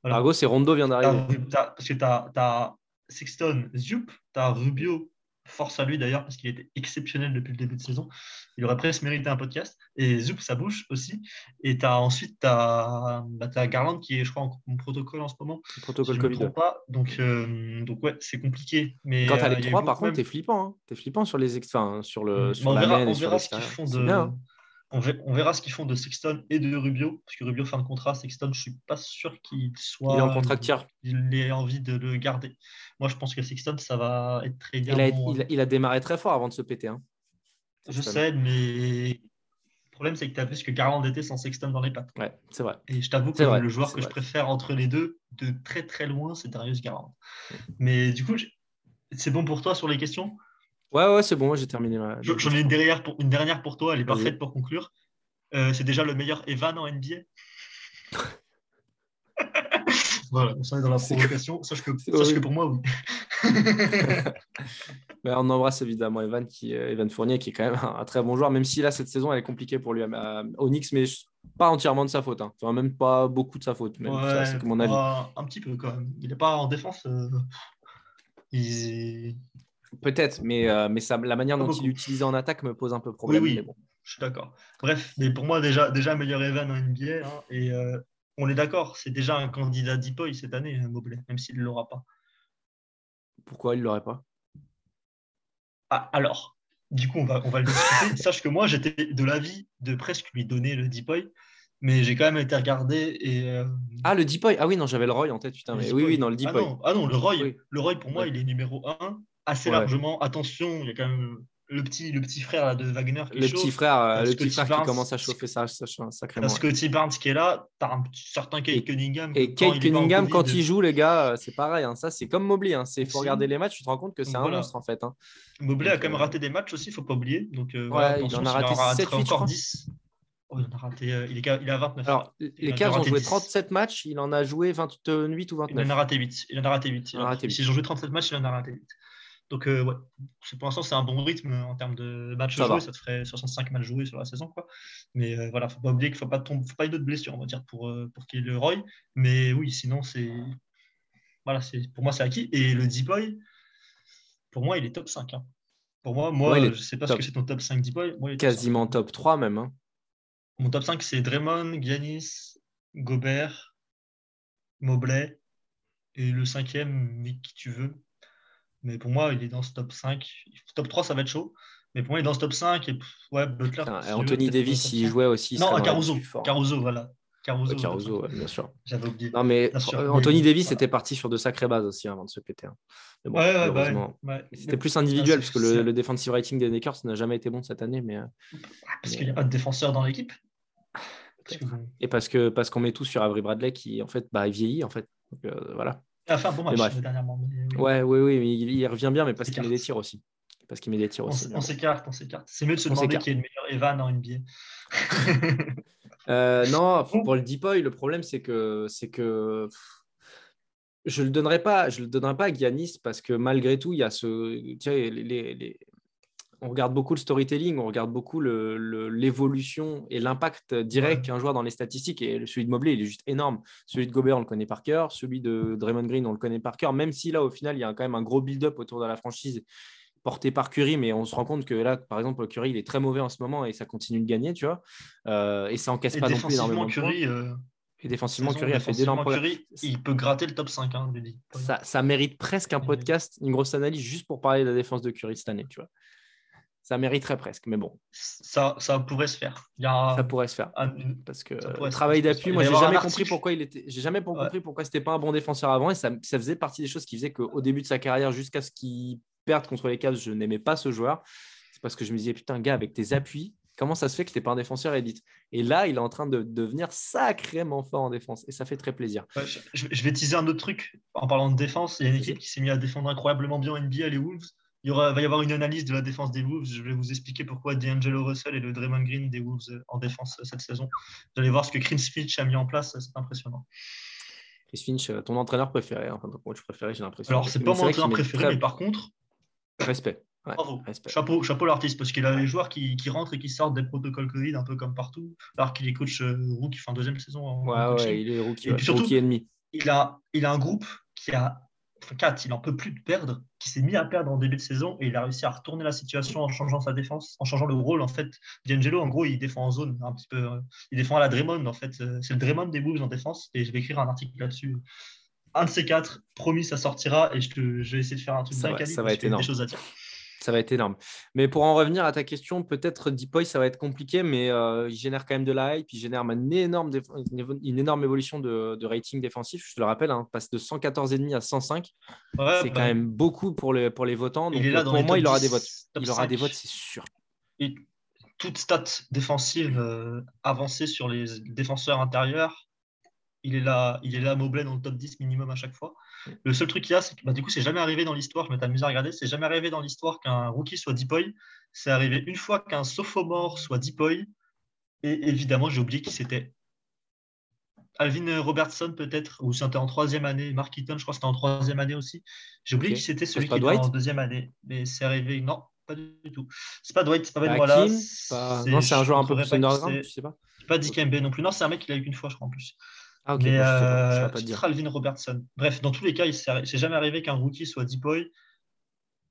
S1: Pargos, c'est Rondo vient d'arriver.
S2: Parce que tu as, as, Sexton, Zup, tu as Rubio, force à lui d'ailleurs, parce qu'il était exceptionnel depuis le début de saison. Il aurait presque mérité un podcast. Et Zup, ça bouge aussi. Et as, ensuite, tu as, bah, Garland qui est, je crois, en, protocole en ce moment.
S1: Protocole Covid.
S2: Pas. Donc, euh, donc, ouais, c'est compliqué. Mais,
S1: Quand tu as les euh, trois, par contre, tu es flippant. Hein. Tu es flippant sur les enfin, sur le sur on la verra, on verra ce qu'ils font de. Bien, hein.
S2: On verra ce qu'ils font de Sexton et de Rubio, parce que Rubio fin de contrat, Sexton, je suis pas sûr qu'il soit.
S1: Il est en contrat tiers.
S2: Il ait envie de le garder. Moi, je pense que Sexton, ça va être très bien.
S1: Il a, démarré très fort avant de se péter. Hein.
S2: Je sais, mais le problème, c'est que tu as vu ce que Garland était sans Sexton dans les pattes.
S1: Ouais, c'est vrai.
S2: Et je t'avoue que le joueur que je préfère entre les deux, de très très loin, c'est Darius Garland. Mais du coup, c'est bon pour toi sur les questions?
S1: Ouais, ouais, c'est bon, j'ai terminé.
S2: J'en ai une dernière, pour, une dernière pour toi, elle est parfaite pour conclure. Euh, c'est déjà le meilleur Evan en NBA voilà, on est dans la provocation. Sache que, sache que pour moi, oui.
S1: on embrasse évidemment Evan, qui, euh, Evan Fournier, qui est quand même un, très bon joueur, même si là, cette saison, elle est compliquée pour lui à, Onyx, mais pas entièrement de sa faute. Hein. Enfin, même pas beaucoup de sa faute. Même, c'est
S2: mon avis. un petit peu quand même. Il n'est pas en défense. Euh,
S1: Peut-être, mais, euh, mais ça, la manière dont il est utilisé en attaque me pose un peu problème.
S2: Oui, bon. je suis d'accord. Bref, mais pour moi, déjà, déjà meilleur Evan en NBA. Hein, et on est d'accord, c'est déjà un candidat Deepoy cette année, Mobley, même s'il ne l'aura pas.
S1: Pourquoi il ne l'aurait pas?
S2: Ah, alors, du coup, on va, on va le discuter. Sache que moi, j'étais de l'avis de presque lui donner le Deepoy, mais j'ai quand même été regardé et. Euh,
S1: ah, le Deepoy Ah oui, non, j'avais le Roy en tête, putain. Mais oui, oui, non, le Deepoy.
S2: Ah non, le Roy, le Roy pour moi, il est numéro 1 assez largement. Attention, il y a quand même le petit, le petit frère de Wagner
S1: qui le petit frère, euh, le petit frère qui commence à chauffer ça, ça, sacrément.
S2: Parce que T. Barnes qui est là, tu as un certain Kate Cunningham.
S1: Et Kate Cunningham, quand il joue, les gars, euh, c'est pareil. Hein. Ça, c'est comme Mobley. Il hein. faut regarder les matchs, tu te rends compte que c'est un monstre en fait. Hein.
S2: Mobley a quand même euh, raté des matchs aussi, il ne faut pas oublier. Donc,
S1: ouais, voilà, il en a raté 7, 8,
S2: encore 10. Oh, il, en a raté, il, est, il a 29.
S1: Alors, les Cavs ont joué 37 matchs, il en a joué 28 ou 29.
S2: Il en a raté 8. Il en a raté 8. Il en a raté 8. S'ils ont joué 37 matchs, il en a raté 8. Donc, euh, ouais, pour l'instant, c'est un bon rythme en termes de matchs joués. Ça te ferait 65 matchs joués sur la saison. Quoi. Mais euh, voilà, il ne faut pas oublier qu'il ne faut pas, tomber, faut pas une autre blessure, on va dire, pour, euh, pour qu'il y ait le Roy. Mais oui, sinon, c'est. Voilà, pour moi, c'est acquis. Et le Deepoy, pour moi, il est top 5. Hein. Pour moi, moi je ne sais pas ce que c'est ton top 5 Deepoy. Moi,
S1: Quasiment top, 3 même. Hein.
S2: Mon top 5, c'est Draymond, Giannis, Gobert, Mobley. Et le cinquième, mais qui tu veux. Mais pour moi, il est dans ce top 5. Top 3, ça va être chaud. Mais pour moi, il est dans ce top 5. Et ouais, Butler.
S1: Anthony Davis, il jouait aussi.
S2: Non, Caruso. Caruso, voilà.
S1: Caruso, Caruso bien sûr.
S2: J'avais oublié.
S1: Non, mais Anthony Davis était parti sur de sacrées bases aussi avant de se péter. Hein.
S2: Bon, ouais, ouais,
S1: C'était plus individuel, parce que le, defensive rating des Lakers n'a jamais été bon cette année. Mais, euh,
S2: parce qu'il n'y a pas de défenseur dans l'équipe?
S1: Et parce que parce qu'on met tout sur Avery Bradley qui, en fait, bah, vieillit, en fait. Donc, euh, voilà.
S2: Il a fait un bon match dernièrement.
S1: Ouais, oui, oui, mais il, revient bien, mais parce qu'il met des tirs aussi. Parce qu'il met des tirs aussi.
S2: On s'écarte, on s'écarte. C'est mieux de se demander qui est le meilleur Evan en NBA.
S1: euh, non, pour le Deepoy, le problème, c'est que, c'est que je ne le donnerai pas, je le donnerai pas à Giannis parce que malgré tout, il y a ce, les, les, on regarde beaucoup le storytelling, on regarde beaucoup l'évolution et l'impact direct qu'un joueur dans les statistiques. Et celui de Mobley, il est juste énorme. Celui de Gobert, on le connaît par cœur. Celui de Draymond Green, on le connaît par cœur. Même si là, au final, il y a quand même un gros build-up autour de la franchise porté par Curry, mais on se rend compte que là, par exemple, Curry, il est très mauvais en ce moment et ça continue de gagner, tu vois. Euh, et ça encaisse pas non plus énormément.
S2: Curry, euh,
S1: Et défensivement, Curry a fait d'énormes
S2: Curry, Il peut gratter le top 5, hein,
S1: ça, ça, mérite presque un podcast, une grosse analyse juste pour parler de la défense de Curry cette année, tu vois ça mériterait presque, mais bon.
S2: Ça, ça pourrait se faire.
S1: Ça pourrait se faire. Parce que le travail d'appui, moi, j'ai jamais compris pourquoi il était. J'ai jamais compris pourquoi c'était pas un bon défenseur avant, et ça, ça faisait partie des choses qui faisaient qu'au début de sa carrière, jusqu'à ce qu'il perde contre les Cavs, je n'aimais pas ce joueur. C'est parce que je me disais putain, gars, avec tes appuis, comment ça se fait que tu n'es pas un défenseur élite? Et là, il est en train de devenir sacrément fort en défense, et ça fait très plaisir.
S2: je, vais teaser un autre truc en parlant de défense. Il y a une équipe qui s'est mise à défendre incroyablement bien en NBA, les Wolves il va y avoir une analyse de la défense des Wolves. Je vais vous expliquer pourquoi D'Angelo Russell et le Draymond Green des Wolves euh, en défense euh, cette saison. Vous allez voir ce que Chris Finch a mis en place, c'est impressionnant.
S1: Chris Finch, euh, ton entraîneur préféré, enfin ton coach préféré, j'ai l'impression.
S2: Alors, c'est pas mon entraîneur préféré, mais par contre.
S1: Respect.
S2: Bravo. Chapeau, chapeau l'artiste, parce qu'il a les joueurs qui, rentrent et qui sortent des protocoles Covid un peu comme partout, alors qu'il est coach rookie, fin deuxième saison. En,
S1: ouais, ouais, il est rookie, et puis surtout, ennemi.
S2: Il a, il a un groupe qui a 4, il en peut plus de perdre, qui s'est mis à perdre en début de saison et il a réussi à retourner la situation en changeant sa défense, en changeant le rôle. En fait, D'Angelo, en gros, il défend en zone un petit peu. Euh, il défend à la Draymond, en fait. Euh, c'est le Draymond des Wolves en défense et je vais écrire un article là-dessus. Un de ces quatre, promis, ça sortira et je, vais essayer de faire un truc
S1: ça, va, ça va être énorme. Des choses à dire ça va être énorme. Mais pour en revenir à ta question, peut-être Deepoy, ça va être compliqué, mais euh, il génère quand même de la hype, il génère une énorme, une énorme évolution de, rating défensif. Je te le rappelle, hein, passe de 114,5 à 105. c'est bah quand même beaucoup pour les, pour les votants. Donc, euh, pour moi, il aura des votes. Il aura des votes, c'est sûr.
S2: Et toute stat défensive euh, avancée sur les défenseurs intérieurs, il est là, il est là Mobley dans le top 10 minimum à chaque fois. Le seul truc qu'il y a, c'est que bah, du coup, c'est jamais arrivé dans l'histoire, je m'étais amusé à regarder, c'est jamais arrivé dans l'histoire qu'un rookie soit Deepoy. C'est arrivé une fois qu'un sophomore soit Deepoy. Et évidemment, j'ai oublié qui c'était. Alvin Robertson peut-être, ou c'était en troisième année. Mark Eaton, je crois que c'était en troisième année aussi. J'ai oublié qui c'était celui qui était
S1: Dwight
S2: en deuxième année. Mais c'est arrivé. Non, pas du tout. C'est pas Dwight, c'est pas Ben Wallace.
S1: c'est pas- Non, c'est un
S2: je
S1: joueur un peu plus underground,
S2: c'est.
S1: tu sais pas?
S2: Pas Dikembe non plus. Non, c'est un mec qui l'a eu qu'une fois, je crois en plus.
S1: Ah, ok,
S2: mais
S1: je sais pas, je
S2: euh,
S1: saurais pas te dire.
S2: peut-être Alvin Robertson. Bref, dans tous les cas, il s'est c'est jamais arrivé qu'un rookie soit Deepoy.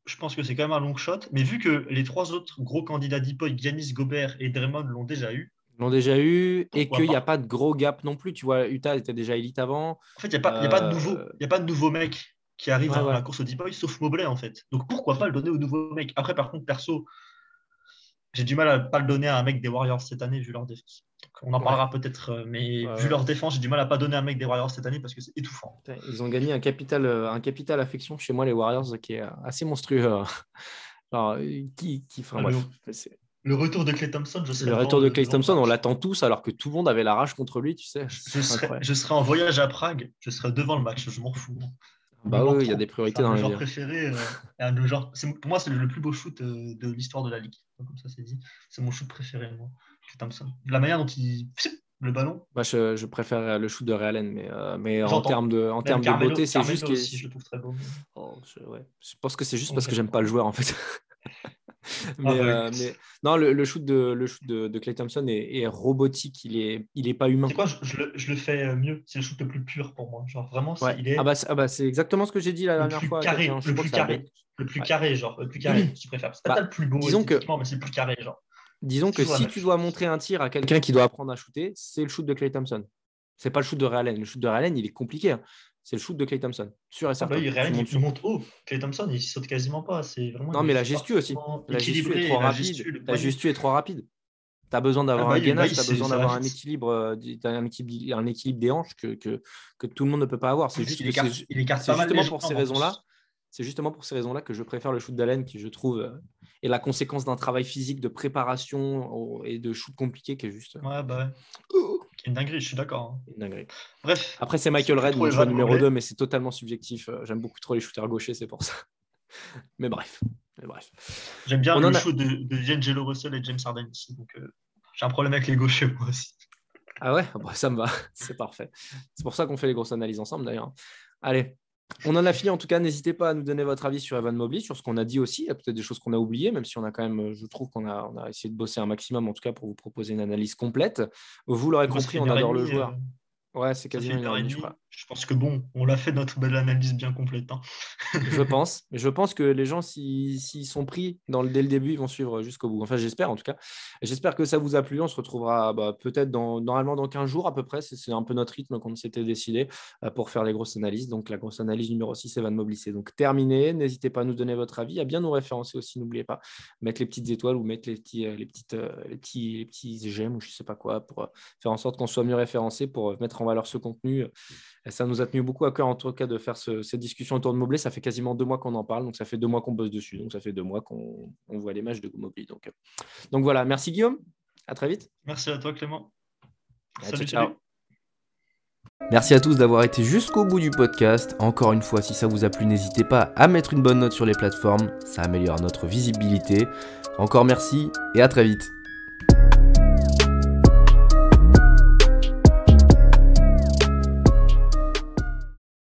S2: Je pense que c'est quand même un long shot. Mais vu que les trois autres gros candidats Deepoy, Giannis, Gobert et Draymond l'ont déjà eu,
S1: l'ont déjà eu et qu'il n'y a
S2: pas?
S1: de gros gap non plus. Tu vois, Utah était déjà élite avant.
S2: en fait, il n'y a, pas- y a pas de
S1: Euh,
S2: nouveau, y a pas de nouveau mec qui arrive
S1: Ouais, ouais.
S2: la course au Deepoy, sauf Mobley, en fait. Donc pourquoi pas le donner au nouveau mec? Après, par contre, perso, j'ai du mal à pas le donner à un mec des Warriors cette année, vu leur défense. On en
S1: Ouais.
S2: parlera peut-être, euh, mais
S1: Ouais,
S2: vu leur défense, j'ai du mal à pas donner un mec des Warriors cette année parce que c'est étouffant.
S1: Ils ont gagné un capital, euh, un capital affection chez moi, les Warriors, qui est euh, assez monstrueux. euh. Alors, qui, qui, enfin,
S2: Ah,
S1: bref,
S2: le- Le retour de Clay Thompson, je serais
S1: le retour de
S2: le-
S1: Clay
S2: le
S1: Thompson, on l'attend tous alors que tout le monde avait la rage contre lui, tu sais.
S2: Je serais en voyage à Prague, je serais devant le match, je m'en fous.
S1: Bah
S2: Il me
S1: oui, il y a des priorités dans
S2: mes
S1: vie.
S2: joueurs préférés. euh, et un de mes joueurs- c'est- pour moi, c'est le plus beau shoot de l'histoire de la ligue. Comme ça, c'est dit. C'est mon shoot préféré, moi. Clay Thompson. La manière dont il. Le ballon.
S1: Moi, je, je préfère le shoot de Ray Allen, mais, euh, mais en termes de, en termes de beauté, c'est juste que.
S2: aussi, je le trouve très beau.
S1: Oh, je, ouais. je pense que c'est juste parce que j'aime pas le joueur en fait. mais,
S2: Ah, ouais.
S1: euh, mais- non, le, le shoot de le shoot de, de Clay Thompson est, est robotique. Il est il est pas humain.
S2: C'est quoi je, je le, je le fais euh, mieux? C'est le shoot le plus pur pour moi. Genre, vraiment,
S1: Ouais.
S2: il est
S1: Ah bah c'est ah bah, exactement ce le j'ai dit la dernière fois.
S2: carré. Le plus
S1: que
S2: carré. Le plus carré, genre. Le plus carré, si tu préfères. C'est
S1: Bah,
S2: pas le plus beau,
S1: disons que-
S2: mais c'est le plus carré, genre.
S1: Disons que si tu dois montrer un tir à quelqu'un qui doit apprendre à shooter, c'est le shoot de Clay Thompson. C'est pas le shoot de Ray Allen. Le shoot de Ray Allen, il est compliqué. hein. C'est le shoot de Clay Thompson, sûr et
S2: Ah
S1: certain.
S2: bah
S1: Tu
S2: Ryan,
S1: montes
S2: il, monte haut. Clay Thompson, il saute quasiment pas. C'est vraiment.
S1: Non, mais la
S2: est
S1: gestu aussi. La gestu est trop
S2: la
S1: rapide.
S2: gestu,
S1: La gestu est trop rapide. Tu as besoin d'avoir
S2: Ah bah
S1: un gainage, tu as besoin d'avoir un équilibre, euh, un équilibre, un équilibre des hanches que, que, que tout le monde ne peut pas avoir. C'est juste
S2: écarte- il écarte
S1: c'est
S2: pas mal
S1: justement pour ces raisons-là. C'est justement pour ces raisons-là que je préfère le shoot d'Allen, qui je trouve euh, est la conséquence d'un travail physique de préparation au- et de shoot compliqué qui est juste
S2: Ouais, bah ouais.
S1: oh,
S2: Qui est une dinguerie, je suis d'accord. hein.
S1: une dinguerie.
S2: Bref.
S1: Après, c'est Michael Red, mon choix numéro
S2: anglais.
S1: 2, mais c'est totalement subjectif. Euh, J'aime beaucoup trop les shooters gauchers, c'est pour ça. Mais bref. Mais bref.
S2: J'aime bien
S1: On
S2: le
S1: a-
S2: show de, de D'Angelo Russell et James Harden ici. Donc, euh, j'ai un problème avec les gauchers, moi aussi.
S1: Ah ouais, Bah, ça me va, c'est parfait. C'est pour ça qu'on fait les grosses analyses ensemble d'ailleurs. Allez, on en a fini en tout cas. N'hésitez pas à nous donner votre avis sur Evan Mobley, sur ce qu'on a dit aussi. Il y a peut-être des choses qu'on a oubliées, même si on a quand même, je trouve qu'on a, on a essayé de bosser un maximum en tout cas pour vous proposer une analyse complète. Vous l'aurez compris, on adore le joueur.
S2: euh,
S1: Ouais, c'est quasiment
S2: une heure et
S1: je
S2: demie.
S1: crois.
S2: Je pense que bon, on l'a fait notre belle analyse bien complète. hein.
S1: Je pense. Je pense que les gens, s'ils sont pris dans le, dès le début, ils vont suivre jusqu'au bout. Enfin, j'espère en tout cas. J'espère que ça vous a plu. On se retrouvera bah, peut-être dans, normalement dans 15 jours à peu près. C'est un peu notre rythme qu'on s'était décidé euh, pour faire les grosses analyses. Donc, la grosse analyse numéro 6, Evan Mobley, c'est donc terminé. N'hésitez pas à nous donner votre avis, à bien nous référencer aussi. N'oubliez pas, mettre les petites étoiles ou mettre les petits, euh, les petites, euh, les petits, les petits j'aime ou je sais pas quoi pour faire en sorte qu'on soit mieux référencé pour mettre en valeur ce contenu. Ça nous a tenu beaucoup à cœur en tout cas de faire ce- cette discussion autour de Mobley. Ça fait quasiment deux mois qu'on en parle, donc ça fait deux mois qu'on bosse dessus, donc ça fait deux mois qu'on on voit les matchs de Mobley. Donc, euh, donc voilà, merci Guillaume, à très vite.
S2: Merci à toi, Clément. Salut,
S1: ciao, ciao.
S2: salut.
S3: Merci à tous d'avoir été jusqu'au bout du podcast. Encore une fois, si ça vous a plu, n'hésitez pas à mettre une bonne note sur les plateformes, ça améliore notre visibilité. Encore merci et à très vite.